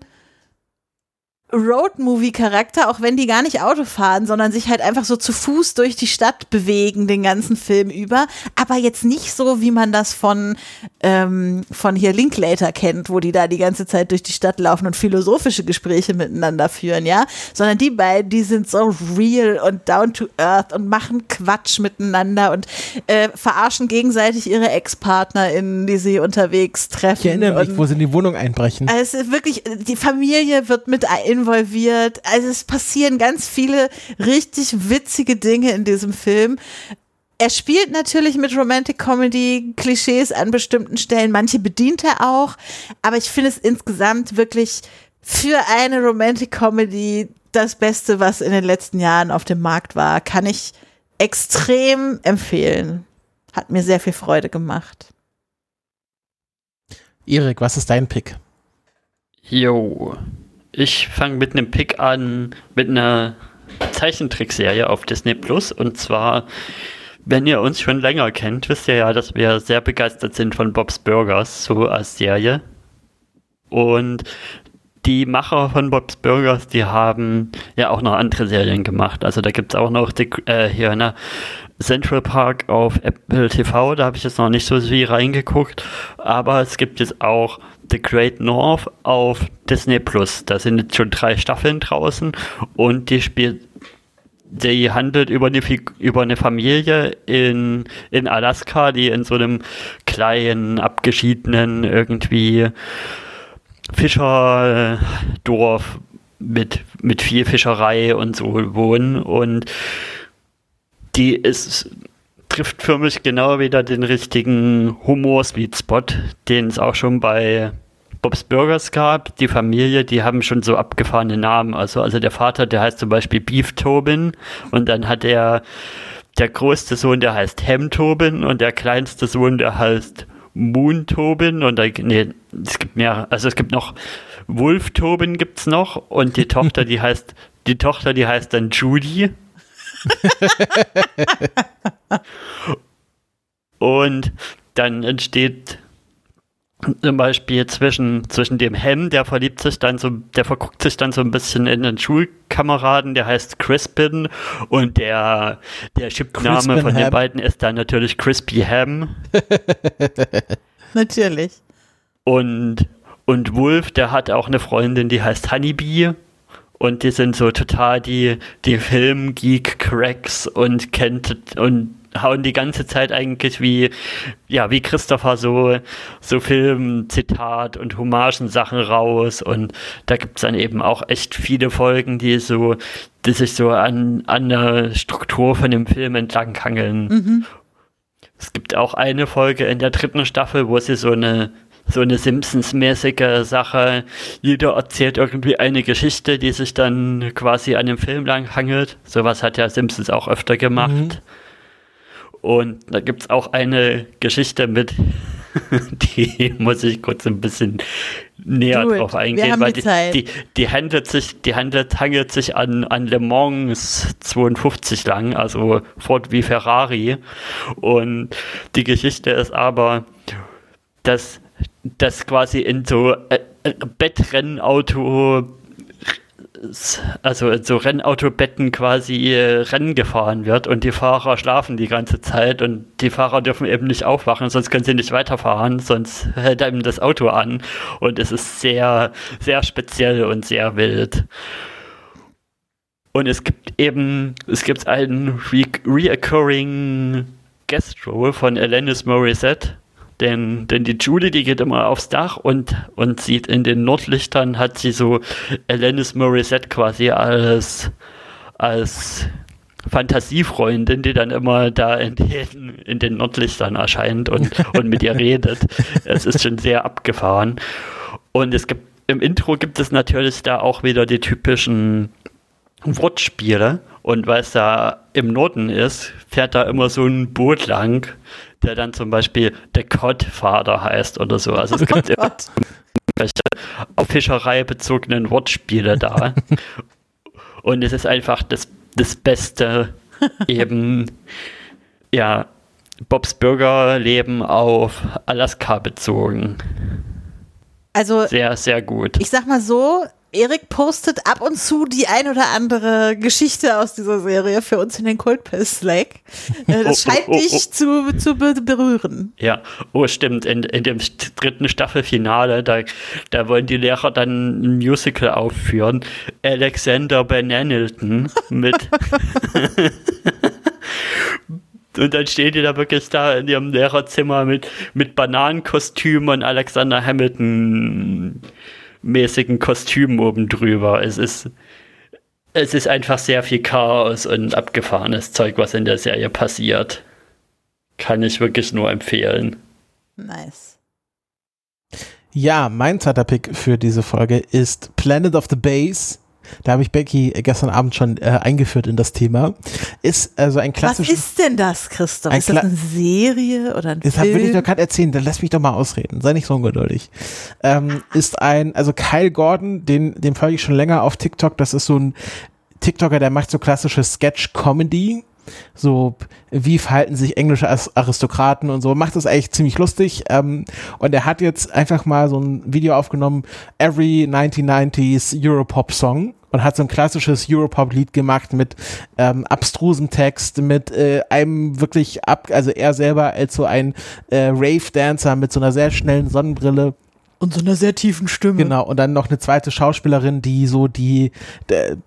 Road-Movie-Charakter, auch wenn die gar nicht Auto fahren, sondern sich halt einfach so zu Fuß durch die Stadt bewegen, den ganzen Film über. Aber jetzt nicht so, wie man das von, ähm, von hier Linklater kennt, wo die da die ganze Zeit durch die Stadt laufen und philosophische Gespräche miteinander führen, ja. Sondern die beiden, die sind so real und down to earth und machen Quatsch miteinander und äh, verarschen gegenseitig ihre Ex-PartnerInnen, die sie unterwegs treffen. Ich erinnere mich, wo sie in die Wohnung einbrechen. also wirklich, die Familie wird mit involviert. Also es passieren ganz viele richtig witzige Dinge in diesem Film. Er spielt natürlich mit Romantic Comedy Klischees an bestimmten Stellen. Manche bedient er auch. Aber ich finde es insgesamt wirklich für eine Romantic Comedy das Beste, was in den letzten Jahren auf dem Markt war. Kann ich extrem empfehlen. Hat mir sehr viel Freude gemacht. Erik, was ist dein Pick? Jo. Ich fange mit einem Pick an, mit einer Zeichentrickserie auf Disney Plus. Und zwar, wenn ihr uns schon länger kennt, wisst ihr ja, dass wir sehr begeistert sind von Bob's Burgers, so als Serie. Und die Macher von Bob's Burgers, die haben ja auch noch andere Serien gemacht. Also da gibt es auch noch die, äh, hier ne, Central Park auf Apple TV, da habe ich jetzt noch nicht so viel reingeguckt. Aber es gibt jetzt auch The Great North auf Disney Plus. Da sind jetzt schon drei Staffeln draußen und die spielt die handelt über eine, über eine Familie in, in Alaska, die in so einem kleinen, abgeschiedenen, irgendwie Fischerdorf mit, mit viel Fischerei und so wohnen. Und die ist, trifft für mich genau wieder den richtigen Humor-Sweet-Spot, den es auch schon bei Bob's Burgers gab. Die Familie, die haben schon so abgefahrene Namen. Also, also der Vater, der heißt zum Beispiel Beef Tobin und dann hat er der größte Sohn, der heißt Ham Tobin und der kleinste Sohn, der heißt Moon Tobin und da, nee, es gibt mehr, also es gibt noch Wolf Tobin gibt's noch und die Tochter, die heißt, die Tochter, die heißt dann Judy. *laughs* und dann entsteht zum Beispiel zwischen, zwischen dem Hem, der verliebt sich dann so, der verguckt sich dann so ein bisschen in den Schulkameraden, der heißt Crispin und der, der Chipname von Ham. den beiden ist dann natürlich Crispy Ham. *laughs* natürlich. Und, und Wolf, der hat auch eine Freundin, die heißt Honeybee. Und die sind so total die, die Film-Geek-Cracks und kennt und hauen die ganze Zeit eigentlich wie, ja, wie Christopher so, so Film, Zitat und Hommagen-Sachen raus. Und da gibt es dann eben auch echt viele Folgen, die so, die sich so an, an der Struktur von dem Film entlanghangeln. Mhm. Es gibt auch eine Folge in der dritten Staffel, wo sie so eine so eine Simpsons-mäßige Sache. Jeder erzählt irgendwie eine Geschichte, die sich dann quasi an dem Film lang hangelt. Sowas hat ja Simpsons auch öfter gemacht. Mhm. Und da gibt es auch eine Geschichte mit, *laughs* die muss ich kurz ein bisschen näher Gut, drauf eingehen, weil die, die, die, handelt sich, die handelt, hangelt sich an, an Le Mans 52 lang, also Ford wie Ferrari. Und die Geschichte ist aber, dass, dass quasi in so äh, äh Bettrennauto also so Rennautobetten quasi äh, Rennen gefahren wird und die Fahrer schlafen die ganze Zeit und die Fahrer dürfen eben nicht aufwachen, sonst können sie nicht weiterfahren, sonst hält einem das Auto an und es ist sehr, sehr speziell und sehr wild. Und es gibt eben, es gibt einen re reoccurring Guest Role von Alanis Morissette, denn, denn die Julie, die geht immer aufs Dach und, und sieht in den Nordlichtern, hat sie so Alanis Morissette quasi als, als Fantasiefreundin, die dann immer da in den, in den Nordlichtern erscheint und, *laughs* und mit ihr redet. Es ist schon sehr abgefahren. Und es gibt im Intro gibt es natürlich da auch wieder die typischen Wortspiele. Und weil es da im Norden ist, fährt da immer so ein Boot lang der dann zum Beispiel der Godfather heißt oder so. Also es gibt immer auf Fischerei bezogenen Wortspiele da. Und es ist einfach das, das Beste *laughs* eben, ja, Bobs Bürgerleben auf Alaska bezogen. Also sehr, sehr gut. Ich sag mal so, Erik postet ab und zu die ein oder andere Geschichte aus dieser Serie für uns in den Coldpiss Slack. Äh, das oh, scheint oh, oh, dich zu, zu berühren. Ja, oh stimmt. In, in dem dritten Staffelfinale, da, da wollen die Lehrer dann ein Musical aufführen. Alexander Benanilton mit *laughs* Und dann stehen die da wirklich da in ihrem Lehrerzimmer mit, mit Bananenkostüm und Alexander Hamilton mäßigen Kostüm oben drüber. Es ist, es ist einfach sehr viel Chaos und abgefahrenes Zeug, was in der Serie passiert. Kann ich wirklich nur empfehlen. Nice. Ja, mein zweiter Pick für diese Folge ist Planet of the Base da habe ich Becky gestern Abend schon äh, eingeführt in das Thema. Ist also ein klassisches. Was ist denn das, Christoph? Ist das eine Serie oder ein das Film? Das will ich doch gerade erzählen. Dann lass mich doch mal ausreden. Sei nicht so ungeduldig. Ähm, ist ein, also Kyle Gordon, den, den folge ich schon länger auf TikTok. Das ist so ein TikToker, der macht so klassische Sketch-Comedy so wie verhalten sich englische Aristokraten und so, macht das eigentlich ziemlich lustig. Ähm, und er hat jetzt einfach mal so ein Video aufgenommen, Every 1990s Europop Song und hat so ein klassisches Europop-Lied gemacht mit ähm, abstrusem Text, mit äh, einem wirklich ab, also er selber als so ein äh, Rave-Dancer mit so einer sehr schnellen Sonnenbrille Und so einer sehr tiefen Stimme. Genau, und dann noch eine zweite Schauspielerin, die so die,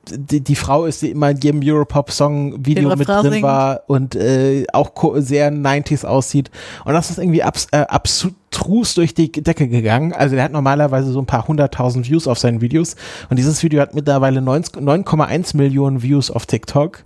die, die Frau ist, die immer in jedem Europop-Song-Video mit drin singt. war und äh, auch sehr 90s aussieht. Und das ist irgendwie abs, äh, absurd abstrus durch die Decke gegangen. Also der hat normalerweise so ein paar hunderttausend Views auf seinen Videos und dieses Video hat mittlerweile 9,1 Millionen Views auf TikTok.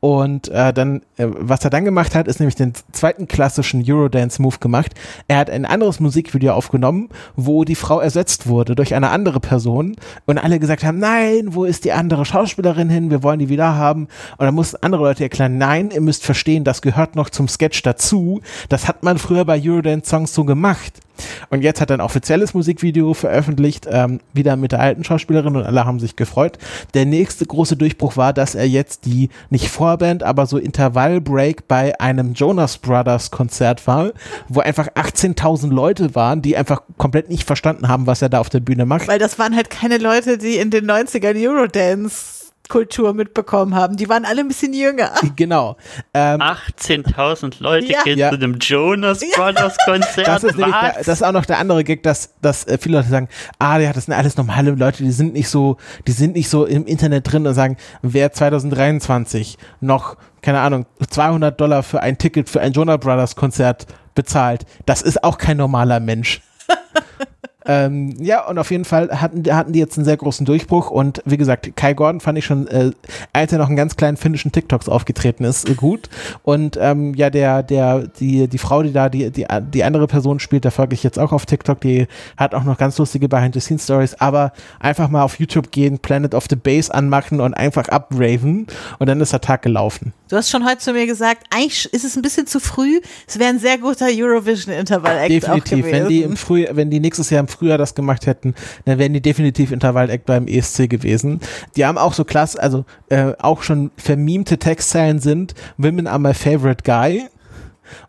Und äh, dann, äh, was er dann gemacht hat, ist nämlich den zweiten klassischen Eurodance-Move gemacht. Er hat ein anderes Musikvideo aufgenommen, wo die Frau ersetzt wurde durch eine andere Person und alle gesagt haben, nein, wo ist die andere Schauspielerin hin? Wir wollen die wieder haben. Und dann mussten andere Leute erklären, nein, ihr müsst verstehen, das gehört noch zum Sketch dazu. Das hat man früher bei Eurodance-Songs so gemacht gemacht. Und jetzt hat er ein offizielles Musikvideo veröffentlicht, ähm, wieder mit der alten Schauspielerin und alle haben sich gefreut. Der nächste große Durchbruch war, dass er jetzt die, nicht Vorband, aber so Intervallbreak bei einem Jonas Brothers Konzert war, wo einfach 18.000 Leute waren, die einfach komplett nicht verstanden haben, was er da auf der Bühne macht. Weil das waren halt keine Leute, die in den 90ern Eurodance Kultur mitbekommen haben. Die waren alle ein bisschen jünger. Genau. Ähm, 18.000 Leute ja. gehen ja. zu einem Jonas Brothers Konzert. Das ist, der, das ist auch noch der andere Gag, dass, dass äh, viele Leute sagen, ah, ja, das sind alles normale Leute, die sind nicht so, die sind nicht so im Internet drin und sagen, wer 2023 noch, keine Ahnung, 200 Dollar für ein Ticket für ein Jonas Brothers Konzert bezahlt, das ist auch kein normaler Mensch. *laughs* Ähm, ja, und auf jeden Fall hatten, hatten die jetzt einen sehr großen Durchbruch und wie gesagt, Kai Gordon fand ich schon, äh, als er noch einen ganz kleinen finnischen TikToks aufgetreten ist, äh, gut. Und ähm, ja, der, der, die, die Frau, die da die, die, die andere Person spielt, da folge ich jetzt auch auf TikTok, die hat auch noch ganz lustige Behind-the-Scenes-Stories, aber einfach mal auf YouTube gehen, Planet of the Base anmachen und einfach abraven und dann ist der Tag gelaufen. Du hast schon heute zu mir gesagt, eigentlich ist es ein bisschen zu früh, es wäre ein sehr guter Eurovision-Intervall-Act Definitiv, wenn die im Früh, wenn die nächstes Jahr im früher das gemacht hätten, dann wären die definitiv Intervall-Act beim ESC gewesen. Die haben auch so klasse, also äh, auch schon vermimte Textzeilen sind Women are my favorite guy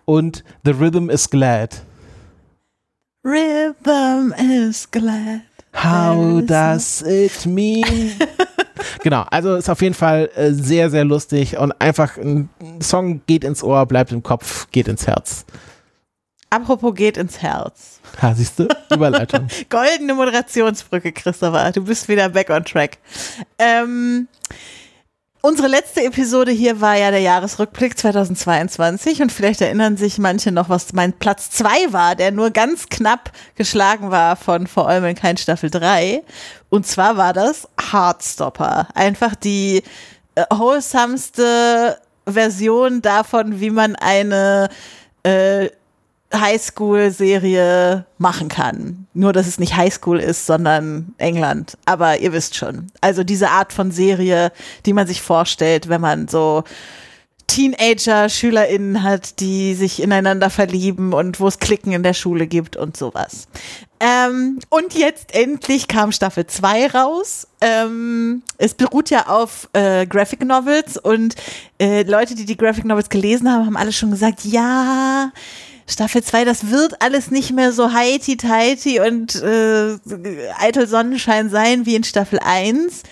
und The rhythm is glad. Rhythm is glad. How does it mean? *laughs* genau, also ist auf jeden Fall äh, sehr, sehr lustig und einfach ein Song geht ins Ohr, bleibt im Kopf, geht ins Herz. Apropos geht ins Herz. Ha, siehst du? Überleitung. *laughs* Goldene Moderationsbrücke, Christopher. Du bist wieder back on track. Ähm, unsere letzte Episode hier war ja der Jahresrückblick 2022 und vielleicht erinnern sich manche noch, was mein Platz 2 war, der nur ganz knapp geschlagen war von Vor allem in kein Staffel 3. Und zwar war das Heartstopper. Einfach die äh, wholesomeste Version davon, wie man eine äh, Highschool-Serie machen kann. Nur, dass es nicht Highschool ist, sondern England. Aber ihr wisst schon. Also diese Art von Serie, die man sich vorstellt, wenn man so Teenager, SchülerInnen hat, die sich ineinander verlieben und wo es Klicken in der Schule gibt und sowas. Ähm, und jetzt endlich kam Staffel 2 raus. Ähm, es beruht ja auf äh, Graphic Novels und äh, Leute, die die Graphic Novels gelesen haben, haben alle schon gesagt, ja, Staffel 2, das wird alles nicht mehr so heiti-teiti und äh, eitel Sonnenschein sein wie in Staffel 1.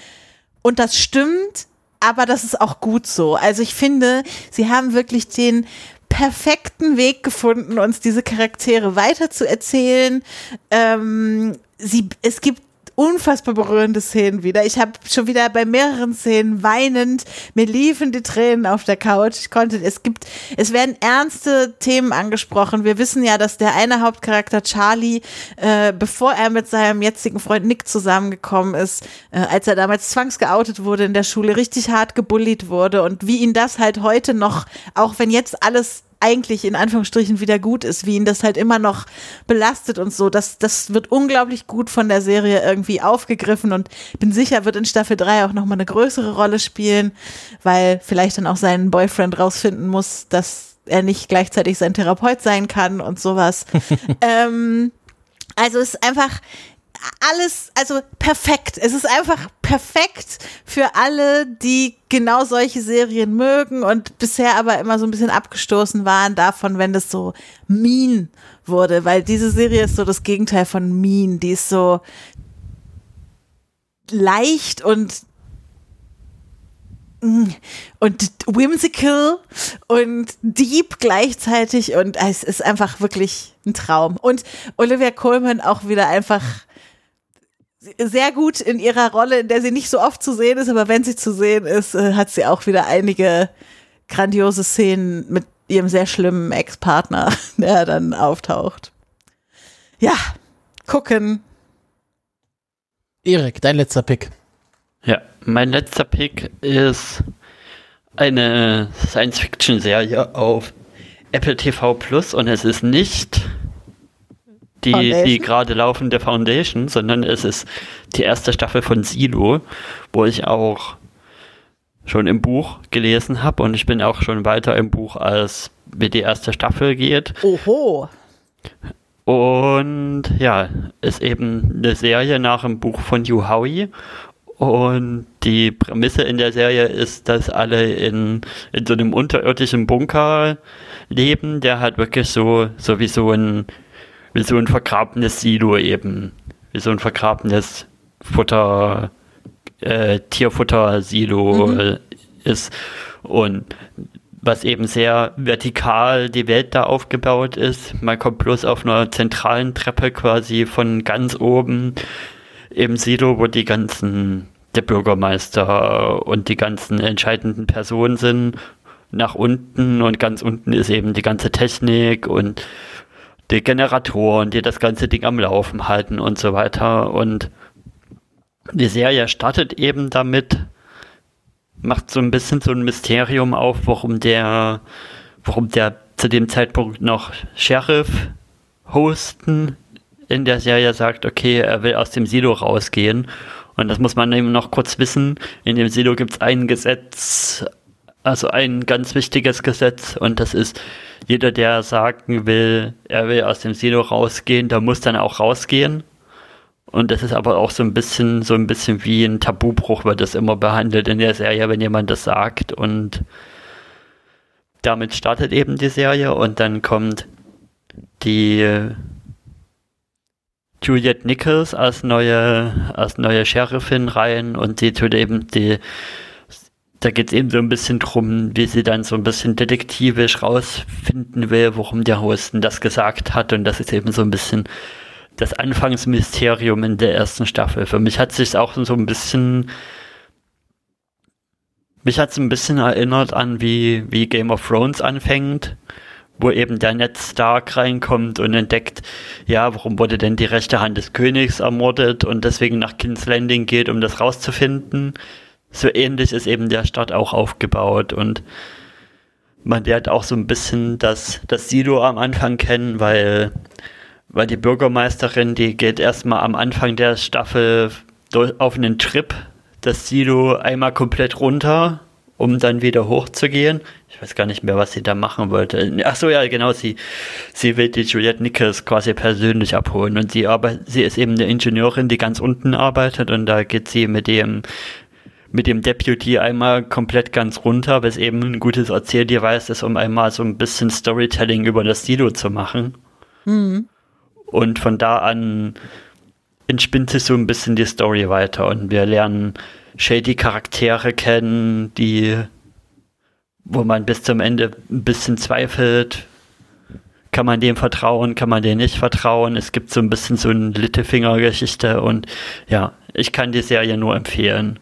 Und das stimmt, aber das ist auch gut so. Also ich finde, sie haben wirklich den perfekten Weg gefunden, uns diese Charaktere weiter zu erzählen. Ähm, sie, es gibt unfassbar berührende Szenen wieder. Ich habe schon wieder bei mehreren Szenen weinend, mir liefen die Tränen auf der Couch. Ich konnte, es gibt, es werden ernste Themen angesprochen. Wir wissen ja, dass der eine Hauptcharakter Charlie, äh, bevor er mit seinem jetzigen Freund Nick zusammengekommen ist, äh, als er damals zwangsgeoutet wurde in der Schule, richtig hart gebullied wurde und wie ihn das halt heute noch, auch wenn jetzt alles eigentlich in Anführungsstrichen wieder gut ist, wie ihn das halt immer noch belastet und so. Das, das wird unglaublich gut von der Serie irgendwie aufgegriffen und bin sicher, wird in Staffel 3 auch nochmal eine größere Rolle spielen, weil vielleicht dann auch sein Boyfriend rausfinden muss, dass er nicht gleichzeitig sein Therapeut sein kann und sowas. *laughs* ähm, also es ist einfach, alles, also perfekt. Es ist einfach perfekt für alle, die genau solche Serien mögen und bisher aber immer so ein bisschen abgestoßen waren davon, wenn das so mean wurde, weil diese Serie ist so das Gegenteil von mean. Die ist so leicht und und whimsical und deep gleichzeitig und es ist einfach wirklich ein Traum. Und Olivia Colman auch wieder einfach sehr gut in ihrer Rolle, in der sie nicht so oft zu sehen ist, aber wenn sie zu sehen ist, äh, hat sie auch wieder einige grandiose Szenen mit ihrem sehr schlimmen Ex-Partner, *laughs* der dann auftaucht. Ja, gucken. Erik, dein letzter Pick. Ja, mein letzter Pick ist eine Science-Fiction-Serie auf Apple TV Plus und es ist nicht die, die gerade laufende Foundation, sondern es ist die erste Staffel von Silo, wo ich auch schon im Buch gelesen habe und ich bin auch schon weiter im Buch, als wie die erste Staffel geht. Oho. Und ja, ist eben eine Serie nach dem Buch von Yu Howie. Und die Prämisse in der Serie ist, dass alle in, in so einem unterirdischen Bunker leben, der halt wirklich so, so wie so ein, wie so ein vergrabenes Silo eben, wie so ein vergrabenes Futter, äh, Tierfutter-Silo mhm. ist. Und was eben sehr vertikal die Welt da aufgebaut ist. Man kommt bloß auf einer zentralen Treppe quasi von ganz oben im Silo, wo die ganzen, der Bürgermeister und die ganzen entscheidenden Personen sind, nach unten und ganz unten ist eben die ganze Technik und die Generatoren, die das ganze Ding am Laufen halten und so weiter. Und die Serie startet eben damit, macht so ein bisschen so ein Mysterium auf, warum der, warum der zu dem Zeitpunkt noch Sheriff hosten in der Serie sagt, okay, er will aus dem Silo rausgehen. Und das muss man eben noch kurz wissen. In dem Silo gibt es ein Gesetz, also ein ganz wichtiges Gesetz, und das ist, jeder, der sagen will, er will aus dem Silo rausgehen, der muss dann auch rausgehen. Und das ist aber auch so ein bisschen, so ein bisschen wie ein Tabubruch wird das immer behandelt in der Serie, wenn jemand das sagt. Und damit startet eben die Serie und dann kommt die Juliette Nichols als neue, als neue Sheriffin rein und sie tut eben die, da geht es eben so ein bisschen drum, wie sie dann so ein bisschen detektivisch rausfinden will, warum der Hosten das gesagt hat und das ist eben so ein bisschen das Anfangsmysterium in der ersten Staffel. Für mich hat sich auch so ein bisschen mich hat es ein bisschen erinnert an, wie, wie Game of Thrones anfängt, wo eben der Ned Stark reinkommt und entdeckt, ja, warum wurde denn die rechte Hand des Königs ermordet und deswegen nach King's Landing geht, um das rauszufinden. So ähnlich ist eben der Stadt auch aufgebaut und man lernt auch so ein bisschen das, das Silo am Anfang kennen, weil weil die Bürgermeisterin, die geht erstmal am Anfang der Staffel auf einen Trip, das Silo einmal komplett runter, um dann wieder hochzugehen. Ich weiß gar nicht mehr, was sie da machen wollte. Ach so, ja, genau, sie, sie will die Juliette Nichols quasi persönlich abholen und sie arbeitet, sie ist eben eine Ingenieurin, die ganz unten arbeitet und da geht sie mit dem mit dem Deputy einmal komplett ganz runter, was eben ein gutes Erzähldevice ist, um einmal so ein bisschen Storytelling über das Silo zu machen. Mhm. Und von da an entspinnt sich so ein bisschen die Story weiter und wir lernen shady Charaktere kennen, die, wo man bis zum Ende ein bisschen zweifelt. Kann man dem vertrauen, kann man dem nicht vertrauen? Es gibt so ein bisschen so eine Littefinger-Geschichte und ja, ich kann die Serie nur empfehlen.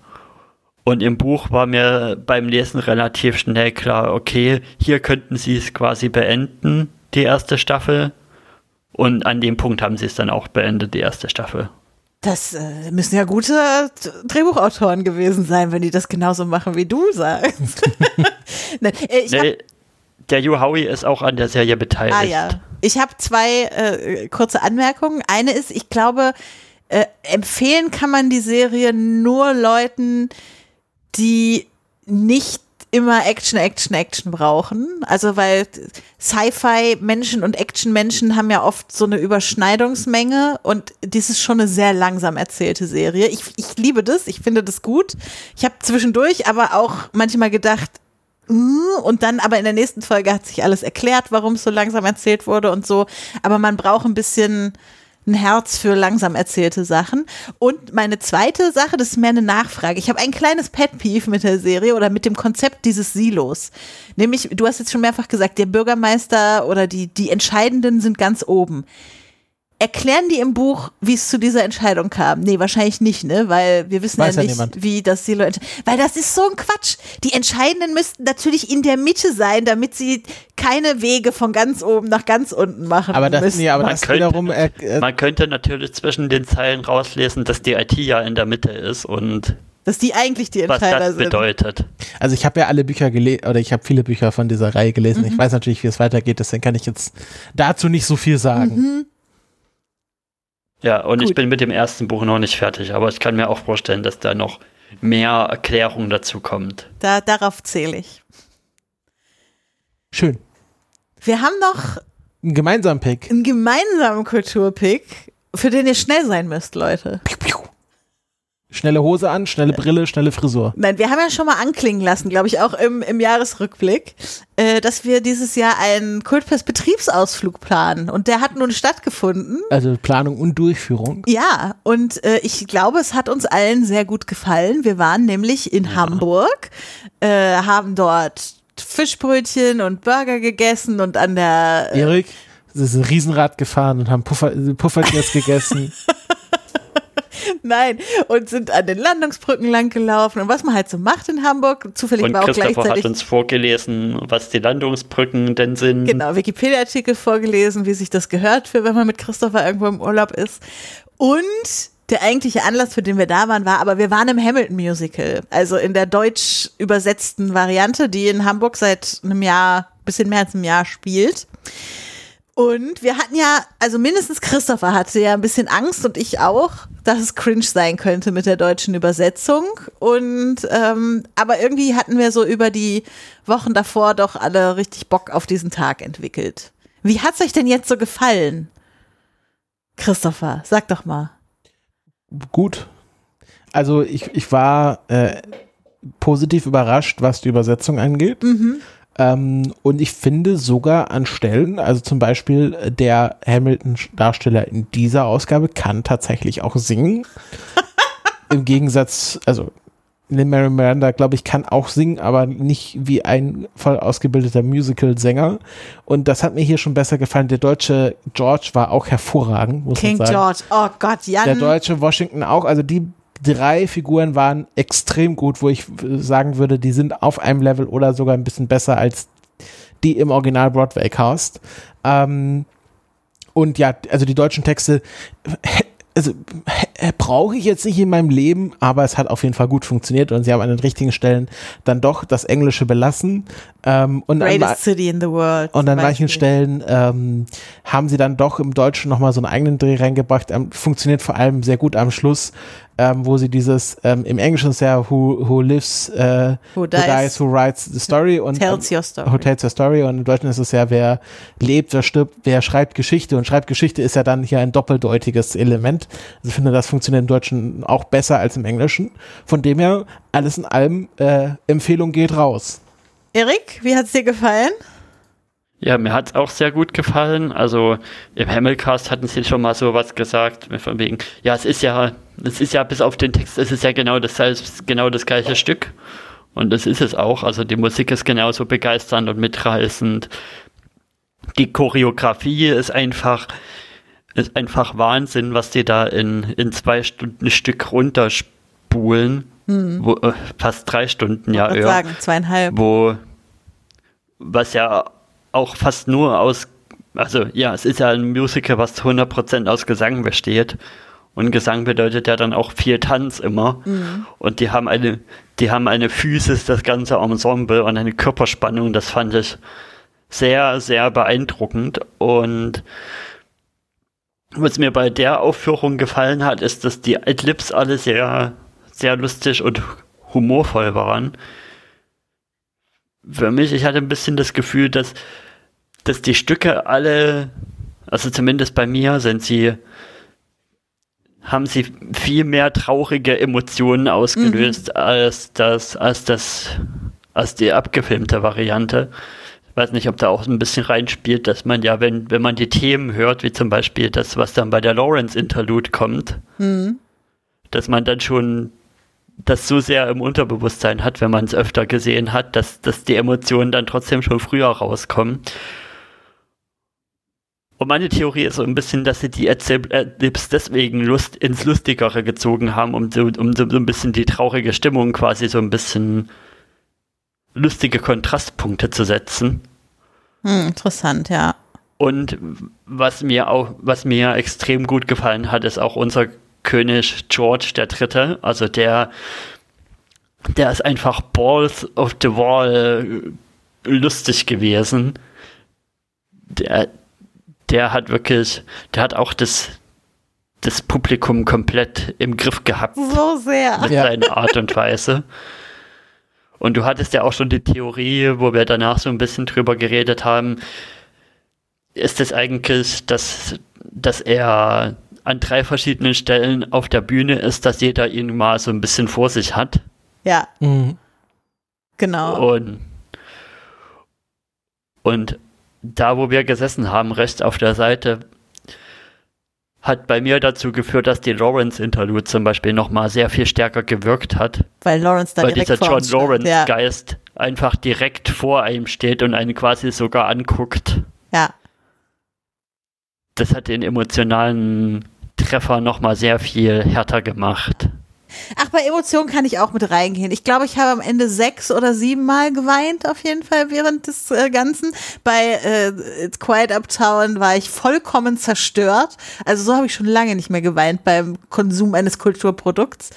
Und im Buch war mir beim Lesen relativ schnell klar, okay, hier könnten sie es quasi beenden, die erste Staffel. Und an dem Punkt haben sie es dann auch beendet, die erste Staffel. Das äh, müssen ja gute Drehbuchautoren gewesen sein, wenn die das genauso machen, wie du sagst. *laughs* *laughs* nee, äh, nee, der Yu Howie ist auch an der Serie beteiligt. Ah ja. Ich habe zwei äh, kurze Anmerkungen. Eine ist, ich glaube, äh, empfehlen kann man die Serie nur Leuten, die nicht immer Action, Action, Action brauchen. Also weil Sci-Fi-Menschen und Action-Menschen haben ja oft so eine Überschneidungsmenge und das ist schon eine sehr langsam erzählte Serie. Ich, ich liebe das, ich finde das gut. Ich habe zwischendurch aber auch manchmal gedacht, uh, und dann aber in der nächsten Folge hat sich alles erklärt, warum es so langsam erzählt wurde und so. Aber man braucht ein bisschen ein Herz für langsam erzählte Sachen. Und meine zweite Sache, das ist mehr eine Nachfrage. Ich habe ein kleines Pet Peeve mit der Serie oder mit dem Konzept dieses Silos. Nämlich, du hast jetzt schon mehrfach gesagt, der Bürgermeister oder die, die Entscheidenden sind ganz oben. Erklären die im Buch, wie es zu dieser Entscheidung kam? Nee, wahrscheinlich nicht, ne? Weil wir wissen Weiß ja ja nicht, niemand. wie das Silo entscheidet. Weil das ist so ein Quatsch. Die Entscheidenden müssten natürlich in der Mitte sein, damit sie keine Wege von ganz oben nach ganz unten machen Aber das, müssen. nee, aber Man das könnte- wiederum, äh, äh, Man könnte natürlich zwischen den Zeilen rauslesen, dass die IT ja in der Mitte ist und dass die eigentlich die was Entscheider das sind. bedeutet. also ich habe ja alle Bücher gelesen, oder ich habe viele Bücher von dieser Reihe gelesen. Mhm. Ich weiß natürlich, wie es weitergeht, deswegen kann ich jetzt dazu nicht so viel sagen. Mhm. Ja, und ich Gut. bin mit dem ersten Buch noch nicht fertig, aber ich kann mir auch vorstellen, dass da noch mehr Erklärung dazu kommt. Da, darauf zähle ich. Schön. Wir haben noch Ein gemeinsamen Pick. einen gemeinsamen Kulturpick, für den ihr schnell sein müsst, Leute. Piu, piu. Schnelle Hose an, schnelle Brille, schnelle Frisur. Nein, wir haben ja schon mal anklingen lassen, glaube ich, auch im, im Jahresrückblick, äh, dass wir dieses Jahr einen Kultfest-Betriebsausflug planen. Und der hat nun stattgefunden. Also Planung und Durchführung. Ja, und äh, ich glaube, es hat uns allen sehr gut gefallen. Wir waren nämlich in Hamburg, äh, haben dort Fischbrötchen und Burger gegessen und an der äh, Erik, sie sind Riesenrad gefahren und haben Puffer, Pufferkeks *laughs* gegessen. *laughs* Nein, und sind an den Landungsbrücken lang gelaufen und was man halt so macht in Hamburg. Zufällig Und war auch Christopher hat gleichzeitig uns vorgelesen, was die Landungsbrücken denn sind. genau Wikipedia-Artikel vorgelesen, wie sich das gehört für, wenn man mit Christopher irgendwo im Urlaub ist. Und der eigentliche Anlass, für den wir da waren, war, aber wir waren im Hamilton Musical, also in der deutsch übersetzten Variante, die in Hamburg seit einem Jahr, bisschen mehr als einem Jahr spielt. Und wir hatten ja, also mindestens Christopher hatte ja ein bisschen Angst und ich auch, dass es cringe sein könnte mit der deutschen Übersetzung. Und ähm, aber irgendwie hatten wir so über die Wochen davor doch alle richtig Bock auf diesen Tag entwickelt. Wie hat's euch denn jetzt so gefallen? Christopher, sag doch mal. Gut. Also ich, ich war äh, positiv überrascht, was die Übersetzung angeht. Ähm, und ich finde sogar an Stellen, also zum Beispiel äh, der Hamilton-Darsteller in dieser Ausgabe kann tatsächlich auch singen. *laughs* Im Gegensatz, also Lin Mary Miranda, glaube ich, kann auch singen, aber nicht wie ein voll ausgebildeter Musical-Sänger. Und das hat mir hier schon besser gefallen. Der deutsche George war auch hervorragend, muss King man sagen. George, oh Gott, Jan. Der deutsche Washington auch. Also die drei Figuren waren extrem gut, wo ich äh, sagen würde, die sind auf einem Level oder sogar ein bisschen besser als die im Original Broadway Cast. Ähm, und ja, also die deutschen Texte, *laughs* also äh, brauche ich jetzt nicht in meinem Leben, aber es hat auf jeden Fall gut funktioniert und sie haben an den richtigen Stellen dann doch das Englische belassen. Ähm, und an, Greatest City in the World. und an manchen. Stellen ähm, haben sie dann doch im Deutschen nochmal so einen eigenen Dreh reingebracht. Ähm, funktioniert vor allem sehr gut am Schluss, ähm, wo sie dieses, ähm, im Englischen ist ja Who, who lives, äh, Who dies, who writes the story und tells your story. Who tells your story und im Deutschen ist es ja, wer lebt, wer stirbt, wer schreibt Geschichte und schreibt Geschichte ist ja dann hier ein doppeldeutiges Element. Also ich finde, das funktioniert im Deutschen auch besser als im Englischen. Von dem her, alles in allem, äh, Empfehlung geht raus. Erik, wie hat's dir gefallen? Ja, mir hat's auch sehr gut gefallen. Also im Hamilcast hatten sie schon mal so was gesagt, von wegen, ja, es ist ja, es ist ja bis auf den Text, es ist ja genau das, genau das gleiche Stück. Und das ist es auch. Also die Musik ist genauso begeisternd und mitreißend. Die Choreografie ist einfach, ist einfach Wahnsinn, was die da in, in zwei Stunden Stück runterspulen. Wo, äh, fast drei Stunden, ja, Ich sagen, zweieinhalb. wo was ja auch fast nur aus, also ja, es ist ja ein Musical, was zu 100% aus Gesang besteht. Und Gesang bedeutet ja dann auch viel Tanz immer. Und die haben eine, die haben eine Physis, das ganze Ensemble und eine Körperspannung, das fand ich sehr, sehr beeindruckend. Und was mir bei der Aufführung gefallen hat, ist, dass die Adlibs alle sehr, sehr lustig und humorvoll waren für mich, ich hatte ein bisschen das Gefühl, dass, dass die Stücke alle, also zumindest bei mir, sind sie, haben sie viel mehr traurige Emotionen ausgelöst als das, als das, als die abgefilmte Variante. weiß nicht, ob da auch ein bisschen reinspielt, dass man ja, wenn, wenn man die Themen hört, wie zum Beispiel das, was dann bei der Lawrence Interlude kommt, Mhm. dass man dann schon das so sehr im Unterbewusstsein hat, wenn man es öfter gesehen hat, dass, dass die Emotionen dann trotzdem schon früher rauskommen. Und meine Theorie ist so ein bisschen, dass sie die Adlibs deswegen Lust, ins Lustigere gezogen haben, um, so, um so, so ein bisschen die traurige Stimmung quasi so ein bisschen lustige Kontrastpunkte zu setzen. Hm, interessant, ja. Und was mir auch, was mir extrem gut gefallen hat, ist auch unser König George der Dritte. Also der, der ist einfach balls of the wall äh, lustig gewesen. Der, der hat wirklich, der hat auch das, das Publikum komplett im Griff gehabt So sehr. mit Ja. seiner Art und Weise. Und du hattest ja auch schon die Theorie, wo wir danach so ein bisschen drüber geredet haben, ist es eigentlich, dass, dass er an drei verschiedenen Stellen auf der Bühne ist, dass jeder ihn mal so ein bisschen vor sich hat. Ja, Mhm. genau. Und, und da, wo wir gesessen haben, rechts auf der Seite, hat bei mir dazu geführt, dass die Lawrence Interlude zum Beispiel nochmal sehr viel stärker gewirkt hat. Weil Lawrence da weil direkt dieser John uns stand. Lawrence Ja, Geist einfach direkt vor einem steht und einen quasi sogar anguckt. ja. Das hat den emotionalen Treffer nochmal sehr viel härter gemacht. Ach, bei Emotionen kann ich auch mit reingehen. Ich glaube, ich habe am Ende sechs oder sieben Mal geweint, auf jeden Fall während des äh, Ganzen. Bei äh, It's Quiet Uptown war ich vollkommen zerstört. Also so habe ich schon lange nicht mehr geweint beim Konsum eines Kulturprodukts.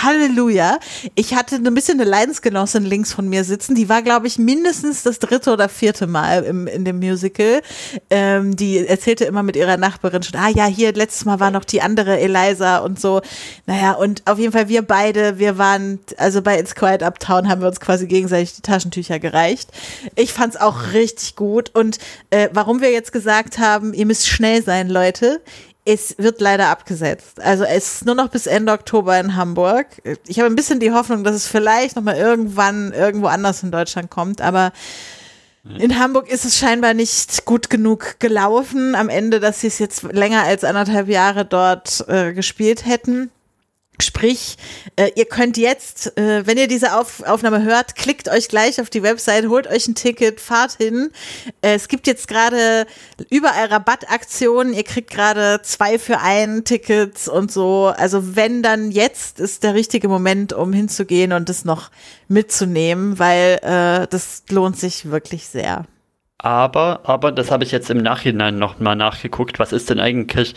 Halleluja. Ich hatte ein bisschen eine Leidensgenossin links von mir sitzen. Die war, glaube ich, mindestens das dritte oder vierte Mal im, in dem Musical. Ähm, die erzählte immer mit ihrer Nachbarin schon, ah ja, hier letztes Mal war noch die andere Eliza und so. Naja, und auf jeden Fall wir beide, wir waren, also bei It's Quiet Uptown haben wir uns quasi gegenseitig die Taschentücher gereicht. Ich fand's auch richtig gut. Und äh, warum wir jetzt gesagt haben, ihr müsst schnell sein, Leute, es wird leider abgesetzt. Also es ist nur noch bis Ende Oktober in Hamburg. Ich habe ein bisschen die Hoffnung, dass es vielleicht noch mal irgendwann irgendwo anders in Deutschland kommt, aber in Hamburg ist es scheinbar nicht gut genug gelaufen am Ende, dass sie es jetzt länger als anderthalb Jahre dort äh, gespielt hätten. Sprich, äh, ihr könnt jetzt, äh, wenn ihr diese Auf Aufnahme hört, klickt euch gleich auf die Website, holt euch ein Ticket, fahrt hin. Äh, es gibt jetzt gerade überall Rabattaktionen. Ihr kriegt gerade zwei für ein Tickets und so. Also wenn dann jetzt ist der richtige Moment, um hinzugehen und das noch mitzunehmen, weil äh, das lohnt sich wirklich sehr. Aber, aber, das habe ich jetzt im Nachhinein nochmal nachgeguckt, was ist denn eigentlich,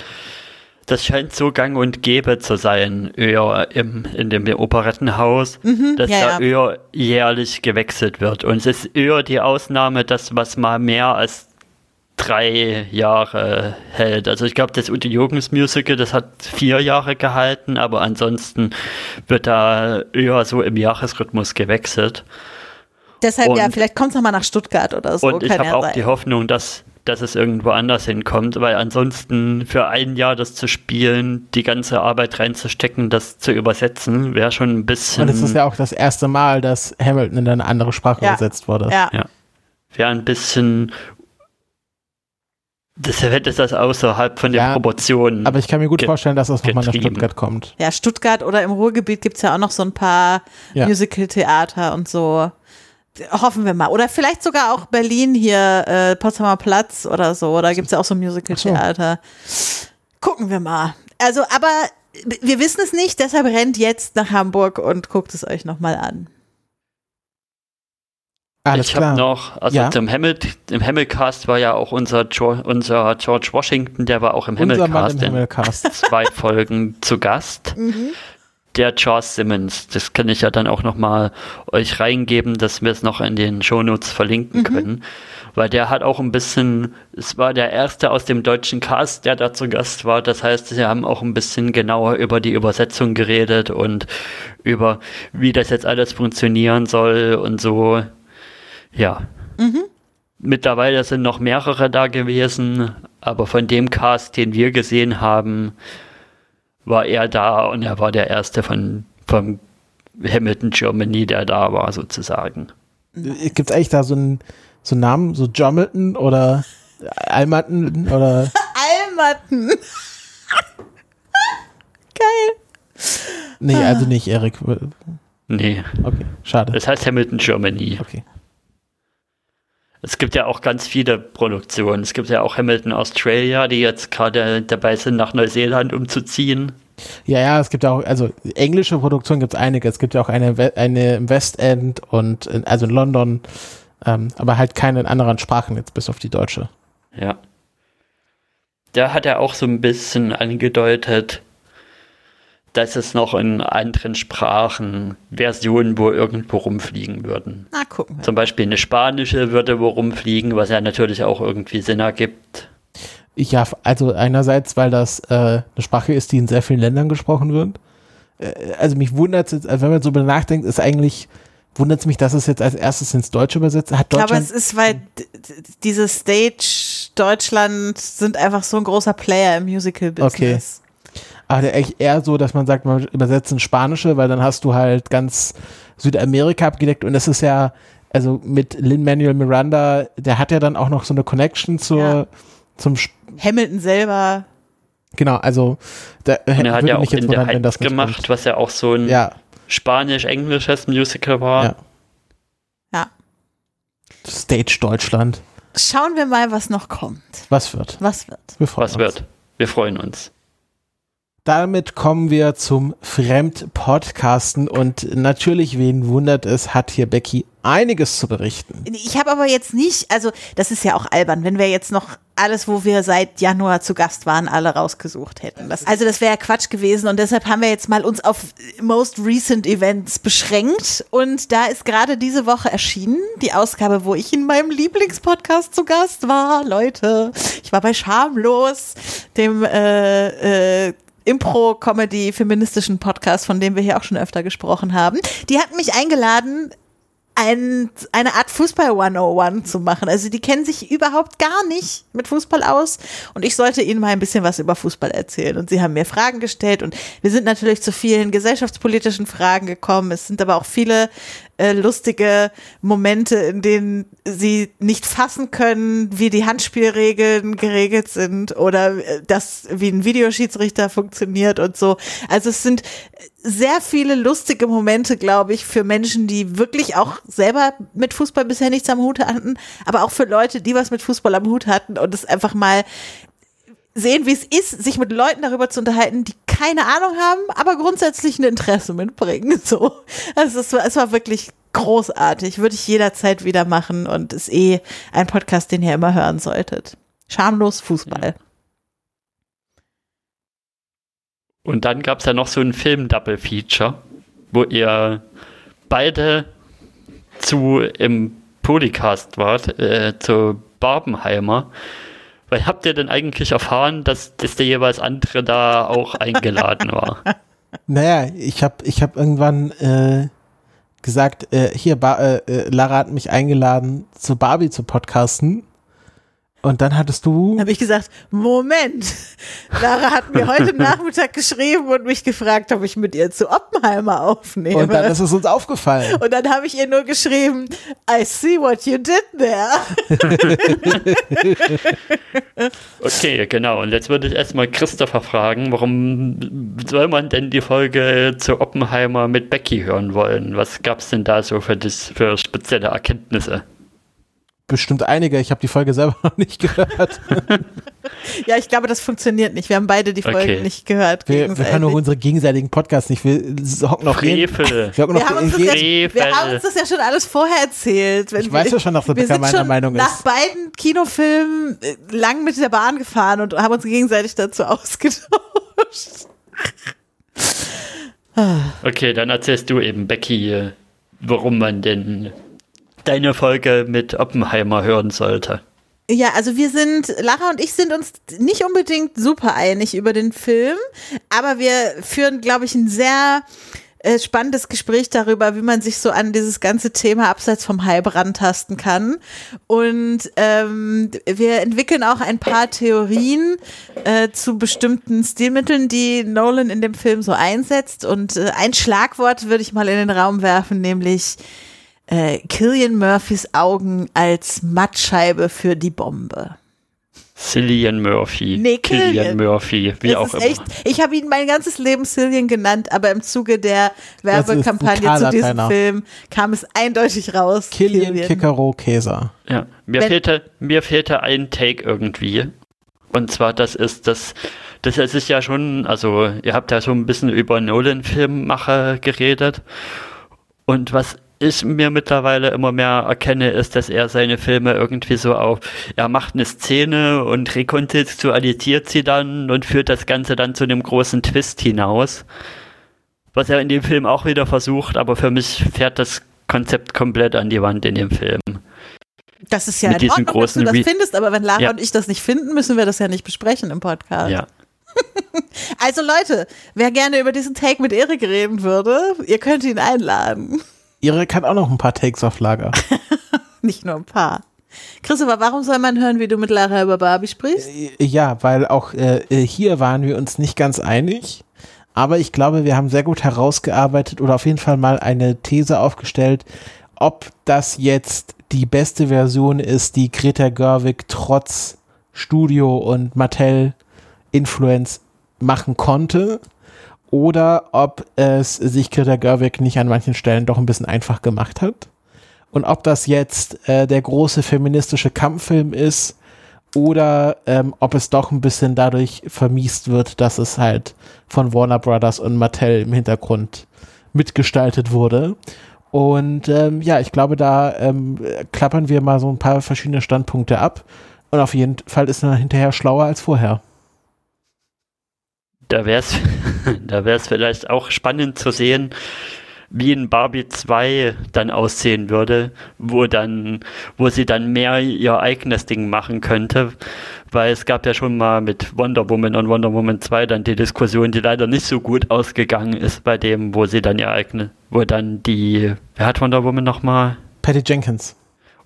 das scheint so gang und gäbe zu sein, eher im, in dem Operettenhaus, dass Mhm, ja, da ja. eher jährlich gewechselt wird. Und es ist eher die Ausnahme, dass was mal mehr als drei Jahre hält. Also ich glaube, das Ute Jürgens Musical, das hat vier Jahre gehalten, aber ansonsten wird da eher so im Jahresrhythmus gewechselt. Deshalb Und- ja, vielleicht kommt es nochmal nach Stuttgart oder so. Und ich habe ja auch sein. die Hoffnung, dass, dass es irgendwo anders hinkommt, weil ansonsten für ein Jahr das zu spielen, die ganze Arbeit reinzustecken, das zu übersetzen, wäre schon ein bisschen, Und es ist ja auch das erste Mal, dass Hamilton in eine andere Sprache Ja. übersetzt wurde. Ja. wäre ein bisschen, das hätte das außerhalb von den Ja, Proportionen. Aber ich kann mir gut vorstellen, dass das nochmal nach. Stuttgart kommt. ja, Stuttgart oder im Ruhrgebiet gibt es ja auch noch so ein paar Ja. Musical-Theater und so. Hoffen wir mal. Oder vielleicht sogar auch Berlin hier, äh, Potsdamer Platz oder so. Da gibt es ja auch so Musical-Theater. Gucken wir mal. Also, aber wir wissen es nicht, deshalb rennt jetzt nach Hamburg und guckt es euch nochmal an. Alles ich klar. habe noch, also Ja. im, Hamil im Hamilcast war ja auch unser, jo unser George Washington, der war auch im Unser Mann Hamilcast im in Hamilcast. zwei Folgen zu Gast. Der Charles Simmons, das kann ich ja dann auch noch mal euch reingeben, dass wir es noch in den Shownotes verlinken können, weil der hat auch ein bisschen, es war der erste aus dem deutschen Cast, der da zu Gast war. Das heißt, sie haben auch ein bisschen genauer über die Übersetzung geredet und über wie das jetzt alles funktionieren soll und so. Ja. Mittlerweile sind noch mehrere da gewesen, aber von dem Cast, den wir gesehen haben, war er da und er war der erste von vom Hamilton Germany, der da war sozusagen. Gibt es eigentlich da so ein, so Namen, so Jomelton oder Almatten oder. *laughs* Almatten. *laughs* Geil. Nee, also nicht Erik. Nee, Okay, schade. das heißt Hamilton Germany. Okay. Es gibt ja auch ganz viele Produktionen. Es gibt ja auch Hamilton Australia, die jetzt gerade dabei sind, nach Neuseeland umzuziehen. Ja, ja, es gibt ja auch, also englische Produktion gibt es einige. Es gibt ja auch eine, eine im Westend und in, also in London, ähm, aber halt keine in anderen Sprachen jetzt bis auf die deutsche. Ja. Da hat er auch so ein bisschen angedeutet, dass es noch in anderen Sprachen Versionen wo irgendwo rumfliegen würden. Na, gucken wir. Zum Beispiel eine spanische würde wo rumfliegen, was ja natürlich auch irgendwie Sinn ergibt. Ja, also einerseits, weil das äh, eine Sprache ist, die in sehr vielen Ländern gesprochen wird. Äh, also mich wundert es, also wenn man so darüber nachdenkt, ist eigentlich, wundert es mich, dass es jetzt als erstes ins Deutsche übersetzt hat. Aber Deutschland, es ist, weil d- diese Stage Deutschland sind einfach so ein großer Player im Musical-Business. Aber der echt eher so, dass man sagt, man übersetzt ins Spanische, weil dann hast du halt ganz Südamerika abgedeckt und das ist ja, also mit Lin-Manuel Miranda, der hat ja dann auch noch so eine Connection zur, Ja. zum, Sp- Hamilton selber. genau, also da Und er hat ja auch in der wundern, wenn das Heights nicht gemacht, kommt. was ja auch so ein Ja, spanisch-englisches Musical war. Ja. Ja. Stage Deutschland. Schauen wir mal, was noch kommt. Was wird? Was wird? Wir freuen Was uns. wird? Wir freuen uns. Damit kommen wir zum Fremdpodcasten und natürlich, wen wundert es, hat hier Becky einiges zu berichten. Ich habe aber jetzt nicht, also das ist ja auch albern, wenn wir jetzt noch alles, wo wir seit Januar zu Gast waren, alle rausgesucht hätten. Das, also das wäre Quatsch gewesen und deshalb haben wir jetzt mal uns auf Most Recent Events beschränkt und da ist gerade diese Woche erschienen, die Ausgabe, wo ich in meinem Lieblingspodcast zu Gast war, Leute. Ich war bei Schamlos, dem äh, äh, Impro-Comedy-feministischen Podcast, von dem wir hier auch schon öfter gesprochen haben. Die hatten mich eingeladen, ein, eine Art Fußball 101 zu machen. Also die kennen sich überhaupt gar nicht mit Fußball aus und ich sollte ihnen mal ein bisschen was über Fußball erzählen. Und sie haben mir Fragen gestellt und wir sind natürlich zu vielen gesellschaftspolitischen Fragen gekommen. Es sind aber auch viele äh, lustige Momente, in denen sie nicht fassen können, wie die Handspielregeln geregelt sind oder äh, das, wie ein Videoschiedsrichter funktioniert und so. Also es sind sehr viele lustige Momente, glaube ich, für Menschen, die wirklich auch selber mit Fußball bisher nichts am Hut hatten, aber auch für Leute, die was mit Fußball am Hut hatten und es einfach mal sehen, wie es ist, sich mit Leuten darüber zu unterhalten, die keine Ahnung haben, aber grundsätzlich ein Interesse mitbringen. *laughs* So, also es war, es war wirklich großartig, würde ich jederzeit wieder machen und ist eh ein Podcast, den ihr immer hören solltet. Schamlos Fußball. Und dann gab es ja noch so einen Film-Double-Feature, wo ihr beide zu im Polycast wart, äh, zu Barbenheimer. Weil habt ihr denn eigentlich erfahren, dass, dass der jeweils andere da auch eingeladen war? *laughs* Naja, ich habe ich hab irgendwann äh, gesagt, äh, hier, ba äh, äh, Lara hat mich eingeladen, zu Barbie zu podcasten. Und dann hattest du. habe ich gesagt, Moment, Lara hat mir heute *laughs* Nachmittag geschrieben und mich gefragt, ob ich mit ihr zu Oppenheimer aufnehme. Und dann ist es uns aufgefallen. Und dann habe ich ihr nur geschrieben, I see what you did there. *laughs* Okay, genau. Und jetzt würde ich erstmal Christopher fragen, warum soll man denn die Folge zu Oppenheimer mit Becky hören wollen? Was gab es denn da so für, das, für spezielle Erkenntnisse? Bestimmt einige. Ich habe die Folge selber *laughs* noch nicht gehört. *laughs* Ja, ich glaube, das funktioniert nicht. Wir haben beide die Folgen Okay. nicht gehört. Wir, wir hören auch unsere gegenseitigen Podcasts nicht. Wir hocken noch jeden, Frevel. *laughs* wir hocken wir haben, uns das ja, wir haben uns das ja schon alles vorher erzählt. Wenn Ich weiß wir, ja schon, dass wir Rebecca sind meiner schon Meinung nach ist. beiden Kinofilmen äh, lang mit der Bahn gefahren und haben uns gegenseitig dazu ausgetauscht. Okay, dann erzählst du eben, Becky, warum man denn deine Folge mit Oppenheimer hören sollte. Ja, also wir sind, Lara und ich sind uns nicht unbedingt super einig über den Film, aber wir führen, glaube ich, ein sehr äh, spannendes Gespräch darüber, wie man sich so an dieses ganze Thema abseits vom Hype rantasten kann. Und ähm, wir entwickeln auch ein paar Theorien äh, zu bestimmten Stilmitteln, die Nolan in dem Film so einsetzt. Und äh, ein Schlagwort würde ich mal in den Raum werfen, nämlich äh, Killian Murphys Augen als Mattscheibe für die Bombe. Cillian Murphy. Nee, Killian. Murphy, wie Das auch ist immer. echt, ich habe ihn mein ganzes Leben Cillian genannt, aber im Zuge der Werbekampagne zu diesem Trainer. Film kam es eindeutig raus. Killian Kikaro Käser. Ja, mir Wenn- fehlte, mir fehlte ein Take irgendwie. Und zwar, das ist das, das ist ja schon, also ihr habt ja schon ein bisschen über Nolan-Filmmacher geredet. Und was ich mir mittlerweile immer mehr erkenne, ist, dass er seine Filme irgendwie so auf, er macht eine Szene und rekontextualisiert sie dann und führt das Ganze dann zu einem großen Twist hinaus. Was er in dem Film auch wieder versucht, aber für mich fährt das Konzept komplett an die Wand in dem Film. Das ist ja Mit in Ordnung, dass du großen das findest, aber wenn Lara Ja. und ich das nicht finden, müssen wir das ja nicht besprechen im Podcast. Ja. *laughs* Also Leute, wer gerne über diesen Take mit Erik reden würde, ihr könnt ihn einladen. Erik hat auch noch ein paar Takes auf Lager. *laughs* Nicht nur ein paar. Christopher, warum soll man hören, wie du mit Lara über Barbie sprichst? Ja, weil auch äh, äh, hier waren wir uns nicht ganz einig. Aber ich glaube, wir haben sehr gut herausgearbeitet oder auf jeden Fall mal eine These aufgestellt, ob das jetzt die beste Version ist, die Greta Gerwig trotz Studio und Mattel Influence machen konnte. Oder ob es sich Greta Gerwig nicht an manchen Stellen doch ein bisschen einfach gemacht hat. Und ob das jetzt äh, der große feministische Kampffilm ist oder ähm, ob es doch ein bisschen dadurch vermiest wird, dass es halt von Warner Brothers und Mattel im Hintergrund mitgestaltet wurde. Und ähm, ja, ich glaube, da ähm, klappern wir mal so ein paar verschiedene Standpunkte ab. Und auf jeden Fall ist man hinterher schlauer als vorher. Da wäre es *laughs* da wär's vielleicht auch spannend zu sehen, wie in Barbie 2 dann aussehen würde, wo dann, wo sie dann mehr ihr eigenes Ding machen könnte. Weil es gab ja schon mal mit Wonder Woman und Wonder Woman 2 dann die Diskussion, die leider nicht so gut ausgegangen ist bei dem, wo sie dann ihr eigenes, wo dann die, wer hat Wonder Woman nochmal? Patty Jenkins.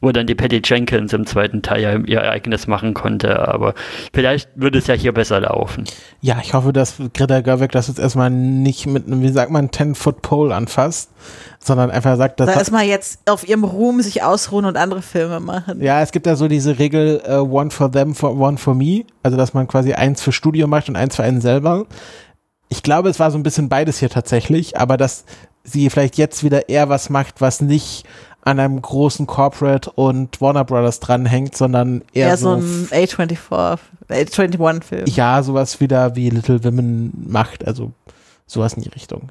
Wo dann die Patty Jenkins im zweiten Teil ja ihr eigenes machen konnte. Aber vielleicht würde es ja hier besser laufen. Ja, ich hoffe, dass Greta Gerwig das jetzt erstmal nicht mit einem, wie sagt man, 10-Foot-Pole anfasst, sondern einfach sagt, dass Da ist mal jetzt auf ihrem Ruhm sich ausruhen und andere Filme machen. Ja, es gibt ja so diese Regel äh, One for them, for, one for me. Also, dass man quasi eins für Studio macht und eins für einen selber. Ich glaube, es war so ein bisschen beides hier tatsächlich, aber dass sie vielleicht jetzt wieder eher was macht, was nicht an einem großen Corporate und Warner Brothers dranhängt, sondern eher Eher so so, ein A24, A21-Film. ja, sowas wieder wie Little Women macht, also sowas in die Richtung.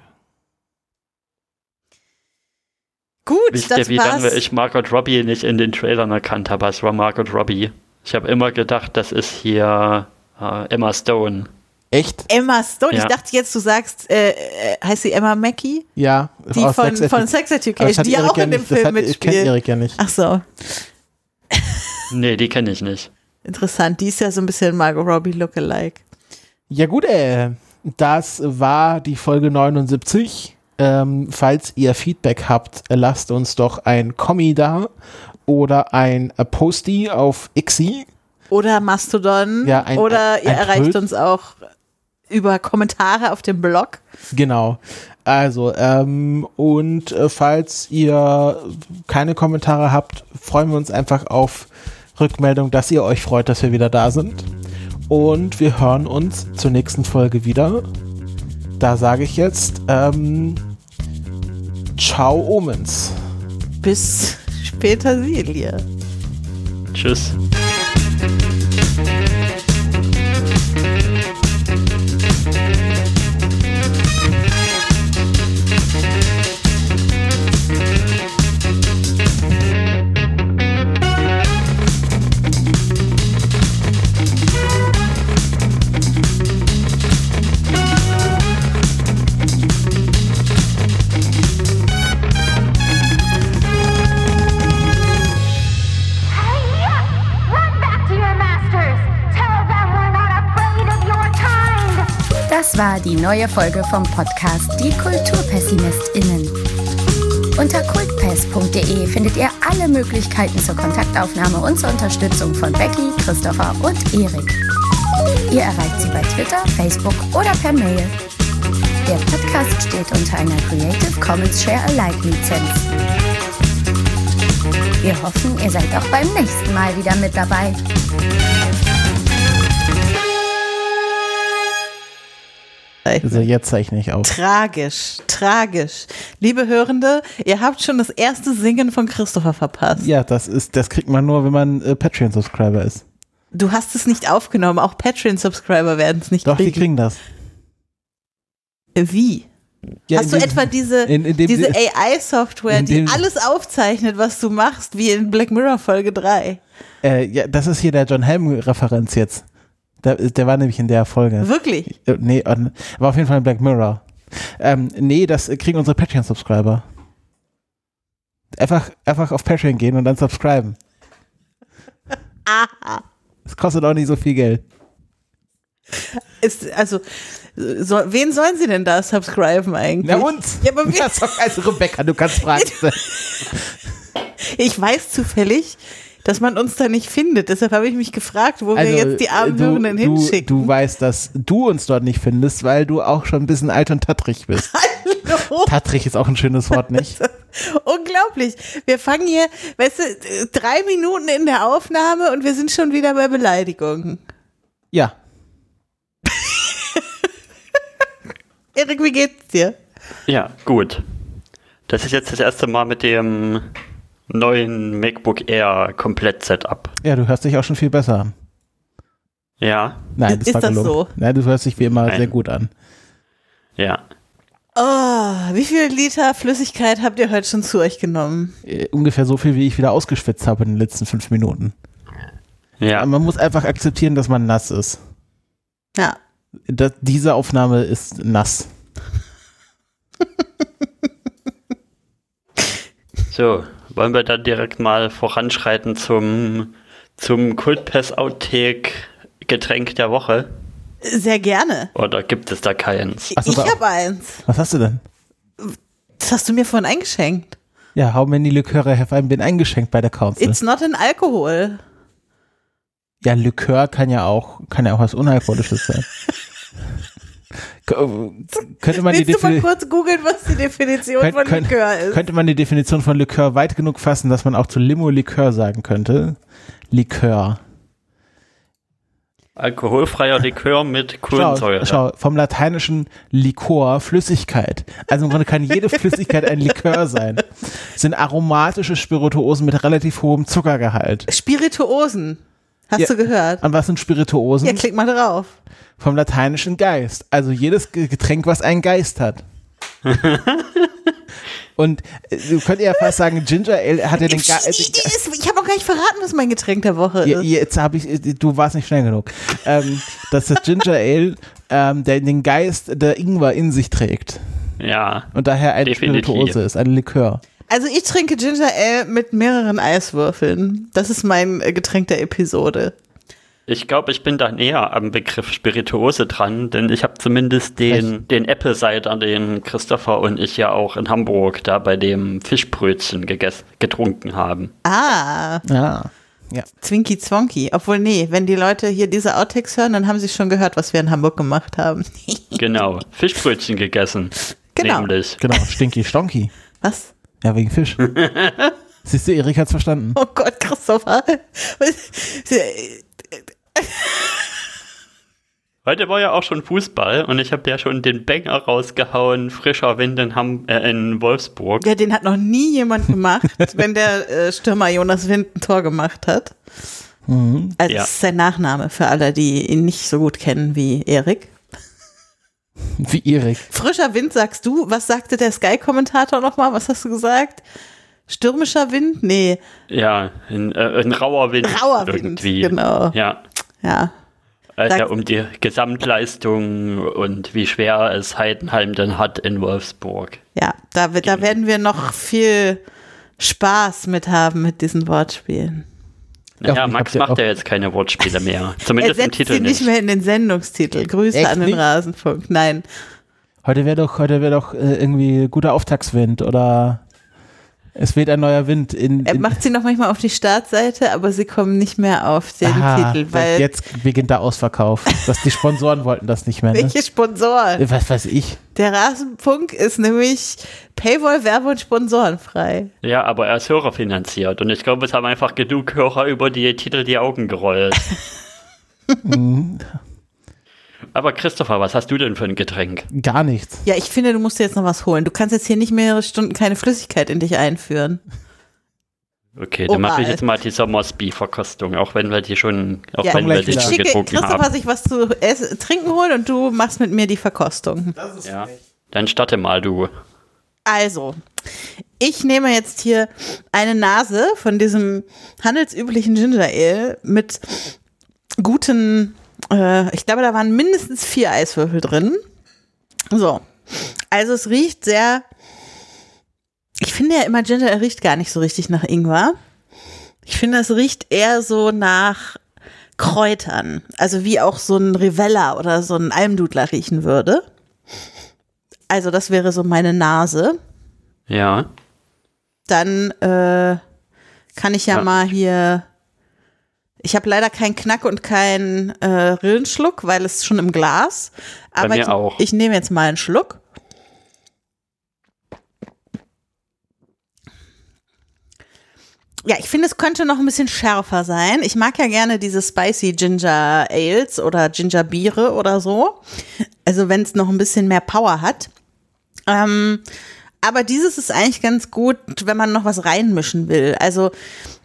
Gut, Wisst das ihr, wie war's. lange ich Margot Robbie nicht in den Trailern erkannt habe? Es war Margot Robbie. Ich habe immer gedacht, das ist hier äh, Emma Stone. Echt? Emma Stone. Ich Ja. dachte jetzt, du sagst, äh, äh, heißt sie Emma Mackey? Ja, Die aus von, Sex von Sex Education, die ja auch in dem nicht, Film hat, mitspielt. Erik ja nicht. Ach so, *laughs* Nee, die kenne ich nicht. interessant. Die ist ja so ein bisschen Margot Robbie Lookalike. Ja gut, äh, das war die Folge 79. Ähm, falls ihr Feedback habt, lasst uns doch ein Kommi da oder ein Posty auf Xi. Oder Mastodon. Ja, ein- oder ein- ihr ein erreicht Pult. uns auch über Kommentare auf dem Blog. Genau. Also, ähm, und äh, falls ihr keine Kommentare habt, freuen wir uns einfach auf Rückmeldung, dass ihr euch freut, dass wir wieder da sind. Und wir hören uns zur nächsten Folge wieder. Da sage ich jetzt, ähm, ciao Omens. Bis später, Silje. Tschüss. War die neue Folge vom Podcast Die KulturpessimistInnen. Unter kultpest.de findet ihr alle Möglichkeiten zur Kontaktaufnahme und zur Unterstützung von Becky, Christopher und Erik. Ihr erreicht sie bei Twitter, Facebook oder per Mail. Der Podcast steht unter einer Creative Commons Share Alike Lizenz. Wir hoffen, ihr seid auch beim nächsten Mal wieder mit dabei. Also jetzt zeichne ich auf. Tragisch, tragisch. Liebe Hörende, ihr habt schon das erste Singen von Christopher verpasst. Ja, das ist, das kriegt man nur, wenn man äh, Patreon-Subscriber ist. Du hast es nicht aufgenommen, auch Patreon-Subscriber werden es nicht Doch, die kriegen. kriegen das. Wie? Ja, hast du dem- etwa diese, in- in dem- diese AI-Software, die dem- alles aufzeichnet, was du machst, wie in Black Mirror Folge 3? Äh, ja, das ist hier der John Helm-Referenz jetzt. Der, der war nämlich in der Folge. Wirklich? Äh, Nee, äh, war auf jeden Fall in Black Mirror. Ähm, nee, das kriegen unsere Patreon-Subscriber. Einfach, einfach auf Patreon gehen und dann subscriben. Aha. Es kostet auch nicht so viel Geld. Ist, also, so, wen sollen sie denn da subscriben eigentlich? Na uns! Ja, aber wie- Das *laughs* ist doch- also Rebecca, du kannst fragen. *laughs* Ich weiß zufällig, dass man uns da nicht findet. Deshalb habe ich mich gefragt, wo Also, wir jetzt die armen du, Hörenden du, hinschicken. du weißt, dass du uns dort nicht findest, weil du auch schon ein bisschen alt und tattrig bist. *laughs* Hallo. tattrig ist auch ein schönes Wort, nicht? *laughs* Unglaublich. Wir fangen hier, weißt du, drei Minuten in der Aufnahme und wir sind schon wieder bei Beleidigungen. Ja. *laughs* Erik, wie geht's dir? Ja, gut. Das ist jetzt das erste Mal mit dem neuen MacBook Air Komplett-Setup. Ja, du hörst dich auch schon viel besser an. Ja, Nein, das Ist war das gelogen. so? Nein, du hörst dich wie immer Nein. sehr gut an. ja. Oh, wie viel Liter Flüssigkeit habt ihr heute schon zu euch genommen? Äh, ungefähr so viel, wie ich wieder ausgeschwitzt habe in den letzten fünf Minuten. Ja, Aber man muss einfach akzeptieren, dass man nass ist. Ja. Das, diese Aufnahme ist nass. so. Wollen wir dann direkt mal voranschreiten zum, zum Kultpass Outtake Getränk der Woche? Sehr gerne. Oder gibt es da keins? So, ich habe eins. Was hast du denn? Das hast du mir vorhin eingeschenkt. Ja, how many Liköre have I been eingeschenkt bei der Council? It's not an Alkohol. ja, Likör kann ja auch, kann ja auch was Unalkoholisches sein. *laughs* K- könnte man die Willst du mal Defini kurz googeln, was die Definition Könnt- von könnt- Likör ist? könnte man die Definition von Likör weit genug fassen, dass man auch zu Limo Likör sagen könnte? Likör. Alkoholfreier Likör mit Schau, Kohlensäure. schau, vom lateinischen Likor, Flüssigkeit. Also im Grunde kann jede Flüssigkeit ein Likör sein. Sind aromatische Spirituosen mit relativ hohem Zuckergehalt. Spirituosen. Hast Ja. du gehört? Und was sind Spirituosen? Ja, klick mal drauf. Vom lateinischen Geist. Also jedes Ge- Getränk, was einen Geist hat. *laughs* Und äh, du könntest ja fast sagen, Ginger Ale hat ja den Geist. ich habe noch gar nicht verraten, was mein Getränk der Woche Ja, ist. Jetzt habe ich, du warst nicht schnell genug. Ähm, dass das Ginger Ale ähm, der den Geist der Ingwer in sich trägt. Ja, Und daher eine. Spirituose ist, ein Likör. Also ich trinke Ginger Ale mit mehreren Eiswürfeln. Das ist mein äh, Getränk der Episode. ich glaube, ich bin da näher am Begriff Spirituose dran, denn ich habe zumindest den, den Apple Cider, den Christopher und ich ja auch in Hamburg da bei dem Fischbrötchen gegessen, getrunken haben. Ah, Ja. Ja. Zwinky Zwonky. Obwohl, nee, wenn die Leute hier diese Outtakes hören, dann haben sie schon gehört, was wir in Hamburg gemacht haben. *laughs* Genau, Fischbrötchen gegessen. Genau. Nämlich. Genau, Stinky Stonky. Was? Ja, wegen Fisch. *laughs* Siehst du, Erik hat's verstanden. Oh Gott, Christopher. Heute war ja auch schon Fußball und ich habe ja schon den Banger rausgehauen, frischer Wind in, Ham äh, in Wolfsburg. Ja, den hat noch nie jemand gemacht, *laughs* wenn der äh, Stürmer Jonas Wind ein Tor gemacht hat. Mhm. Also Ja. das ist sein Nachname für alle, die ihn nicht so gut kennen wie Erik. *laughs* Wie Erik. Frischer Wind sagst du. Was sagte der Sky-Kommentator nochmal? Was hast du gesagt? Stürmischer Wind? Nee, Ja, ein, äh, ein rauer Wind. rauer Wind. irgendwie. Genau. Ja. Ja. Also Sag- um die Gesamtleistung und wie schwer es Heidenheim denn hat in Wolfsburg. Ja, da, da werden wir noch viel Spaß mit haben mit diesen Wortspielen. Naja, ich Max ja macht ja jetzt keine Wortspiele mehr. *laughs* Er Zumindest im setzt Titel sie nicht nicht. mehr in den Sendungstitel. Grüße Echt an den nicht? Rasenfunk. Nein. Heute wäre doch, heute wäre doch äh, irgendwie guter Auftaktswind oder Es weht ein neuer Wind in. Er in macht sie noch manchmal auf die Startseite, aber sie kommen nicht mehr auf den Aha, Titel, weil jetzt beginnt der Ausverkauf. dass die Sponsoren wollten das nicht mehr. Ne? welche Sponsoren? Was weiß ich. Der Rasenfunk ist nämlich Paywall, Werbe und Sponsorenfrei. Ja, aber er ist hörerfinanziert. Und ich glaube, es haben einfach genug Hörer über die Titel die Augen gerollt. *laughs* *laughs* aber Christopher, was hast du denn für ein Getränk? Gar nichts. Ja, ich finde, du musst dir jetzt noch was holen. Du kannst jetzt hier nicht mehrere Stunden keine Flüssigkeit in dich einführen. Okay, dann mache ich jetzt mal die Sommersby-Verkostung, auch wenn wir die schon, auch Ja, wenn wir die schon schicke getrunken Christopher haben. sich was zu essen, trinken holen und du machst mit mir die Verkostung. Ja. Dann starte mal du. Also, ich nehme jetzt hier eine Nase von diesem handelsüblichen Ginger Ale mit guten, äh, ich glaube, da waren mindestens vier Eiswürfel drin. So. Also es riecht sehr, ich finde ja immer Ginger Ale riecht gar nicht so richtig nach Ingwer. Ich finde, es riecht eher so nach Kräutern. Also wie auch so ein Rivella oder so ein Almdudler riechen würde. Also das wäre so meine Nase. Ja. Dann äh, kann ich ja, Ja. mal hier. Ich habe leider keinen Knack und keinen äh, Rillenschluck, weil es schon im Glas. Aber mir ich, auch. ich nehme jetzt mal einen Schluck. Ja, ich finde, es könnte noch ein bisschen schärfer sein. Ich mag ja gerne diese spicy Ginger Ales oder Ginger Biere oder so. Also wenn es noch ein bisschen mehr Power hat. Ähm, aber dieses ist eigentlich ganz gut, wenn man noch was reinmischen will. Also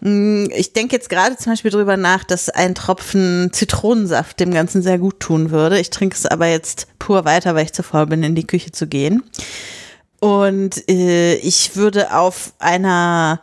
mh, ich denke jetzt gerade zum Beispiel drüber nach, dass ein Tropfen Zitronensaft dem Ganzen sehr gut tun würde. Ich trinke es aber jetzt pur weiter, weil ich zu faul bin, in die Küche zu gehen. Und äh, ich würde auf einer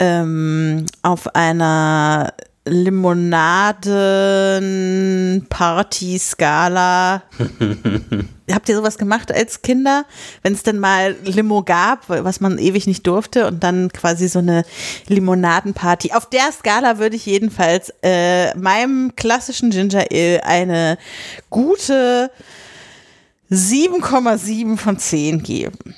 ähm, auf einer Limonaden-Party-Skala. *laughs* Habt ihr sowas gemacht als Kinder? Wenn es denn mal Limo gab, was man ewig nicht durfte und dann quasi so eine Limonadenparty. Auf der Skala würde ich jedenfalls äh, meinem klassischen Ginger Ale eine gute 7,7 von 10 geben.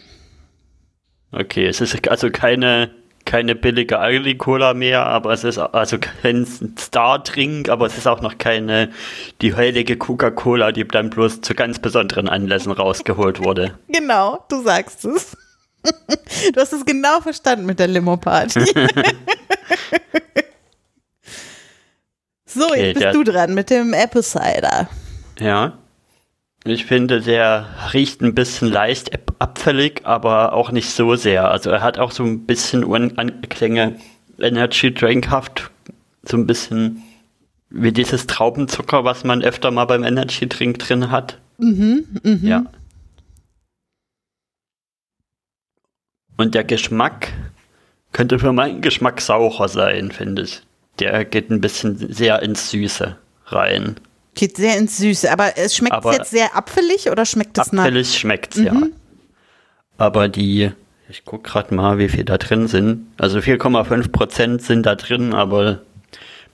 Okay, es ist also keine, keine billige Aldi-Cola mehr, aber es ist also kein Star-Trink, aber es ist auch noch keine die heilige Coca-Cola, die dann bloß zu ganz besonderen Anlässen rausgeholt wurde. *laughs* Genau, du sagst es. *laughs* Du hast es genau verstanden mit der Limo-Party. *laughs* so, Okay, jetzt bist du dran mit dem Apple Cider. Ja. Ich finde, der riecht ein bisschen leicht ab- abfällig, aber auch nicht so sehr. Also er hat auch so ein bisschen Anklänge Energy Drinkhaft, so ein bisschen wie dieses Traubenzucker, was man öfter mal beim Energy Drink drin hat. Ja. Und der Geschmack könnte für meinen Geschmack saurer sein, finde ich. Der geht ein bisschen sehr ins Süße rein. Geht sehr ins Süße, aber es schmeckt Aber- jetzt sehr apfelig oder schmeckt es nach? Abfällig schmeckt's, ja. Aber die, ich guck gerade mal, wie viel da drin sind. Also 4,5 Prozent sind da drin, aber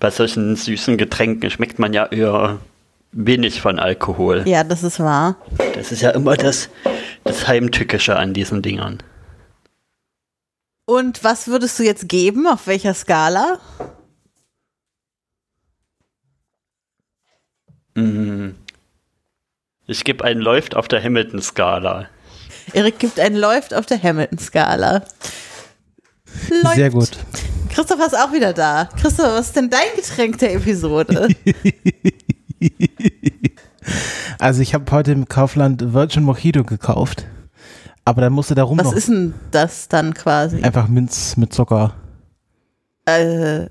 bei solchen süßen Getränken schmeckt man ja eher wenig von Alkohol. Ja, das ist wahr. Das ist ja immer das, das Heimtückische an diesen Dingern. Und was würdest du jetzt geben? Auf welcher Skala? Ich gebe einen Läuft auf der Hamilton-Skala. Erik gibt ein Läuft auf der Hamilton-Skala. Läuft. Sehr gut. Christoph ist auch wieder da. Christoph, was ist denn dein Getränk der Episode? *laughs* Also ich habe heute im Kaufland Virgin Mojito gekauft. Aber dann musste da rum Was noch ist denn das dann quasi? einfach Minz mit Zucker. Äh,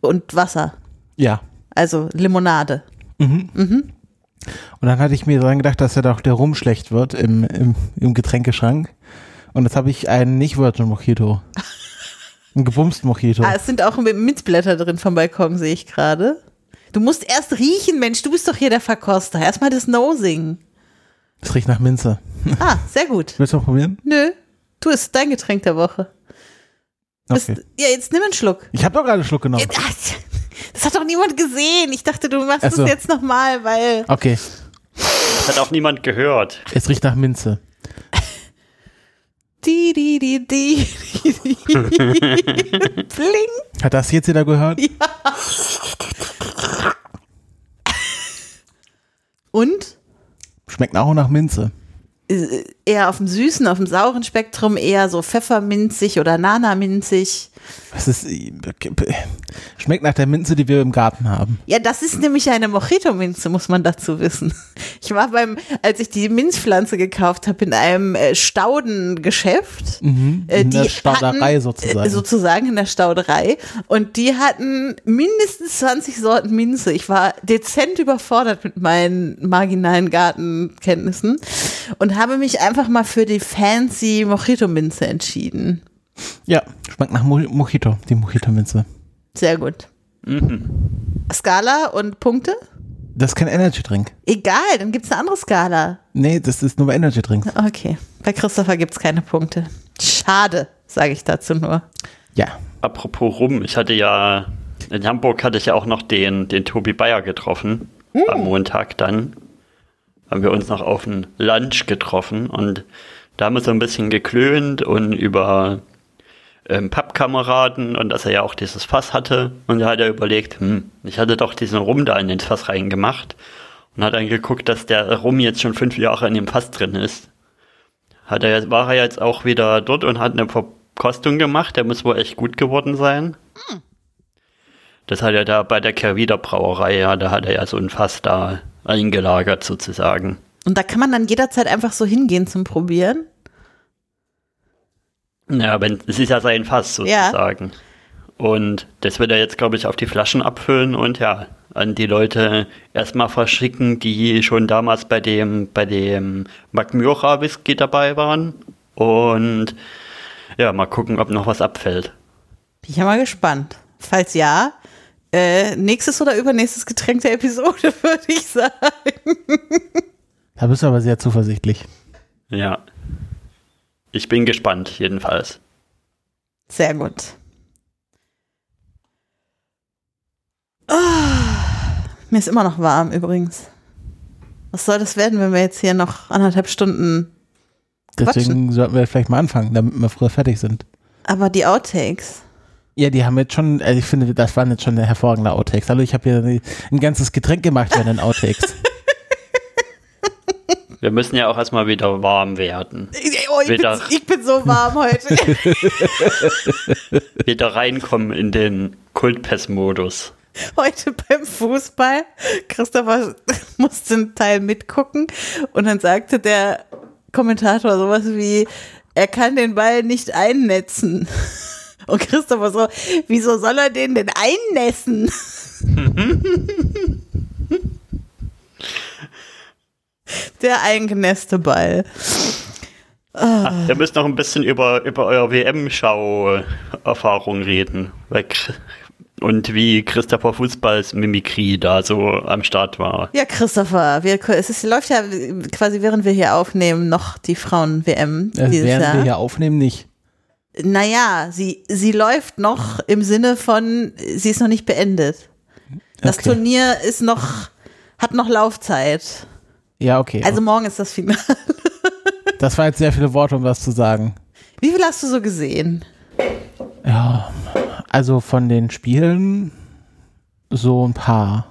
und Wasser. Ja. Also Limonade. Mhm. Und dann hatte ich mir dran gedacht, dass ja doch der Rum schlecht wird im, im, im Getränkeschrank. Und jetzt habe ich einen nicht Virgin Mojito. Ein gebumst Mojito. Ah, es sind auch Minzblätter drin vom Balkon, sehe ich gerade. Du musst erst riechen, Mensch, du bist doch hier der Verkoster. Erstmal das Nosing. Das riecht nach Minze. Ah, sehr gut. Willst du mal probieren? Nö, du ist dein Getränk der Woche. Bist, Okay. Ja, jetzt nimm einen Schluck. Ich habe doch gerade einen Schluck genommen. Jetzt- ah, Das hat doch niemand gesehen. Ich dachte, du machst Ach so. das jetzt nochmal, weil. Okay, Das hat auch niemand gehört. es riecht nach Minze. Die, die, die, die, die. Bling. Hat das jetzt jeder gehört? Und Schmeckt auch nach Minze. Äh, eher auf dem süßen, auf dem sauren Spektrum, eher so pfefferminzig oder nanaminzig. Es ist, schmeckt nach der Minze, die wir im Garten haben. Ja, das ist nämlich eine Mojito-Minze, muss man dazu wissen. Ich war beim, als ich die Minzpflanze gekauft habe, in einem äh, Staudengeschäft. äh, Mhm. in der Stauderei sozusagen. Äh, sozusagen in der Stauderei. Und die hatten mindestens 20 Sorten Minze. Ich war dezent überfordert mit meinen marginalen Gartenkenntnissen und habe mich einfach mal für die fancy Mojito-Minze entschieden. Ja, schmeckt nach Mo Mojito, die Mojito-Minze. Sehr gut. Skala und Punkte? Das ist kein Energy-Drink. Egal, dann gibt es eine andere Skala. Nee, das ist nur bei Energy-Drinks. Okay, bei Christopher gibt es keine Punkte. Schade, sage ich dazu nur. Ja. Apropos rum, ich hatte ja, in Hamburg hatte ich ja auch noch den, den Tobi Bayer getroffen. Am Montag dann. Haben wir uns noch auf einen Lunch getroffen und da haben wir so ein bisschen geklönt und über ähm, Pappkameraden und dass er ja auch dieses Fass hatte. Und da hat er überlegt, hm, ich hatte doch diesen Rum da in den Fass reingemacht und hat dann geguckt, dass der Rum jetzt schon fünf Jahre in dem Fass drin ist. Hat er, jetzt- war er jetzt auch wieder dort und hat eine Verkostung gemacht. Der muss wohl echt gut geworden sein. Das hat er da bei der Kerwider Brauerei, ja, da hat er ja so ein Fass da eingelagert sozusagen. Und da kann man dann jederzeit einfach so hingehen zum Probieren. Ja, wenn, es ist ja sein Fass Ja. sozusagen. Und das wird er jetzt, glaube ich, auf die Flaschen abfüllen und ja, an die Leute erstmal verschicken, die schon damals bei dem, bei dem Magmura Whisky dabei waren. Und ja, mal gucken, ob noch was abfällt. Bin ich ja mal gespannt. Falls ja, äh, nächstes oder übernächstes Getränk der Episode, *laughs* würde ich sagen. Da bist du aber sehr zuversichtlich. Ja. Ich bin gespannt, jedenfalls. Sehr gut. Ah, mir ist immer noch warm übrigens. Was soll das werden, wenn wir jetzt hier noch anderthalb Stunden. Deswegen sollten wir vielleicht mal anfangen, damit wir früher fertig sind. Aber die Outtakes. Ja, die haben jetzt schon, also ich finde, das waren jetzt schon hervorragende Outtakes. Hallo, ich habe hier ein ganzes Getränk gemacht für den Outtakes. *laughs* Wir müssen ja auch erstmal wieder warm werden. Oh, ich, bin, Wieder. ich bin so warm heute. *laughs* Wieder reinkommen in den Kultpest-Modus. heute beim Fußball. Christopher *laughs* musste einen Teil mitgucken und dann sagte der Kommentator sowas wie, er kann den Ball nicht einnetzen. Und Christopher so, wieso soll er den denn einnässen? *laughs* der eingenässte Ball. Wir müssen noch ein bisschen über, über euer WM-Schau-Erfahrung reden. Und wie Christopher Fußballs Mimikrie da so am Start war. Ja, Christopher, wir, es ist, läuft ja quasi während wir hier aufnehmen noch die Frauen-WM Äh, dieses während Jahr. wir hier aufnehmen, nicht. Naja, sie, sie läuft noch im Sinne von, sie ist noch nicht beendet. Das Okay. Turnier ist noch, hat noch Laufzeit. Ja, okay. Also morgen ist das Finale. *laughs* das war jetzt sehr viele Worte, um was zu sagen. Wie viel hast du so gesehen? Ja, also von den Spielen so ein paar.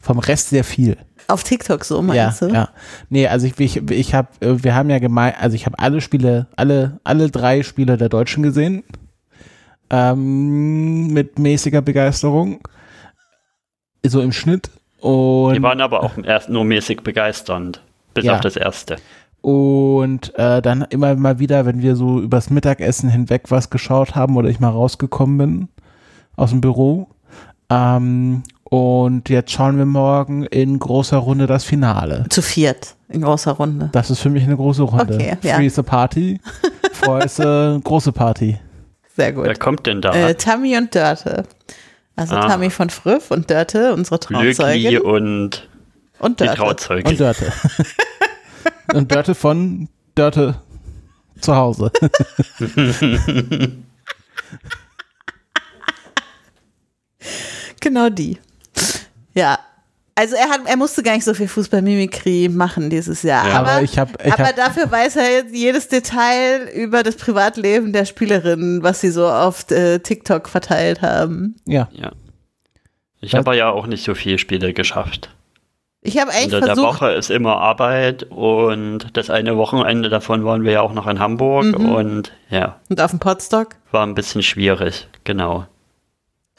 Vom Rest sehr viel. Auf TikTok so, Ja, meinst du? ja. Nee, also ich, ich, ich habe, wir haben ja gemeint, also ich habe alle Spiele, alle, alle drei Spiele der Deutschen gesehen. Ähm, mit mäßiger Begeisterung. So im Schnitt. Und Die waren aber auch erst nur mäßig begeisternd. Bis Ja. auf das erste. Und äh, dann immer mal wieder, wenn wir so übers Mittagessen hinweg was geschaut haben oder ich mal rausgekommen bin aus dem Büro. Ähm, und jetzt schauen wir morgen in großer Runde das Finale. Zu viert, in großer Runde. Das ist für mich eine große Runde. Okay, ja. Free is a Party, Four is a große Party. Sehr Wer gut. kommt denn da? Äh, Tammy und Dörte. Also Ah. Tammy von Früff und Dörte, unsere Trauzeugin. und Und die Dörte. Trauzeugin. Und Dörte. *laughs* und Dörte von Dörte zu Hause. *laughs* Genau die. Ja. Also er hat, er musste gar nicht so viel Fußballmimikrie machen dieses Jahr. Ja. aber, Aber ich hab- ich aber hab- dafür weiß er jetzt jedes Detail über das Privatleben der Spielerin, was sie so auf äh, TikTok verteilt haben. Ja. Ja. Ich habe ja auch nicht so viele Spiele geschafft. Ich habe eigentlich der versucht, Woche ist immer Arbeit und das eine Wochenende davon waren wir ja auch noch in Hamburg Mhm. und ja, und auf dem Podstock. war ein bisschen schwierig, genau.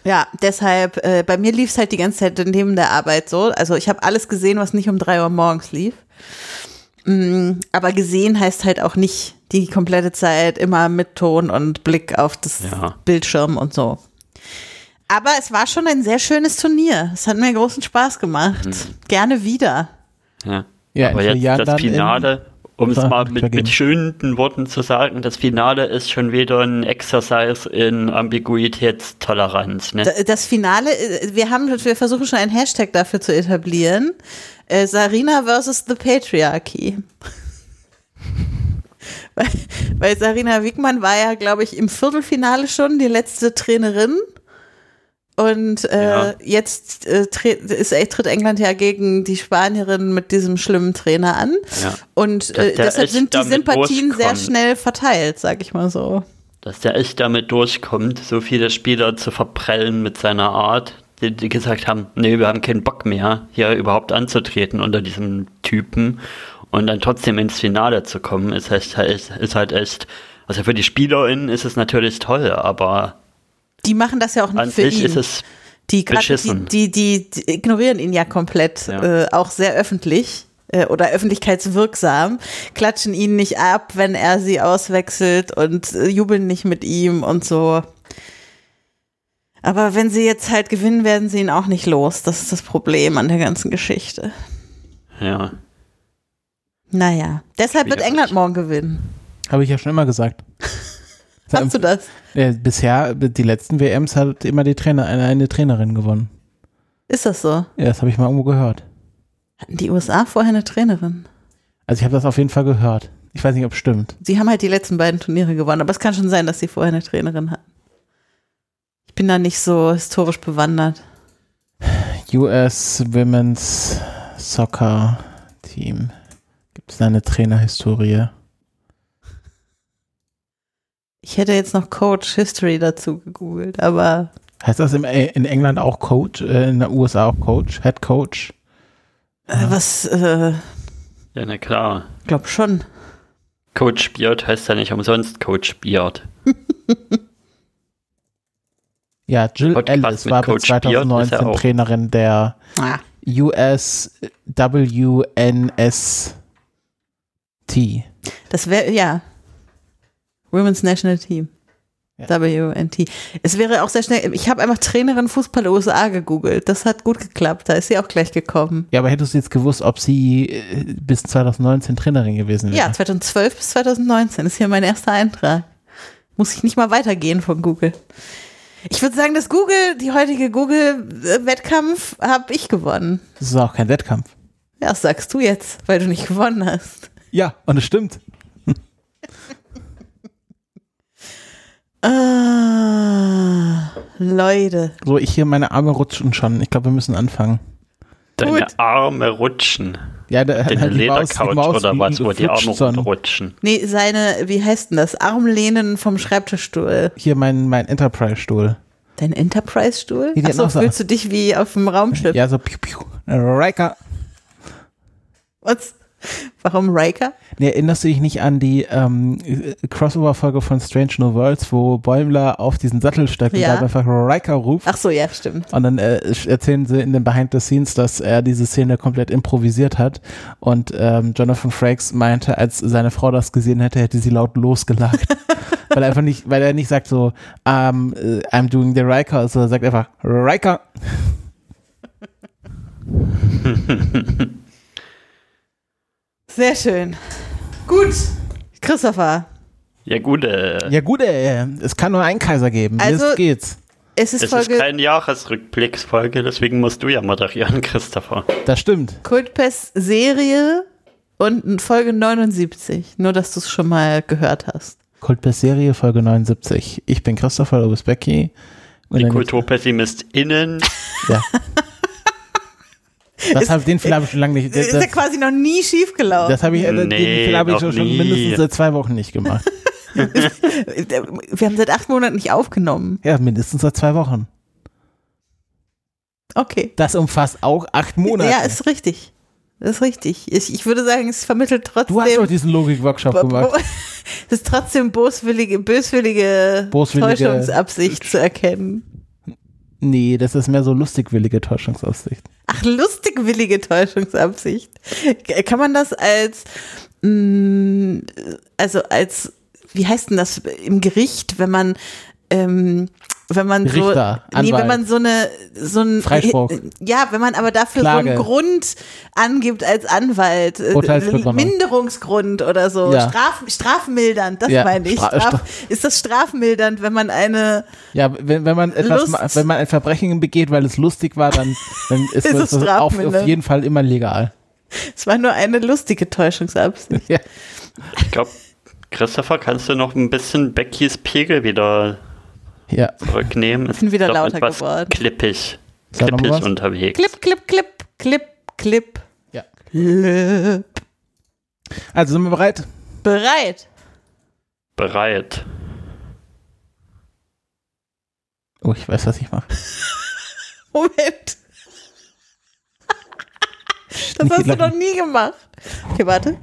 Ja, deshalb, äh, bei mir lief es halt die ganze Zeit neben der Arbeit so. Also ich habe alles gesehen, was nicht um drei Uhr morgens lief. Mm, aber gesehen heißt halt auch nicht die komplette Zeit immer mit Ton und Blick auf das Ja. Bildschirm und so. Aber es war schon ein sehr schönes Turnier. Es hat mir großen Spaß gemacht. Mhm. Gerne wieder. Ja. Ja, Aber jetzt das Finale, um es mal mit, mit schönen Worten zu sagen, das Finale ist schon wieder ein Exercise in Ambiguitätstoleranz. Ne? Das Finale, äh, wir haben, wir versuchen schon einen Hashtag dafür zu etablieren. Äh, Sarina versus the Patriarchy. *laughs* weil, weil Sarina Wiegmann war ja, glaube ich, im Viertelfinale schon die letzte Trainerin. Und äh, Ja. jetzt äh, ist, äh, tritt England ja gegen die Spanierin mit diesem schlimmen Trainer an. Ja. Und äh, deshalb sind die Sympathien sehr schnell verteilt, sag ich mal so. Dass der echt damit durchkommt, so viele Spieler zu verprellen mit seiner Art, die, die gesagt haben, nee, wir haben keinen Bock mehr, hier überhaupt anzutreten unter diesem Typen und dann trotzdem ins Finale zu kommen, ist, echt, ist, ist halt echt, also für die SpielerInnen ist es natürlich toll, aber Die machen das ja auch an nicht für sich ihn. ist es, Die, Beschissen. die, die, die ignorieren ihn ja komplett, Ja. Äh, auch sehr öffentlich äh, oder öffentlichkeitswirksam, klatschen ihn nicht ab, wenn er sie auswechselt und äh, jubeln nicht mit ihm und so. Aber wenn sie jetzt halt gewinnen, werden sie ihn auch nicht los. Das ist das Problem an der ganzen Geschichte. ja. Naja, deshalb wird. England morgen gewinnen. Habe ich ja schon immer gesagt. Hast du das? Bisher, die letzten WMs hat immer die Trainer, eine, eine Trainerin gewonnen. Ist das so? Ja, das habe ich mal irgendwo gehört. Hatten die USA vorher eine Trainerin? Also ich habe das auf jeden Fall gehört. Ich weiß nicht, ob es stimmt. Sie haben halt die letzten beiden Turniere gewonnen, aber es kann schon sein, dass sie vorher eine Trainerin hatten. Ich bin da nicht so historisch bewandert. US Women's Soccer Team. Gibt es da eine Trainerhistorie? Ich hätte jetzt noch Coach History dazu gegoogelt, aber Heißt das äh, in England auch Coach, äh, in den USA auch Coach, Head Coach? äh, was, äh, Ja, na klar. glaub schon. Coach Beard heißt ja nicht umsonst Coach Beard. *laughs* Ja, Jill Podcast Ellis war bis Coach Beard ist 2019 ja Trainerin der Ah, US WNST. das wäre, ja. Women's National Team. Ja. WNT. Es wäre auch sehr schnell, ich habe einfach Trainerin Fußball USA gegoogelt. Das hat gut geklappt, da ist sie auch gleich gekommen. Ja, aber hättest du jetzt gewusst, ob sie äh, bis 2019 Trainerin gewesen wäre? Ja, 2012 bis 2019 ist hier mein erster Eintrag. Muss ich nicht mal weitergehen von Google. Ich würde sagen, das Google, die heutige Google-Wettkampf habe ich gewonnen. Das ist auch kein Wettkampf. Ja, das sagst du jetzt, weil du nicht gewonnen hast. Ja, und es stimmt. Ah, Leute. So, ich hier meine Arme rutschen schon. Ich glaube, wir müssen anfangen. Deine Gut. Arme rutschen. Ja, da, Deine die Maus- die Ledercouch Maus oder was, wo die Arme schon. runterrutschen. Nee, seine, wie heißt denn das? Armlehnen vom Schreibtischstuhl. Hier mein, mein Enterprise-Stuhl. Dein Enterprise-Stuhl? Nee, Achso, so- fühlst du dich wie auf dem Raumschiff? Ja, so piu, piu. Riker. Was? *laughs* Warum Riker? Nee, erinnerst du dich nicht an die ähm, Crossover-Folge von Strange New Worlds, wo Bäumler auf diesen Sattel steigt Ja. und einfach Riker ruft? Ach so, ja, stimmt. Und dann äh, erzählen sie in den Behind the Scenes, dass er diese Szene komplett improvisiert hat. Und ähm, Jonathan Frakes meinte, als seine Frau das gesehen hätte, hätte sie laut losgelacht. *laughs* weil er einfach nicht, weil er nicht sagt so, um, äh, I'm doing the Riker, sondern sagt einfach Riker. *laughs* Sehr schön. Gut. Christopher, Ja gut, äh, Ja gut, äh, es kann nur einen Kaiser geben. Also- Jetzt geht's. es ist es ist Folge kein Jahresrückblicksfolge, deswegen musst du ja moderieren, Christopher. Das stimmt. Kultpest Serie und Folge 79. Nur, dass du es schon mal gehört hast. Kultbest Serie, Folge 79. Ich bin Christopher, du bist Becky. Und Die KulturpessimistInnen Ja. *laughs* Das hab, den Fehler habe ich schon lange nicht. Das, ist ja quasi noch nie schief gelaufen. das habe ich, äh, den Nee, Fehler habe ich schon, schon nie. mindestens seit zwei Wochen nicht gemacht. *laughs* *laughs* Wir haben seit acht Monaten nicht aufgenommen. ja, mindestens seit zwei Wochen. Okay. Das umfasst auch acht Monate. Ja, ist richtig. Das ist richtig. Ich, ich würde sagen, es vermittelt trotzdem. du hast doch diesen Logik-Workshop gemacht. Das *laughs* ist trotzdem boswillige, böswillige, Boswillige- Täuschungsabsicht zu erkennen. Nee, das ist mehr so lustigwillige Täuschungsaussicht. Ach, lustigwillige Täuschungsabsicht. Kann man das als, mh, also als, wie heißt denn das im Gericht, wenn man, ähm, wenn man Richter, so, nee, wenn man so eine, so ein, Freispruch. ja, wenn man aber dafür Klage. so einen Grund angibt als Anwalt, äh. Minderungsgrund oder so, Ja. Straf, strafmildernd, das Ja, meine ich. Stra- Straf, ist das strafmildernd, wenn man eine, Ja, wenn, wenn man etwas, Lust. wenn man ein Verbrechen begeht, weil es lustig war, dann, *laughs* dann ist, Ist das es auf, auf jeden Fall immer legal. es war nur eine lustige Täuschungsabsicht. *laughs* Ja. Ich glaube, Christopher, kannst du noch ein bisschen Beckys Pegel wieder ja. zurücknehmen? Ist bin wieder lauter etwas geworden. Klippig. Sag Klippig was. unterwegs. Clip, clip, clip, clip, clip. ja. Clip. Also sind wir bereit? Bereit. Bereit. Oh, ich weiß, was ich mache. *laughs* Moment. *laughs* Das hast du noch nie gemacht. Okay, warte.